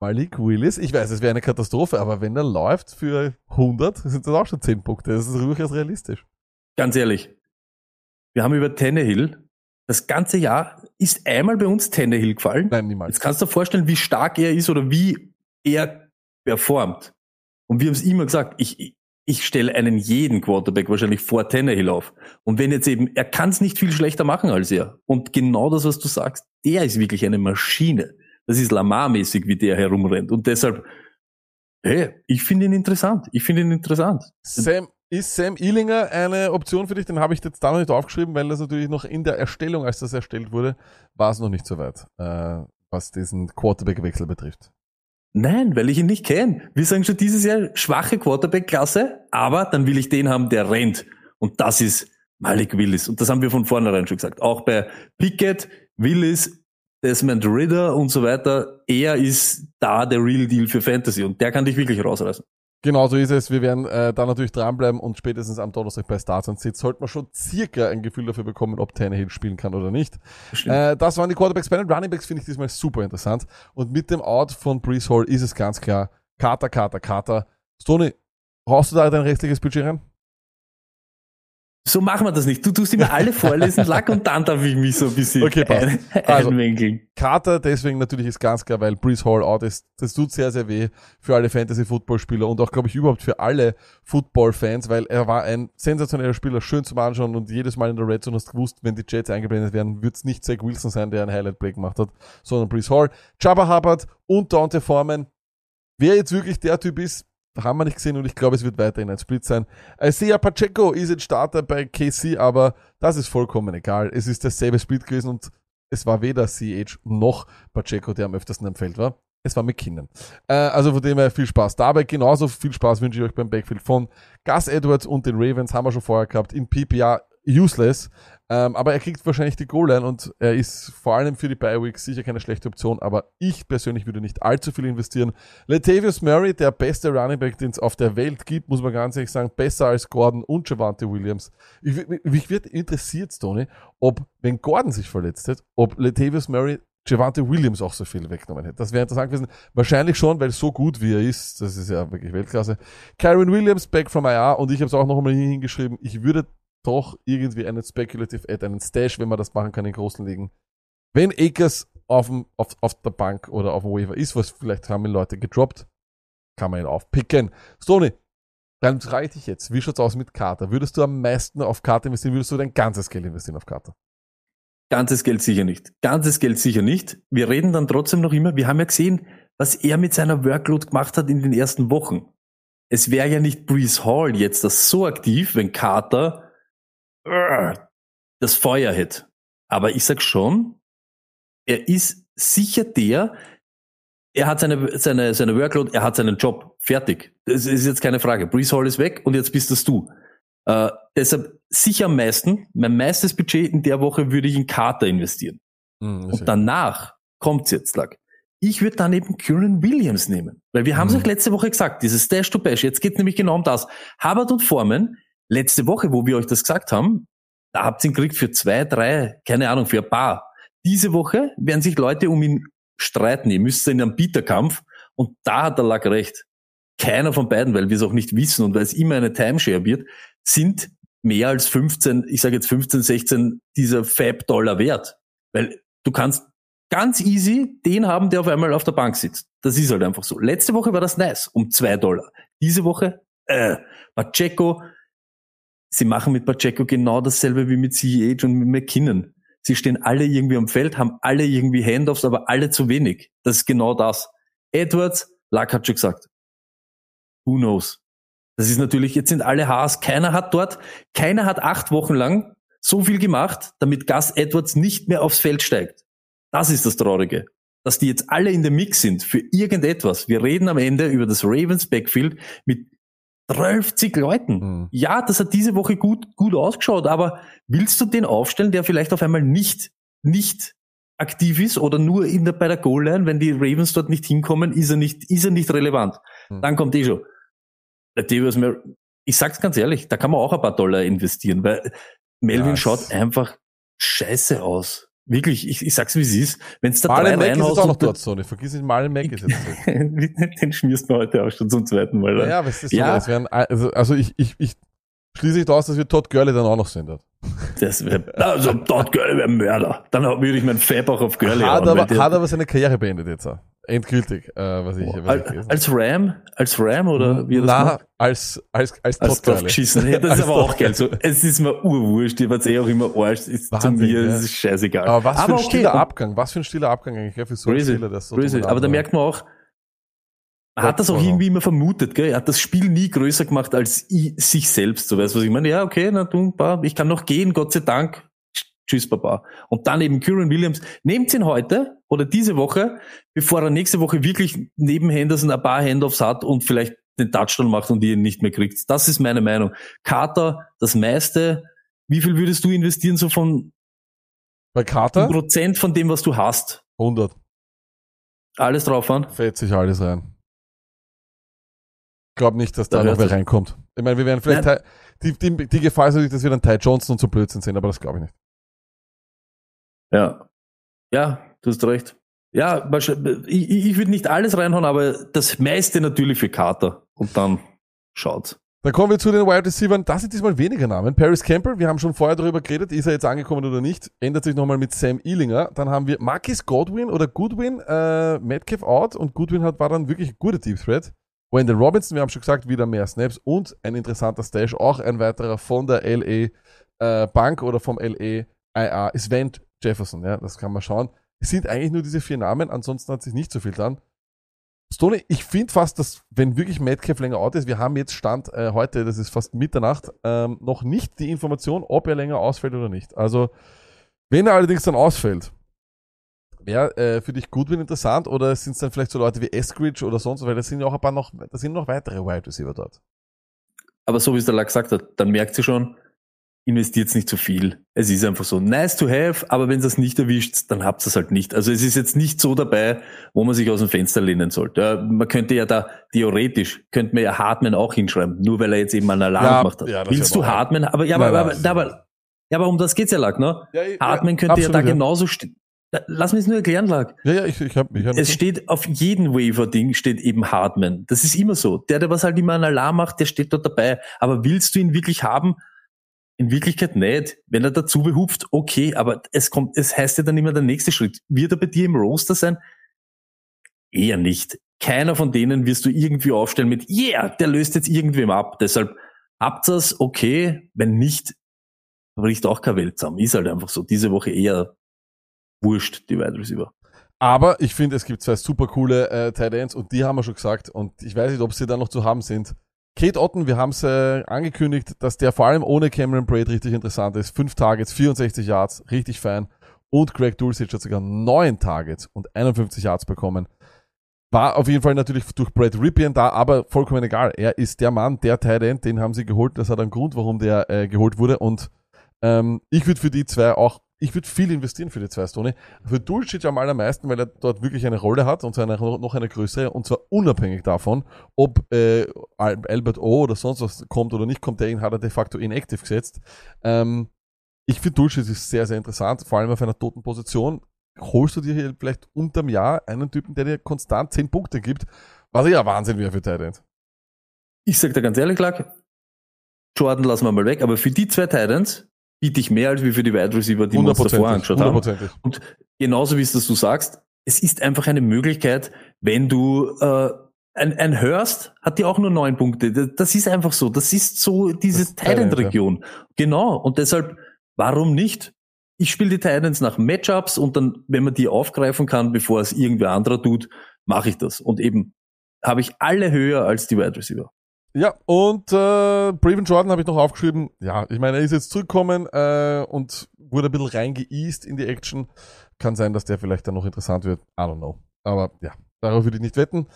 Malik Willis, ich weiß, es wäre eine Katastrophe, aber wenn er läuft für 100, sind das auch schon 10 Punkte. Das ist durchaus realistisch. Ganz ehrlich, wir haben über Tannehill das ganze Jahr ist einmal bei uns Tannehill gefallen. Nein, niemals. Jetzt kannst du dir vorstellen, wie stark er ist oder wie er performt. Und wir haben es immer gesagt, ich, ich- stelle einen jeden Quarterback wahrscheinlich vor Tannehill auf. Und wenn jetzt eben, er kann es nicht viel schlechter machen als er. Und genau das, was du sagst, der ist wirklich eine Maschine. Das ist Lamar-mäßig, wie der herumrennt. Und deshalb, hey, ich finde ihn interessant. Ich finde ihn interessant. Sam, ist Sam Ealinger eine Option für dich? Den habe ich jetzt da noch nicht aufgeschrieben, weil das natürlich noch in der Erstellung, als das erstellt wurde, war es noch nicht so weit, äh, was diesen Quarterback-Wechsel betrifft. Nein, weil ich ihn nicht kenne. Wir sagen schon dieses Jahr schwache Quarterback-Klasse, aber dann will ich den haben, der rennt. Und das ist Malik Willis. Und das haben wir von vornherein schon gesagt. Auch bei Pickett, Willis, Desmond Ridder und so weiter. Er ist da der Real Deal für Fantasy und der kann dich wirklich rausreißen. Genau so ist es. Wir werden äh, da natürlich dranbleiben und spätestens am Donnerstag bei Starts und Sits sollten wir schon circa ein Gefühl dafür bekommen, ob Tannehill spielen kann oder nicht. Äh, das waren die Quarterbacks. Bei den Running Backs finde ich diesmal super interessant. Und mit dem Out von Brees Hall ist es ganz klar Carter, Carter, Carter. Stoney, brauchst du da dein restliches Budget rein? So machen wir das nicht. Du tust immer alle vorlesen, Lack, und dann darf ich mich so ein bisschen Okay, passt. ein, Also- einwinkeln. Carter, deswegen natürlich ist ganz klar, weil Brees Hall out ist. Das tut sehr, sehr weh für alle Fantasy-Football-Spieler und auch, glaube ich, überhaupt für alle Football-Fans, weil er war ein sensationeller Spieler, schön zum Anschauen und jedes Mal in der Red Zone hast du gewusst, wenn die Jets eingeblendet werden, wird es nicht Zach Wilson sein, der ein Highlight-Play gemacht hat, sondern Brees Hall. Jabba Hubbard und Dante Foreman. Wer jetzt wirklich der Typ ist, haben wir nicht gesehen und ich glaube, es wird weiterhin ein Split sein. Isaiah Pacheco ist jetzt Starter bei KC, aber das ist vollkommen egal. Es ist dasselbe Split gewesen und es war weder CH noch Pacheco, der am öftersten am Feld war. Es war McKinnon. Äh, also von dem her viel Spaß dabei. Genauso viel Spaß wünsche ich euch beim Backfield von Gus Edwards und den Ravens. Haben wir schon vorher gehabt. In PPR useless. Ähm, aber er kriegt wahrscheinlich die Goal-Line und er ist vor allem für die Bye-Weeks sicher keine schlechte Option. Aber ich persönlich würde nicht allzu viel investieren. Latavius Murray, der beste Running Back, den es auf der Welt gibt, muss man ganz ehrlich sagen, besser als Gordon und Javante Williams. Ich, mich wird interessiert, Tony, ob, wenn Gordon sich verletzt hat, ob Latavius Murray Javante Williams auch so viel weggenommen hätte. Das wäre interessant gewesen. Wahrscheinlich schon, weil so gut wie er ist, das ist ja wirklich Weltklasse. Kyron Williams, back from IR, und ich habe es auch noch einmal hingeschrieben, ich würde doch irgendwie einen Speculative Add, einen Stash, wenn man das machen kann in großen Ligen. Wenn Akers auf, dem, auf, auf der Bank oder auf dem Waiver ist, was vielleicht haben ihn Leute gedroppt, kann man ihn aufpicken. Stoney, dann frage ich dich jetzt, wie schaut's aus mit Carter? Würdest du am meisten auf Carter investieren? Würdest du dein ganzes Geld investieren auf Carter? Ganzes Geld sicher nicht. Ganzes Geld sicher nicht. Wir reden dann trotzdem noch immer, wir haben ja gesehen, was er mit seiner Workload gemacht hat in den ersten Wochen. Es wäre ja nicht Breeze Hall jetzt das so aktiv, wenn Carter das Feuer hätte. Aber ich sag schon, er ist sicher der, er hat seine, seine, seine Workload, er hat seinen Job. Fertig. Das ist jetzt keine Frage. Breeze Hall ist weg und jetzt bist das du. Äh, deshalb sicher am meisten, mein meistes Budget in der Woche würde ich in Carter investieren. Hm, Und danach kommt's jetzt, Lack. Ich würde dann eben Kieran Williams nehmen. Weil wir haben es Mhm. auch letzte Woche gesagt, dieses Stash to Bash. Jetzt geht nämlich genau um das. Hubbard und Foreman, letzte Woche, wo wir euch das gesagt haben, da habt ihr ihn gekriegt für zwei, drei, keine Ahnung, für ein paar. Diese Woche werden sich Leute um ihn streiten. Ihr müsst in einem Bieterkampf. Und da hat der Lack recht. Keiner von beiden, weil wir es auch nicht wissen und weil es immer eine Timeshare wird, sind mehr als 15, ich sage jetzt 15, 16 dieser Fab-Dollar wert. Weil du kannst ganz easy den haben, der auf einmal auf der Bank sitzt. Das ist halt einfach so. Letzte Woche war das nice, um zwei Dollar. Diese Woche, äh, Pacheco, sie machen mit Pacheco genau dasselbe wie mit CEH und mit McKinnon. Sie stehen alle irgendwie am Feld, haben alle irgendwie Handoffs, aber alle zu wenig. Das ist genau das. Edwards, Luck hat schon gesagt. Who knows? Das ist natürlich, jetzt sind alle Haas, keiner hat dort, keiner hat acht Wochen lang so viel gemacht, damit Gus Edwards nicht mehr aufs Feld steigt. Das ist das Traurige. Dass die jetzt alle in der Mix sind für irgendetwas. Wir reden am Ende über das Ravens Backfield mit 12 Leuten. Hm. Ja, das hat diese Woche gut, gut ausgeschaut, aber willst du den aufstellen, der vielleicht auf einmal nicht, nicht aktiv ist oder nur in der, bei der Goal-Line, wenn die Ravens dort nicht hinkommen, ist er nicht, ist er nicht relevant. Hm. Dann kommt eh schon. Ich sag's ganz ehrlich, da kann man auch ein paar Dollar investieren, weil Melvin Ja, schaut einfach scheiße aus. Wirklich, ich, ich sag's wie es ist. Wenn's da Marlon drei Mack ist jetzt auch noch dort, Sony. Vergiss nicht, Marlon Mack ist jetzt zurück. <laughs> den schmierst du heute auch schon zum zweiten Mal. Ja, rein. ja, was ist so? Ja. Es wären, also, also ich, ich, ich Schließe ich daraus, dass wir Todd Gurley dann auch noch sind. dort. Das wär, also dort Gurley wäre Mörder. Dann würde ich meinen Fab auch auf Gurley Hat aber, hat aber seine Karriere beendet jetzt. auch. Endgültig, äh, was ich, was ich Al- gelesen habe. als Ram, als Ram oder wie er das Na, macht? als, als, als Als geschissen. Ja, das Als ist aber auch geil. So, es ist mir urwurscht, ihr wart eh auch immer Arsch. Ist zu Wahnsinn, mir, ja. das ist scheißegal. Aber was für ein okay, stiller Abgang, was für ein stiller Abgang eigentlich, ja, für so Crazy, Spieler, der so crazy. Aber da merkt man auch, er hat das auch Wow. irgendwie immer vermutet, gell? Er hat das Spiel nie größer gemacht als i- sich selbst. So weißt du, was ich meine? Ja, okay, na du, ich kann noch gehen, Gott sei Dank. Tschüss, Papa. Und dann eben Kyron Williams. Nehmt ihn heute oder diese Woche, bevor er nächste Woche wirklich neben Henderson ein paar Handoffs hat und vielleicht den Touchdown macht und ihr ihn nicht mehr kriegt. Das ist meine Meinung. Carter, das meiste. Wie viel würdest du investieren, so von Bei Carter? Prozent von dem, was du hast? 100. Alles drauf an? Fällt sich alles rein. Ich glaube nicht, dass da, Da noch wer reinkommt. Ich meine, wir werden vielleicht. Ty- die, die, die Gefahr ist natürlich, dass wir dann Ty Johnson und so Blödsinn sehen, aber das glaube ich nicht. Ja. Ja, du hast recht. Ja, ich, ich würde nicht alles reinhauen, aber das meiste natürlich für Carter. Und dann schaut. Dann kommen wir zu den Wide Receivers. Das sind diesmal weniger Namen. Paris Campbell, wir haben schon vorher darüber geredet, ist er jetzt angekommen oder nicht. Ändert sich nochmal mit Sam Ealinger. Dann haben wir Marcus Godwin oder Goodwin, äh, Metcalf out und Goodwin hat, war dann wirklich ein guter Deep Threat. Wendell Robinson, wir haben schon gesagt, wieder mehr Snaps und ein interessanter Stash, auch ein weiterer von der LA äh, Bank oder vom LA IA ist Vent Jefferson, ja, das kann man schauen. Es sind eigentlich nur diese vier Namen, ansonsten hat sich nicht so viel dran. Stoney, ich finde fast, dass wenn wirklich Metcalf länger out ist, wir haben jetzt Stand äh, heute, das ist fast Mitternacht, ähm, noch nicht die Information, ob er länger ausfällt oder nicht. Also, wenn er allerdings dann ausfällt, wäre äh, für dich Goodwin interessant oder sind es dann vielleicht so Leute wie Eskridge oder sonst, weil da sind ja auch ein paar noch, da sind noch weitere Wide Receiver dort. Aber so wie es der Lack gesagt hat, dann merkt sie schon, investiert nicht zu viel. Es ist einfach so nice to have, aber wenn es nicht erwischt, dann habt ihr es halt nicht. Also es ist jetzt nicht so dabei, wo man sich aus dem Fenster lehnen sollte. Ja, man könnte ja da theoretisch, könnte man ja Hartman auch hinschreiben, nur weil er jetzt eben einen Alarm Ja, gemacht hat. ja, das Willst du aber- Hartman? Aber ja, aber, aber, das aber, ja, aber um das geht's ja, Lack, ne? Ja, Hartman könnte ja da genauso stehen. Lass mich es nur erklären, Lack. Ja, ja, ich, ich habe ich hab Es steht auf jedem Waiver-Ding steht eben Hartman. Das ist immer so. Der, der was halt immer einen Alarm macht, der steht dort dabei. Aber willst du ihn wirklich haben? In Wirklichkeit nicht. Wenn er dazu behupft, okay, aber es kommt, es heißt ja dann immer der nächste Schritt. Wird er bei dir im Roster sein? Eher nicht. Keiner von denen wirst du irgendwie aufstellen mit, yeah, der löst jetzt irgendwem ab. Deshalb habt ihr's, okay. Wenn nicht, bricht auch keine Welt zusammen. Ist halt einfach so. Diese Woche eher wurscht, die Wide Receiver. Aber ich finde, es gibt zwei super coole äh, Tight Ends und die haben wir schon gesagt und ich weiß nicht, ob sie da noch zu haben sind. Kate Otten, wir haben es äh, angekündigt, dass der vor allem ohne Cameron Braid richtig interessant ist. Fünf Targets, 64 Yards, richtig fein. Und Greg Dulcich hat sogar neun Targets und 51 Yards bekommen. War auf jeden Fall natürlich durch Brad Ripien da, aber vollkommen egal. Er ist der Mann, der Tight End, den haben sie geholt. Das hat einen Grund, warum der äh, geholt wurde. Und ähm, ich würde für die zwei auch, ich würde viel investieren für die zwei Stone. Für Dulcich am allermeisten, weil er dort wirklich eine Rolle hat und zwar noch eine größere und zwar unabhängig davon, ob äh, Al- Albert O oder sonst was kommt oder nicht kommt, der ihn hat er de facto inactive gesetzt. Ähm, ich finde Dulcich ist sehr, sehr interessant, vor allem auf einer toten Position. Holst du dir hier vielleicht unterm Jahr einen Typen, der dir konstant 10 Punkte gibt, was ja Wahnsinn wäre für Tight End. Ich sag dir ganz ehrlich, Lack, Jordan lassen wir mal weg, aber für die zwei Titans biete ich mehr als wie für die Wide Receiver, die wir uns davor angeschaut haben. Und genauso wie es das du sagst, es ist einfach eine Möglichkeit, wenn du äh, ein, ein Hurst hat ja auch nur neun Punkte. Das- ist einfach so. Das ist so diese End, Thailand-Region. Genau. Und deshalb, warum nicht? Ich spiele die Titans nach Matchups und dann, wenn man die aufgreifen kann, bevor es irgendwer anderer tut, mache ich das. Und eben habe ich alle höher als die Wide Receiver. Ja, und äh, Braven Jordan habe ich noch aufgeschrieben. Ja, ich meine, er ist jetzt zurückgekommen äh, und wurde ein bisschen reingeeast in die Action. Kann sein, dass der vielleicht dann noch interessant wird. I don't know. Aber ja, darauf würde ich nicht wetten.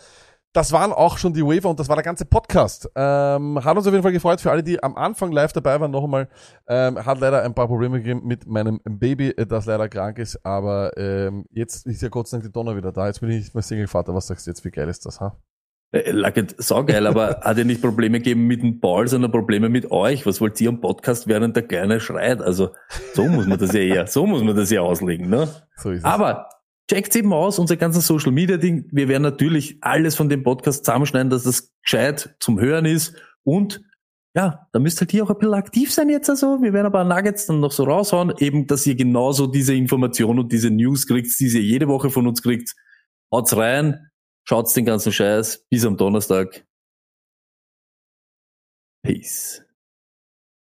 Das waren auch schon die Waiver und das war der ganze Podcast. Ähm, hat uns auf jeden Fall gefreut für alle, die am Anfang live dabei waren. Noch einmal, ähm, hat leider ein paar Probleme gegeben mit meinem Baby, äh, das leider krank ist. Aber ähm, jetzt ist ja Gott sei Dank die Donner wieder da. Jetzt bin ich nicht mehr Single-Vater. Was sagst du jetzt? Wie geil ist das, ha? Äh, Lacket, saugeil, aber <laughs> hat er nicht Probleme gegeben mit dem Ball, sondern Probleme mit euch? Was wollt ihr am Podcast, während der Kleine schreit? Also, so muss man das ja eher, so muss man das ja auslegen, ne? So ist es. Aber checkt eben aus, unser ganzes Social Media Ding. Wir werden natürlich alles von dem Podcast zusammenschneiden, dass das gescheit zum Hören ist und ja, da müsst halt hier auch ein bisschen aktiv sein jetzt also. Wir werden aber Nuggets dann noch so raushauen, eben, dass ihr genauso diese Information und diese News kriegt, die ihr jede Woche von uns kriegt. Haut's rein, schaut's den ganzen Scheiß. Bis am Donnerstag. Peace.